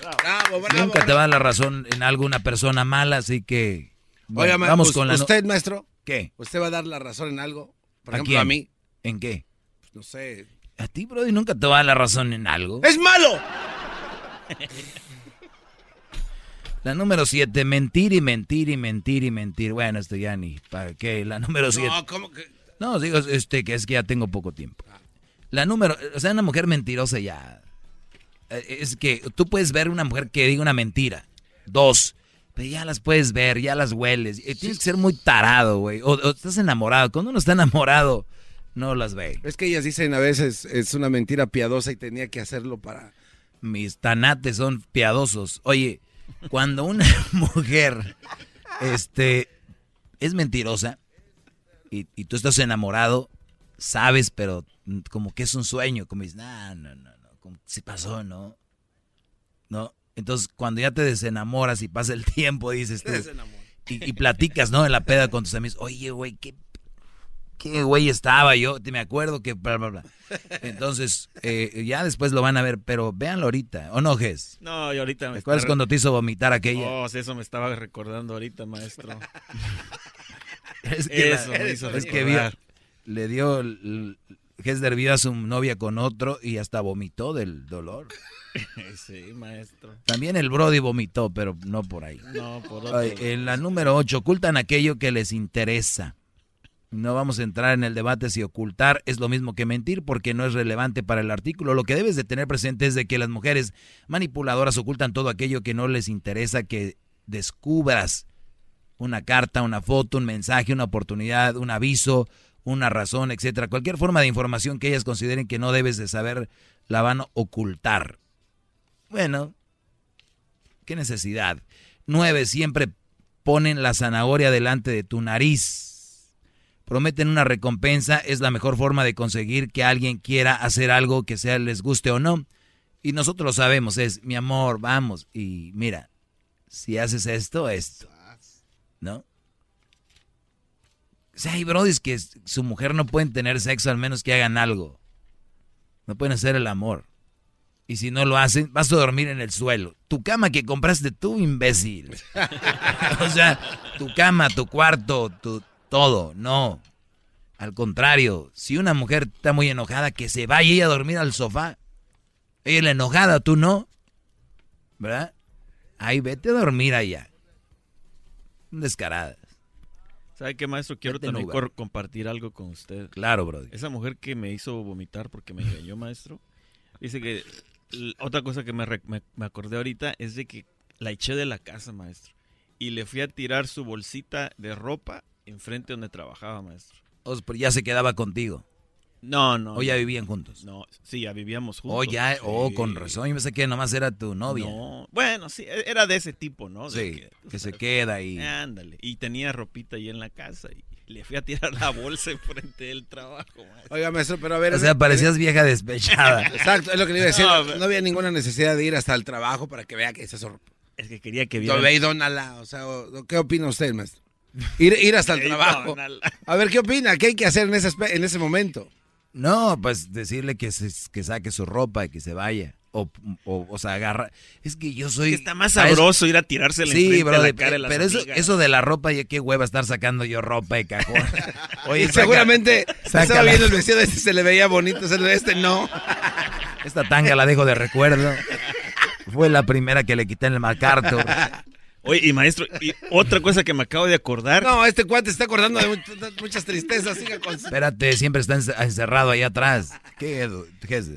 Bravo, bravo. Nunca te va a dar la razón en algo una persona mala, así que bueno, ma- vamos con la no- ¿Usted, maestro? ¿Qué? ¿Usted va a dar la razón en algo? Por ¿A ejemplo, quién? a mí. ¿En qué? No sé. A ti, Brody, nunca te va a dar la razón en algo. ¡Es malo! La número siete, mentir y mentir y mentir y mentir. Bueno, esto ya ni, ¿para qué? La número siete. No, ¿cómo que? No, digo, este, que es que ya tengo poco tiempo. La número, o sea, una mujer mentirosa ya. eh, Es que tú puedes ver una mujer que diga una mentira. Dos. Pero ya las puedes ver, ya las hueles. Eh, Tienes que ser muy tarado, güey. O, o estás enamorado. Cuando uno está enamorado, no las ve. Es que ellas dicen a veces es una mentira piadosa y tenía que hacerlo para... Mis tanates son piadosos. Oye, cuando una mujer este, es mentirosa y, y tú estás enamorado, sabes, pero como que es un sueño, como dices, no, no, no, no, como si pasó, ¿no? ¿No? Entonces, cuando ya te desenamoras y pasa el tiempo, dices tú, y, y platicas, ¿no? En la peda con tus amigos, oye, güey, ¿qué, qué güey estaba yo? Te me acuerdo que bla, bla, bla. Entonces, eh, ya después lo van a ver, pero véanlo ahorita, ¿o no, Ges? No, y ahorita me ¿Te acuerdas está- cuando te hizo vomitar aquella? Oh, eso me estaba recordando ahorita, maestro. Es que, Eso la- me hizo es que vio- le dio, Hesder vio a su novia con otro y hasta vomitó del dolor. sí, maestro. También el Brody vomitó, pero no por ahí. No, por otro En la número 8, ocultan aquello que les interesa. No vamos a entrar en el debate si ocultar es lo mismo que mentir porque no es relevante para el artículo. Lo que debes de tener presente es de que las mujeres manipuladoras ocultan todo aquello que no les interesa que descubras. Una carta, una foto, un mensaje, una oportunidad, un aviso, una razón, etcétera. Cualquier forma de información que ellas consideren que no debes de saber la van a ocultar. Bueno, qué necesidad. Nueve, siempre ponen la zanahoria delante de tu nariz. Prometen una recompensa, es la mejor forma de conseguir que alguien quiera hacer algo que sea les guste o no. Y nosotros lo sabemos, es mi amor, vamos. Y mira, si haces esto, esto. ¿No? O sea, hay brodis que su mujer no pueden tener sexo al menos que hagan algo. No pueden hacer el amor. Y si no lo hacen, vas a dormir en el suelo. Tu cama que compraste tú, imbécil. o sea, tu cama, tu cuarto, tu todo. No. Al contrario, si una mujer está muy enojada, que se vaya ella a dormir al sofá. Ella es la enojada, tú no. ¿Verdad? Ahí vete a dormir allá. Descarada. ¿Sabe qué, maestro? Quiero Vete también compartir algo con usted. Claro, brother. Esa mujer que me hizo vomitar porque me engañó, maestro. Dice que otra cosa que me, me, me acordé ahorita es de que la eché de la casa, maestro. Y le fui a tirar su bolsita de ropa enfrente donde trabajaba, maestro. O sea, pero ya se quedaba contigo. No, no. O ya no. vivían juntos. No, sí, ya vivíamos juntos. O ya, Sí. oh, con razón. Yo pensé que nomás era tu novia. No, bueno, sí, e- era de ese tipo, ¿no? De Sí, que se queda ahí. Ándale. Y tenía ropita ahí en la casa y le fui a tirar la bolsa enfrente del trabajo, maestro. Oiga, maestro, pero a ver. O sea, parecías vieja despechada. Exacto, es lo que le iba a decir. No, había ninguna necesidad de ir hasta el trabajo para que vea que esa. Es que quería que viera. Ve y dónala. O sea, o- ¿qué opina usted, maestro? Ir, ir hasta el y trabajo. A ver, ¿qué opina? ¿Qué hay que hacer en ese, en ese momento? No, pues decirle que, se, que saque su ropa y que se vaya. O, o, o sea, agarra. Es que yo soy. que está más a sabroso ir a tirársela Sí, enfrente bro, a la cara de las pero eso, eso de la ropa, ya qué hueva estar sacando yo ropa de cajón. Oye, Y saca- seguramente saca estaba la- viendo el vestido este, se le veía bonito, ese de este no. Esta tanga la dejo de recuerdo. Fue la primera que le quité en el MacArthur. Oye, y maestro, y otra cosa que me acabo de acordar. No, este cuate está acordando de muchas, tristezas. Siga con... Espérate, siempre está ence- encerrado ahí atrás. ¿Qué? ¿Qué es?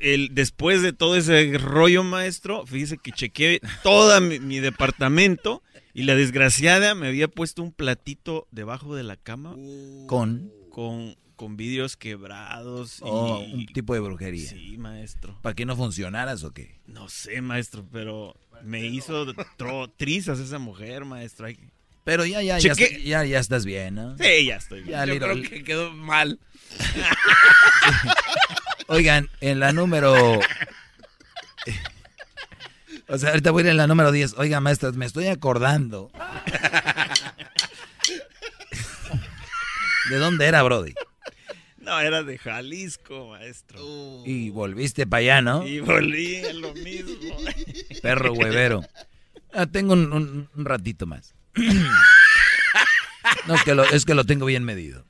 El, después de todo ese rollo, maestro, fíjese que chequeé todo mi, mi departamento y la desgraciada me había puesto un platito debajo de la cama Con. con, con vidrios quebrados. y- Oh, un tipo de brujería. Sí, maestro. ¿Para que no funcionaras o qué? No sé, maestro, pero me hizo tro- trizas esa mujer, maestro. Pero ya, ya, ya, ya, ya estás bien, ¿no? Sí, ya estoy bien. Ya, Yo Little- creo que quedó mal. Oigan, en la número... O sea, ahorita voy a ir en la número 10. Oiga, maestra, me estoy acordando. ¿De dónde era, Brody? No, era de Jalisco, maestro. Y volviste para allá, ¿no? Y volví a lo mismo. Perro huevero. Ah, tengo un, un- un ratito más. No, que lo- es que lo tengo bien medido.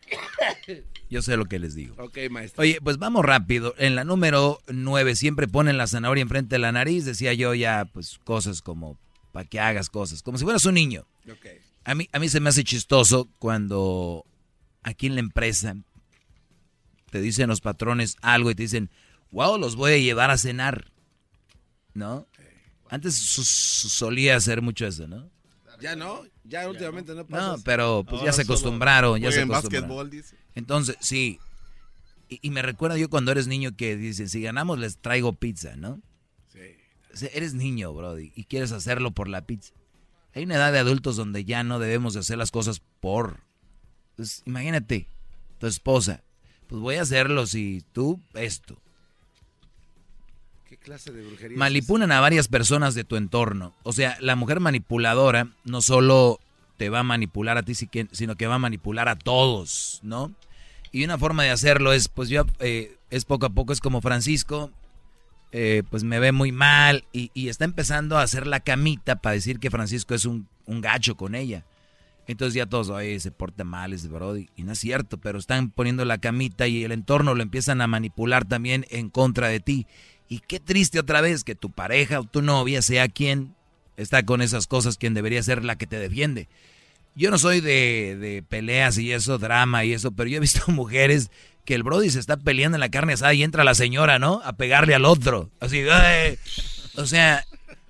Yo sé lo que les digo. Ok, maestro. Oye, pues vamos rápido. En la número 9 siempre ponen la zanahoria enfrente de la nariz. Decía yo ya, pues cosas como para que hagas cosas. Como si fueras un niño. Ok. A mí, a mí se me hace chistoso cuando aquí en la empresa te dicen los patrones algo y te dicen, wow, los voy a llevar a cenar. ¿No? Antes su- su- solía hacer mucho eso, ¿no? Ya no, ya últimamente no pasa. No, pero pues ya se acostumbraron, ya se acostumbraron. básquetbol, dice. Entonces, sí. Y, y me recuerda yo cuando eres niño que dicen, si ganamos les traigo pizza, ¿no? O sea, eres niño, Brody, y quieres hacerlo por la pizza. Hay una edad de adultos donde ya no debemos de hacer las cosas por. Entonces, imagínate, tu esposa, pues voy a hacerlo si tú esto. ¿Qué clase de brujería? es Manipulan a varias personas de tu entorno. O sea, la mujer manipuladora no solo te va a manipular a ti, sino que va a manipular a todos, ¿no? Y una forma de hacerlo es, pues yo, eh, es poco a poco, es como Francisco, eh, pues me ve muy mal y, y está empezando a hacer la camita para decir que Francisco es un, un gacho con ella. Entonces ya todos, oye, se porta mal ese Brody. Y no es cierto, pero están poniendo la camita y el entorno lo empiezan a manipular también en contra de ti. Y qué triste otra vez que tu pareja o tu novia sea quien está con esas cosas, quien debería ser la que te defiende. Yo no soy de, de peleas y eso, drama y eso, pero yo he visto mujeres que el Brody se está peleando en la carne asada y entra la señora, ¿no? A pegarle al otro. Así, ¡ay! o sea,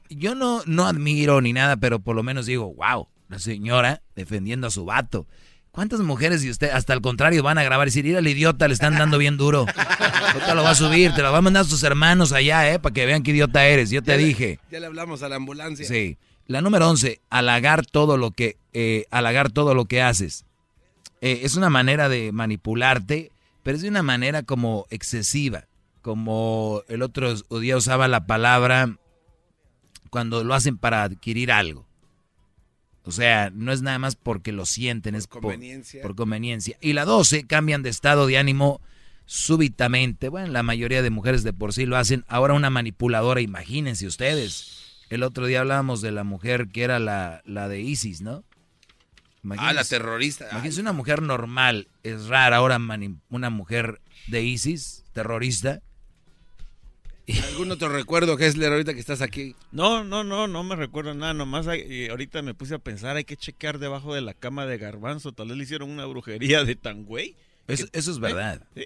yo no, no admiro ni nada, pero por lo menos digo, wow, la señora defendiendo a su vato. ¿Cuántas mujeres y usted, hasta al contrario, van a grabar y decir, ir al idiota, le están dando bien duro? Ahorita lo va a subir, te lo va a mandar a tus hermanos allá, ¿eh? Para que vean qué idiota eres. Yo te Ya le- dije. Ya le hablamos a la ambulancia. Sí. La número 11, halagar todo lo que, eh, halagar todo lo que haces. Eh, es una manera de manipularte, pero es de una manera como excesiva. Como el otro día usaba la palabra cuando lo hacen para adquirir algo. O sea, no es nada más porque lo sienten, es por conveniencia. por conveniencia. Y la 12, cambian de estado de ánimo súbitamente, bueno, la mayoría de mujeres de por sí lo hacen, ahora una manipuladora, imagínense ustedes. El otro día hablábamos de la mujer que era la, la de ISIS, ¿no? Ah, la terrorista. Imagínense una mujer normal, es rara ahora una mujer de ISIS, terrorista. ¿Algún otro recuerdo, Hessler, ahorita que estás aquí? No, no, no, no me recuerdo nada. Nomás hay- ahorita me puse a pensar, hay que chequear debajo de la cama de Garbanzo. Tal vez le hicieron una brujería de tan güey. Eso, eso es verdad. Sí.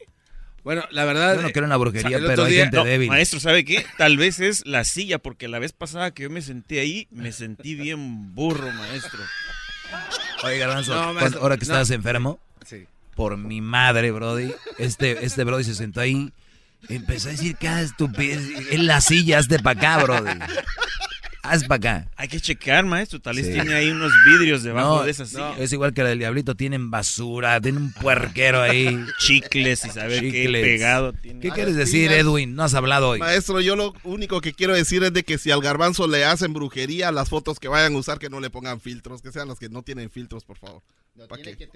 Bueno, la verdad. Yo no quiero una brujería, el pero hay gente no, débil. Maestro, ¿sabe qué? Tal vez es la silla, porque la vez pasada que yo me senté ahí, me sentí bien burro, maestro. Oye, Garbanzo, No, cuando- maestro, ahora que no. estabas enfermo, Sí. por mi madre, Brody, este, este Brody se sentó ahí, empezó a decir cada estupidez, en la silla, hazte para acá, Brody. Haz para acá. Hay que checar, maestro. Tal vez Sí. tiene ahí unos vidrios debajo No, de esa silla. no, es igual que la del diablito, tienen basura, tienen un puerquero ahí. Chicles y saber qué Chicles. pegado tiene. ¿Qué Ah, quieres decir. Edwin? No has hablado hoy. Maestro, yo lo único que quiero decir es de que si al garbanzo le hacen brujería, las fotos que vayan a usar que no le pongan filtros, que sean las que no tienen filtros, por favor. ¿Pa' qué?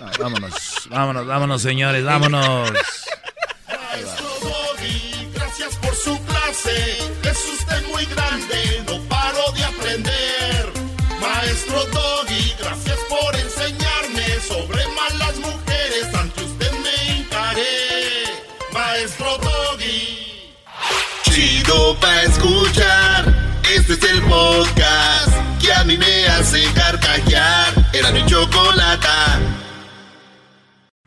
No, vámonos, vámonos, vámonos, señores, vámonos. Maestro Doggy, gracias por su clase. Es usted muy grande, no paro de aprender. Maestro Doggy, gracias por enseñarme sobre malas mujeres. Ante usted me hincaré. Maestro Doggy. Chido pa' escuchar. Este es el podcast que a mí me hace carcajear. Era mi chocolata.